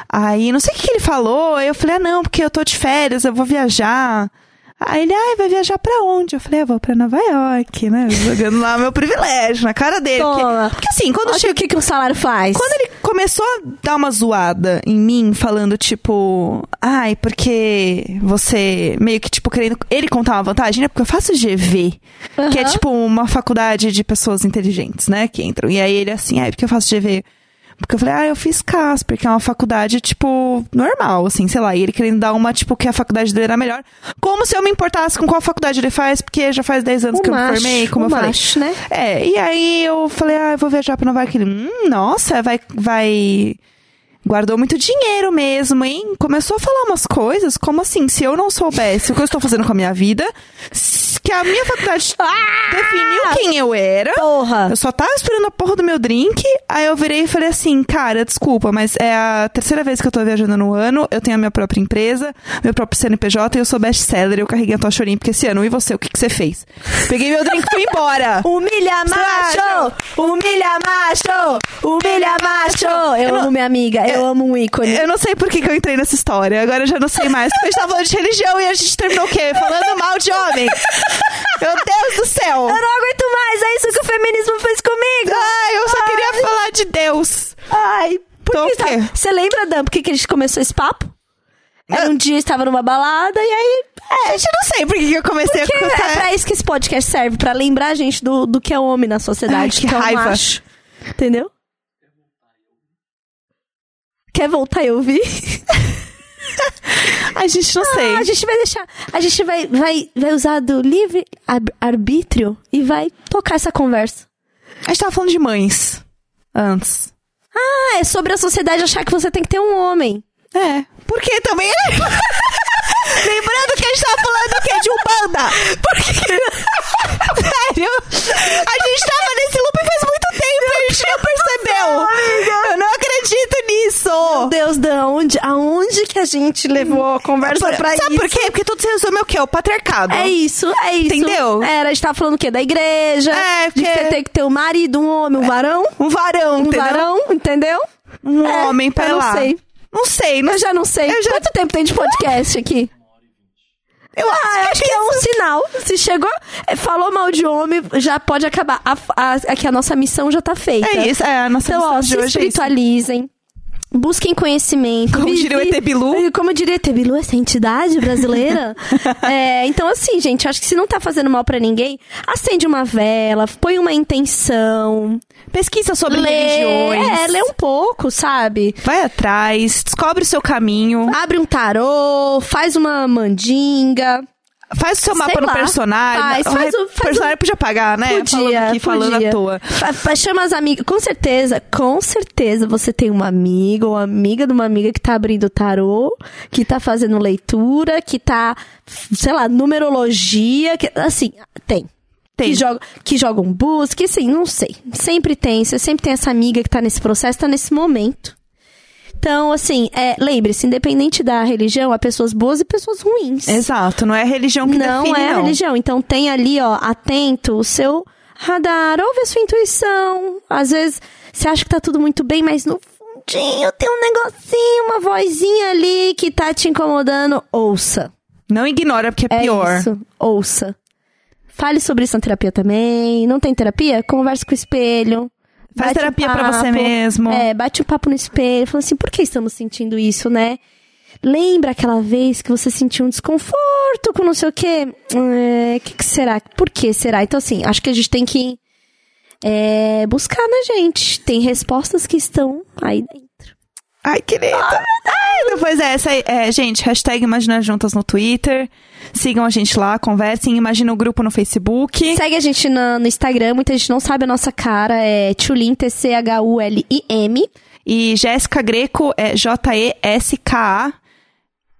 Speaker 1: Aí, não sei o que, que ele falou. Aí eu falei: Ah, não, porque eu tô de férias, eu vou viajar. Aí ele, ai, vai viajar pra onde? Eu falei, eu vou pra Nova York, né? Jogando lá meu privilégio na cara dele. Porque,
Speaker 2: Toma.
Speaker 1: porque assim, quando
Speaker 2: Olha
Speaker 1: chega.
Speaker 2: o que, que um salário faz.
Speaker 1: Quando ele começou a dar uma zoada em mim, falando tipo, ai, porque você meio que tipo querendo ele contar uma vantagem, né? Porque eu faço GV, que é tipo uma faculdade de pessoas inteligentes, né, que entram. E aí ele assim, ai, porque eu faço GV? Porque eu falei, ah, eu fiz Casper, que é uma faculdade, tipo, normal, assim, sei lá. E ele querendo dar uma, tipo, que a faculdade dele era melhor. Como se eu me importasse com qual faculdade ele faz, porque já faz 10 anos
Speaker 2: O
Speaker 1: que eu me
Speaker 2: macho,
Speaker 1: formei, como eu falei.
Speaker 2: macho, né?
Speaker 1: É, e aí eu falei, ah, eu vou viajar pra Nova York. Ele, hum, nossa, vai, vai... Guardou muito dinheiro mesmo, hein? Começou a falar umas coisas, como assim, se eu não soubesse o que eu estou fazendo com a minha vida, que a minha faculdade definiu quem eu era,
Speaker 2: Porra!
Speaker 1: eu só tava esperando a porra do meu drink, aí eu virei e falei assim, cara, desculpa, mas é a terceira vez que eu tô viajando no ano, eu tenho a minha própria empresa, meu próprio CNPJ e eu sou best-seller, eu carreguei a tocha olímpica esse ano. E você, o que, que você fez? Peguei meu drink e fui embora.
Speaker 2: Humilha macho! Humilha macho! Humilha macho! Eu, amo minha amiga, eu amo um ícone.
Speaker 1: Eu não sei por que, que eu entrei nessa história. Agora eu já não sei mais. Porque a gente tava falando de religião e a gente terminou o quê? Falando mal de homem. Meu Deus do céu.
Speaker 2: Eu não aguento mais, é isso que o feminismo fez comigo!
Speaker 1: Ai, eu só queria falar de Deus.
Speaker 2: Ai, por
Speaker 1: Então
Speaker 2: que tá- Você lembra, Dan, por que, que a gente começou esse papo? Era um dia, estava numa balada, e aí. É,
Speaker 1: Gente, eu não sei por que, que eu comecei a
Speaker 2: é
Speaker 1: contar.
Speaker 2: pra isso que esse podcast serve, pra lembrar a gente do, do que é homem na sociedade.
Speaker 1: Ai, que
Speaker 2: é um
Speaker 1: raiva.
Speaker 2: macho. Entendeu? Quer voltar e ouvir?
Speaker 1: Ai, gente, não sei.
Speaker 2: Ah, a gente vai deixar. A gente vai, vai, vai usar do livre arbítrio e vai tocar essa conversa.
Speaker 1: A gente tava falando de mães. Antes.
Speaker 2: Ah, é sobre a sociedade achar que você tem que ter um homem.
Speaker 1: É. Porque também é. Lembrando que a gente tava falando o quê? De Umbanda. Porque. Sério? A gente tava nesse loop faz muito a gente não percebeu. Eu não acredito nisso.
Speaker 2: Meu Deus, da aonde, aonde que a gente levou a conversa
Speaker 1: Por-
Speaker 2: pra
Speaker 1: Sabe
Speaker 2: isso?
Speaker 1: por quê? Porque tudo se resume ao quê? O patriarcado.
Speaker 2: É isso, é isso.
Speaker 1: Entendeu?
Speaker 2: Era, a gente tava falando o quê? Da igreja.
Speaker 1: É,
Speaker 2: De
Speaker 1: porque-
Speaker 2: você ter que ter um marido, um homem, um varão.
Speaker 1: Um varão,
Speaker 2: Um
Speaker 1: entendeu?
Speaker 2: varão, entendeu?
Speaker 1: Um
Speaker 2: É,
Speaker 1: homem pra
Speaker 2: eu não
Speaker 1: lá.
Speaker 2: sei.
Speaker 1: Não sei, não
Speaker 2: Eu já não sei.
Speaker 1: Eu já-
Speaker 2: Quanto tempo tem de podcast aqui?
Speaker 1: Eu
Speaker 2: Ah, acho que é um sinal. Se chegou, é, falou mal de homem, já pode acabar. A, a, aqui a nossa missão já tá feita.
Speaker 1: É isso, é a nossa
Speaker 2: Então,
Speaker 1: missão
Speaker 2: ó,
Speaker 1: de
Speaker 2: se
Speaker 1: hoje é
Speaker 2: espiritualizem. Busquem conhecimento.
Speaker 1: Como diria o ET Bilu.
Speaker 2: Como diria o ET Bilu, essa entidade brasileira. É, então, assim, gente, acho que se não tá fazendo mal pra ninguém, acende uma vela, põe uma intenção.
Speaker 1: Pesquisa sobre
Speaker 2: lê,
Speaker 1: religiões.
Speaker 2: É, lê um pouco, sabe?
Speaker 1: Vai atrás, descobre o seu caminho,
Speaker 2: Abre um tarô, faz uma mandinga.
Speaker 1: Faz o seu mapa
Speaker 2: Sei
Speaker 1: no
Speaker 2: lá.
Speaker 1: personagem.
Speaker 2: Faz, faz o- faz
Speaker 1: personagem podia pagar, né?
Speaker 2: Podia,
Speaker 1: falando aqui, falando
Speaker 2: podia.
Speaker 1: à toa.
Speaker 2: Fa- Chama as amigas. Com certeza, com certeza você tem uma amiga ou amiga de uma amiga que tá abrindo tarô, que tá fazendo leitura, que tá, sei lá, numerologia, que, assim, tem.
Speaker 1: Tem.
Speaker 2: Que joga, que joga um busca, assim, não sei. Sempre tem, você sempre tem essa amiga que tá nesse processo, tá nesse momento. Então, assim, é, lembre-se, independente da religião, há pessoas boas e pessoas ruins
Speaker 1: Exato, não é a religião que
Speaker 2: não
Speaker 1: define,
Speaker 2: é a
Speaker 1: não.
Speaker 2: religião. Então tem ali, ó, atento o seu radar, ouve a sua intuição. Às vezes você acha que tá tudo muito bem, mas no fundinho tem um negocinho, uma vozinha ali que tá te incomodando. Ouça.
Speaker 1: Não ignora, porque é,
Speaker 2: É
Speaker 1: pior.
Speaker 2: isso. Ouça. Fale sobre isso na terapia também. Não tem terapia? Converse com o espelho.
Speaker 1: Faz terapia pra você mesmo.
Speaker 2: É, bate um papo no espelho. Fala assim, por que estamos sentindo isso, né? Lembra aquela vez que você sentiu um desconforto com não sei o quê? O que, que será? Por que será? Então, assim, acho que a gente tem que é, buscar na gente. Tem respostas que estão aí dentro.
Speaker 1: Ai, querida. Ai, depois é essa aí. É, gente, hashtag Imagina Juntas no Twitter. Sigam a gente lá, conversem. Imagina o grupo no Facebook.
Speaker 2: Segue a gente na- no Instagram, muita gente não sabe a nossa cara, é Tchulin, T-C-H-U-L-I-M.
Speaker 1: E Jéssica Greco é J-E-S-K-A.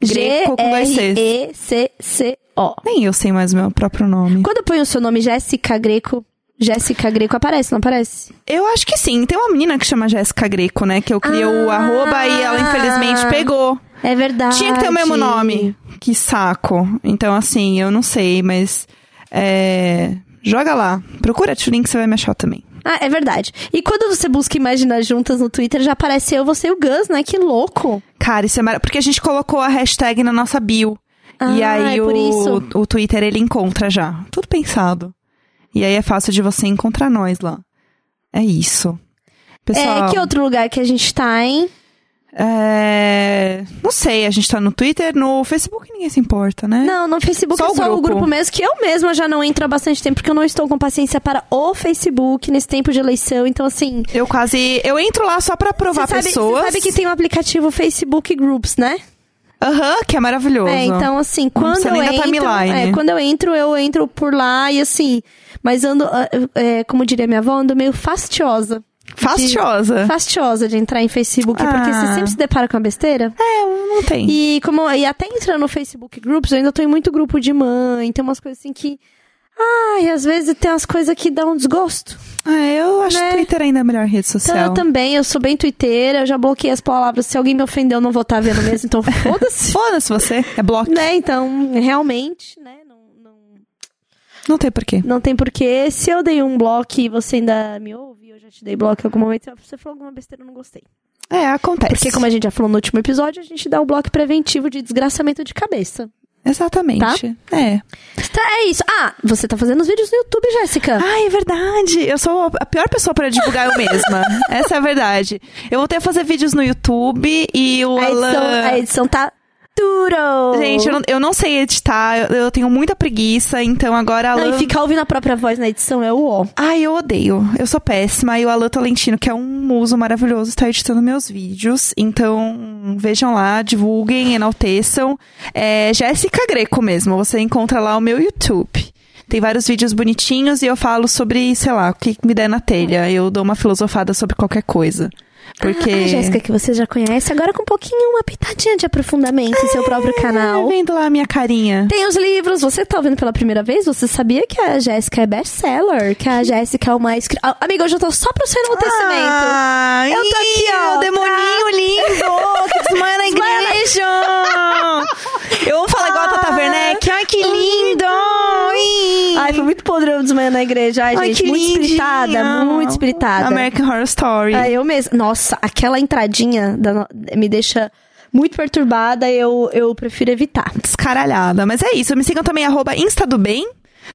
Speaker 1: Greco com dois Cs.
Speaker 2: G-R-E-C-C-O.
Speaker 1: Nem eu sei mais o meu próprio nome.
Speaker 2: Quando eu ponho o seu nome Jéssica Greco, Jéssica Greco aparece, não aparece?
Speaker 1: Eu acho que sim. Tem uma menina que chama Jéssica Greco, né? Que eu criei o
Speaker 2: Ah.
Speaker 1: arroba e ela infelizmente pegou.
Speaker 2: É verdade.
Speaker 1: Tinha que ter o mesmo nome. Que saco. Então, assim, eu não sei, mas. É... Joga lá. Procura Tulin que você vai me achar também.
Speaker 2: Ah, é verdade. E quando você busca Imaginar Juntas no Twitter, já apareceu você e o Gus, né? Que louco.
Speaker 1: Cara, isso é maravilhoso. Porque a gente colocou a hashtag na nossa bio. e
Speaker 2: Ah,
Speaker 1: aí
Speaker 2: é por
Speaker 1: o,
Speaker 2: isso.
Speaker 1: o Twitter ele encontra já. Tudo pensado. E aí é fácil de você encontrar nós lá. É isso. Pessoal,
Speaker 2: É, que outro lugar que a gente tá, hein?
Speaker 1: é, Não sei, a gente tá no Twitter, no Facebook ninguém se importa, né?
Speaker 2: Não, no Facebook
Speaker 1: Só
Speaker 2: é
Speaker 1: o
Speaker 2: só o
Speaker 1: grupo.
Speaker 2: grupo mesmo, que eu mesma já não entro há bastante tempo, porque eu não estou com paciência para o Facebook nesse tempo de eleição. Então, assim.
Speaker 1: Eu quase. Eu entro lá só pra provar
Speaker 2: sabe,
Speaker 1: pessoas.
Speaker 2: você sabe que tem um aplicativo Facebook Groups, né?
Speaker 1: Aham, que é maravilhoso.
Speaker 2: É, então assim, quando eu entro,
Speaker 1: timeline.
Speaker 2: é, quando eu entro, eu entro por lá e assim, mas ando, ah, é, como diria minha avó, ando meio fastiosa.
Speaker 1: Fastiosa.
Speaker 2: De, fastiosa de entrar em Facebook, porque
Speaker 1: Ah.
Speaker 2: você sempre se depara com a besteira.
Speaker 1: É, não tem.
Speaker 2: E como e até entrando no Facebook Groups, eu ainda tô em muito grupo de mãe, tem umas coisas assim que ai, às vezes tem umas coisas que dão um desgosto.
Speaker 1: É, eu acho
Speaker 2: Né?
Speaker 1: que Twitter ainda é a melhor rede
Speaker 2: Então
Speaker 1: social.
Speaker 2: eu também, eu sou bem twitteira, eu já bloqueei as palavras. Se alguém me ofendeu, eu não vou estar vendo mesmo, então foda-se.
Speaker 1: Foda-se você, é bloco.
Speaker 2: né? Então, realmente, né? Não,
Speaker 1: tem porquê.
Speaker 2: não tem porquê. Se eu dei um bloco e você ainda me ouve, eu já te dei bloco em algum momento, você falou alguma besteira, eu não gostei.
Speaker 1: É, acontece.
Speaker 2: Porque, como a gente já falou no último episódio, a gente dá o bloco preventivo de desgraçamento de cabeça.
Speaker 1: Exatamente. É.
Speaker 2: Tá, é isso. Ah, você tá fazendo os vídeos no YouTube, Jéssica.
Speaker 1: Ai, é verdade. Eu sou a pior pessoa pra divulgar eu mesma. Essa é a verdade. Eu voltei a fazer vídeos no YouTube e o
Speaker 2: a, edição,
Speaker 1: Alan...
Speaker 2: a edição tá duro.
Speaker 1: Gente, eu não, eu não sei editar, eu, eu tenho muita preguiça, então agora a
Speaker 2: Não,
Speaker 1: Alan...
Speaker 2: e ficar ouvindo a própria voz na edição é o ó.
Speaker 1: Ai, eu odeio. Eu sou péssima. E o Alan Tolentino, que é um muso maravilhoso, está editando meus vídeos. Então, vejam lá, divulguem, enalteçam. É Jéssica Greco mesmo. Você encontra lá o meu YouTube. Tem vários vídeos bonitinhos e eu falo sobre, sei lá, o que me der na telha. Eu dou uma filosofada sobre qualquer coisa. Porque.
Speaker 2: Ah, a Jéssica, que você já conhece, agora com um pouquinho, uma pitadinha de aprofundamento em seu próprio canal.
Speaker 1: Ah, vendo lá a minha carinha.
Speaker 2: Tem os livros, você que tá ouvindo pela primeira vez, você sabia que a Jéssica é best-seller? Que a Jéssica é uma escritora... Ah, amiga, hoje eu tô só pro seu enaltecimento.
Speaker 1: Ai,
Speaker 2: Eu tô aqui, ó,
Speaker 1: O demoninho lindo! Que Desmaia na- igreja! Eu vou falar igual a Tata Werneck. Ai, que lindo! Ai,
Speaker 2: foi muito podrão desmanhar na igreja. Ai,
Speaker 1: Ai,
Speaker 2: gente,
Speaker 1: que
Speaker 2: muito
Speaker 1: lindinha.
Speaker 2: espiritada, muito espiritada.
Speaker 1: American Horror Story.
Speaker 2: Ai, eu mesma. Nossa, aquela entradinha da me deixa muito perturbada, eu, eu prefiro evitar.
Speaker 1: Descaralhada. Mas é isso. Me sigam também, arroba Insta do Bem.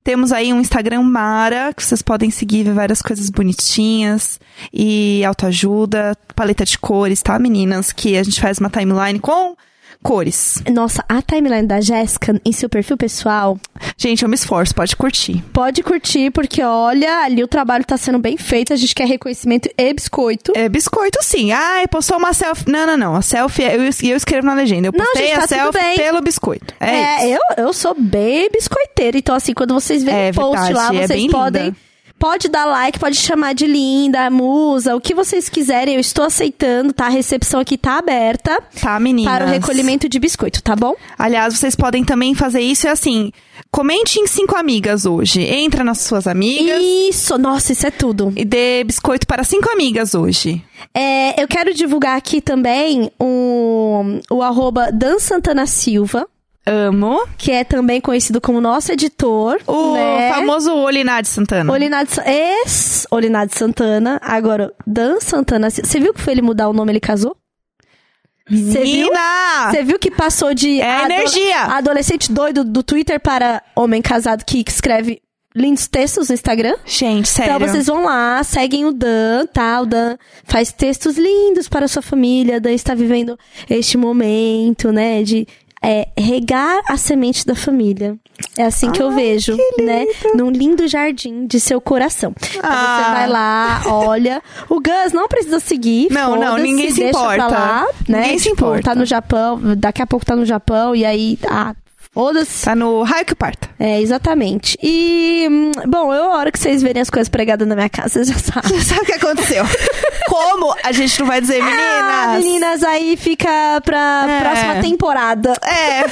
Speaker 1: Temos aí um Instagram Mara, que vocês podem seguir, ver várias coisas bonitinhas. E autoajuda, paleta de cores, tá, meninas? Que a gente faz uma timeline com cores.
Speaker 2: Nossa, a timeline da Jéssica em seu perfil pessoal,
Speaker 1: Gente, eu me esforço, pode curtir.
Speaker 2: pode curtir, porque olha, ali o trabalho tá sendo bem feito, a gente quer reconhecimento e biscoito.
Speaker 1: É biscoito, sim. Ai, postou uma selfie. Não, não, não. A selfie, eu, eu escrevo na legenda. Eu
Speaker 2: Não,
Speaker 1: postei
Speaker 2: gente,
Speaker 1: a
Speaker 2: tá tudo
Speaker 1: selfie pelo biscoito. É, isso.
Speaker 2: É, eu, eu sou bem biscoiteira. Então, assim, quando vocês verem
Speaker 1: É
Speaker 2: o post
Speaker 1: verdade,
Speaker 2: lá,
Speaker 1: é
Speaker 2: vocês
Speaker 1: bem
Speaker 2: podem.
Speaker 1: linda.
Speaker 2: Pode dar like, pode chamar de linda, musa, o que vocês quiserem, eu estou aceitando, tá? A recepção aqui tá aberta
Speaker 1: Tá, meninas.
Speaker 2: para o recolhimento de biscoito, tá bom?
Speaker 1: Aliás, vocês podem também fazer isso e assim, comente em cinco amigas hoje. Entra nas suas amigas
Speaker 2: Isso, nossa, isso é tudo.
Speaker 1: e dê biscoito para cinco amigas hoje.
Speaker 2: É, eu quero divulgar aqui também o, o arroba Dan Santana Silva,
Speaker 1: Amo.
Speaker 2: que é também conhecido como nosso editor.
Speaker 1: O
Speaker 2: né?
Speaker 1: famoso Olinade Santana.
Speaker 2: Olinade, ex Olinade Santana, agora Dan Santana. Você viu que foi ele mudar o nome, ele casou? Você viu? Você viu que passou de
Speaker 1: É
Speaker 2: ado-
Speaker 1: energia.
Speaker 2: adolescente doido do Twitter para homem casado que escreve lindos textos no Instagram.
Speaker 1: Gente, sério.
Speaker 2: Então vocês vão lá, seguem o Dan, tá? O Dan faz textos lindos para a sua família. O Dan está vivendo este momento, né? De é, regar a semente da família. É assim que eu vejo, né? Num lindo jardim de seu coração. Então
Speaker 1: Ah.
Speaker 2: você vai lá, olha. O Gus não precisa seguir.
Speaker 1: Não, não, ninguém se importa.
Speaker 2: lá, né?
Speaker 1: Ninguém se
Speaker 2: Tipo,
Speaker 1: importa.
Speaker 2: Tá no Japão, daqui a pouco tá no Japão, e aí, ah, foda-se.
Speaker 1: Tá no raio que parta.
Speaker 2: É, exatamente. E, hum, bom, eu, a hora que vocês verem as coisas pregadas na minha casa, vocês já sabem.
Speaker 1: Sabe o que aconteceu? Como a gente não vai dizer, meninas?
Speaker 2: Ah, meninas, aí fica pra
Speaker 1: É.
Speaker 2: próxima temporada.
Speaker 1: É,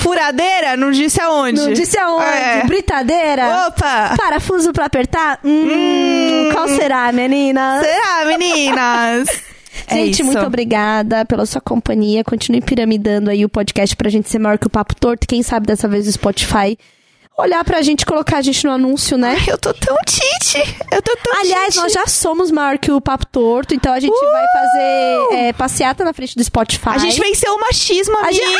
Speaker 1: furadeira, não disse aonde.
Speaker 2: Não disse aonde?
Speaker 1: É.
Speaker 2: Britadeira?
Speaker 1: Opa!
Speaker 2: Parafuso pra apertar? Hum, qual será, meninas?
Speaker 1: Será, meninas? É
Speaker 2: Gente,
Speaker 1: isso.
Speaker 2: muito obrigada pela sua companhia. Continue piramidando aí o podcast pra gente ser maior que o Papo Torto. Quem sabe dessa vez o Spotify olhar pra gente colocar a gente no anúncio, né?
Speaker 1: Ai, eu tô tão tite. Eu tô tão
Speaker 2: Aliás,
Speaker 1: tite.
Speaker 2: nós já somos maior que o Papo Torto, então a gente
Speaker 1: Uh!
Speaker 2: vai fazer é, passeata na frente do Spotify.
Speaker 1: A gente venceu o machismo,
Speaker 2: A
Speaker 1: amiga.
Speaker 2: gente-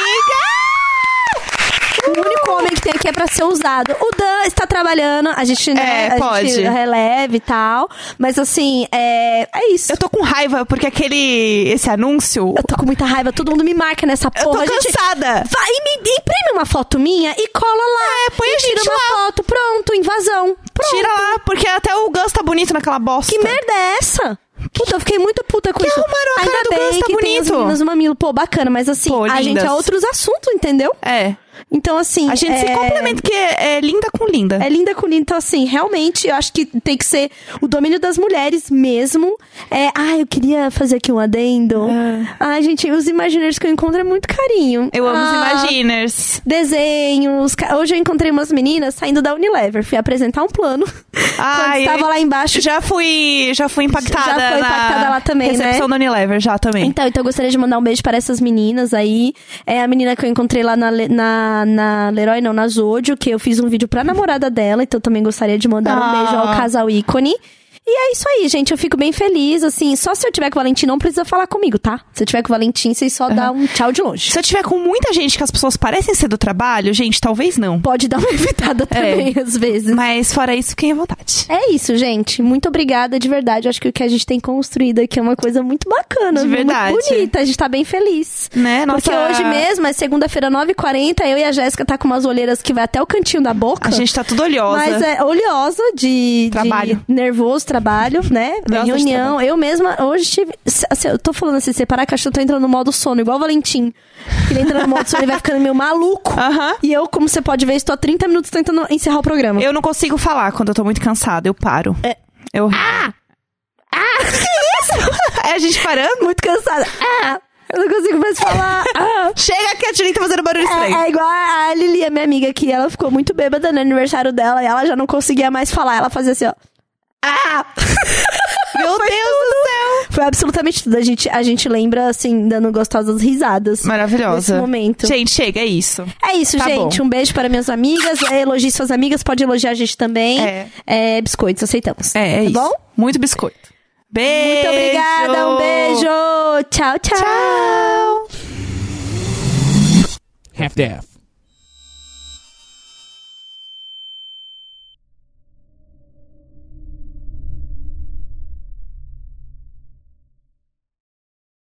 Speaker 2: O único homem que tem aqui é pra ser usado. O Dan está trabalhando, a gente, né,
Speaker 1: É,
Speaker 2: a
Speaker 1: pode.
Speaker 2: gente releve e tal. Mas assim, é, é isso.
Speaker 1: Eu tô com raiva porque aquele... Esse anúncio...
Speaker 2: Eu tô com muita raiva, todo mundo me marca nessa
Speaker 1: Eu tô
Speaker 2: porra. A gente
Speaker 1: cansada.
Speaker 2: vai e me imprime uma foto minha e cola lá.
Speaker 1: É, põe a
Speaker 2: tira
Speaker 1: gente
Speaker 2: uma foto, pronto, invasão. Pronto.
Speaker 1: Tira lá, porque até o Gus tá bonito naquela bosta.
Speaker 2: Que merda é essa? Puta, eu fiquei muito puta com
Speaker 1: Que
Speaker 2: isso.
Speaker 1: arrumaram a
Speaker 2: Ainda
Speaker 1: cara do
Speaker 2: bem
Speaker 1: Gus, tá
Speaker 2: que tem as
Speaker 1: bonito.
Speaker 2: meninas no mamilo. Pô, bacana, mas assim,
Speaker 1: Pô,
Speaker 2: a gente é outros assuntos, entendeu?
Speaker 1: É.
Speaker 2: Então, assim.
Speaker 1: A gente
Speaker 2: é...
Speaker 1: se complementa, que é, é linda com linda.
Speaker 2: É linda com linda. Então, assim, realmente, eu acho que tem que ser o domínio das mulheres mesmo. É, ah, eu queria fazer aqui um adendo. Ai, gente, os Imaginers que eu encontro é muito carinho.
Speaker 1: Eu amo
Speaker 2: Ah,
Speaker 1: os Imaginers.
Speaker 2: Desenhos. Hoje eu encontrei umas meninas saindo da Unilever. Fui apresentar um plano. Quando
Speaker 1: Ai,
Speaker 2: estava lá embaixo.
Speaker 1: Já fui, já fui impactada
Speaker 2: Já foi
Speaker 1: na
Speaker 2: impactada lá também,
Speaker 1: recepção
Speaker 2: né?
Speaker 1: da Unilever, já também.
Speaker 2: Então, então eu gostaria de mandar um beijo para essas meninas aí. É a menina que eu encontrei lá na, Le- na, na Leroy, não, na Zodio, que eu fiz um vídeo pra namorada dela, então também gostaria de mandar um
Speaker 1: Ah.
Speaker 2: beijo ao casal ícone. E é isso aí, gente. Eu fico bem feliz, assim. Só se eu tiver com o Valentim, não precisa falar comigo, tá? Se eu tiver com o Valentim, vocês só dá um tchau de longe.
Speaker 1: Se eu tiver com muita gente que as pessoas parecem ser do trabalho, gente, talvez não.
Speaker 2: Pode dar uma evitada também, às vezes.
Speaker 1: Mas fora isso, fiquem à vontade.
Speaker 2: É isso, gente. Muito obrigada, de verdade. Eu acho que o que a gente tem construído aqui é uma coisa muito bacana.
Speaker 1: De verdade.
Speaker 2: Muito bonita. A gente tá bem feliz.
Speaker 1: Né?
Speaker 2: Porque
Speaker 1: Nossa-
Speaker 2: hoje mesmo, é segunda-feira, 9h40, eu e a Jéssica tá com umas olheiras que vai até o cantinho da boca.
Speaker 1: A gente tá tudo olhosa.
Speaker 2: Mas é oleosa de, de
Speaker 1: Trabalho.
Speaker 2: nervoso trabalho, né?
Speaker 1: Gosta de
Speaker 2: reunião. Eu mesma, hoje tive. assim, eu tô falando assim, separar que eu tô entrando no modo sono, igual o Valentim. Ele entra no modo sono e vai ficando meio maluco.
Speaker 1: Aham.
Speaker 2: E eu, como você pode ver, estou há 30 minutos tentando encerrar o programa.
Speaker 1: Eu não consigo falar quando eu tô muito cansada, eu paro.
Speaker 2: É.
Speaker 1: Eu... Ah! Ah! Que isso? É a gente parando?
Speaker 2: Muito cansada. Ah, eu não consigo mais falar. Ah.
Speaker 1: Chega que a Tilly tá fazendo barulho estranho.
Speaker 2: É, é igual a Lili, a minha amiga, que ela ficou muito bêbada no aniversário dela e ela já não conseguia mais falar. Ela fazia assim, ó. Ah!
Speaker 1: Meu Deus do céu!
Speaker 2: Foi absolutamente tudo. A gente, a gente lembra, assim, dando gostosas risadas.
Speaker 1: Maravilhosa.
Speaker 2: Nesse momento.
Speaker 1: Gente, chega, é isso.
Speaker 2: É isso,
Speaker 1: Tá
Speaker 2: gente.
Speaker 1: bom.
Speaker 2: Um beijo para minhas amigas. É, elogie suas amigas. Pode elogiar a gente também.
Speaker 1: É.
Speaker 2: É, biscoitos, aceitamos.
Speaker 1: É, é
Speaker 2: tá
Speaker 1: isso.
Speaker 2: bom?
Speaker 1: Muito biscoito. Beijo!
Speaker 2: Muito obrigada. Um beijo. Tchau, tchau.
Speaker 1: Tchau!
Speaker 3: half-daff.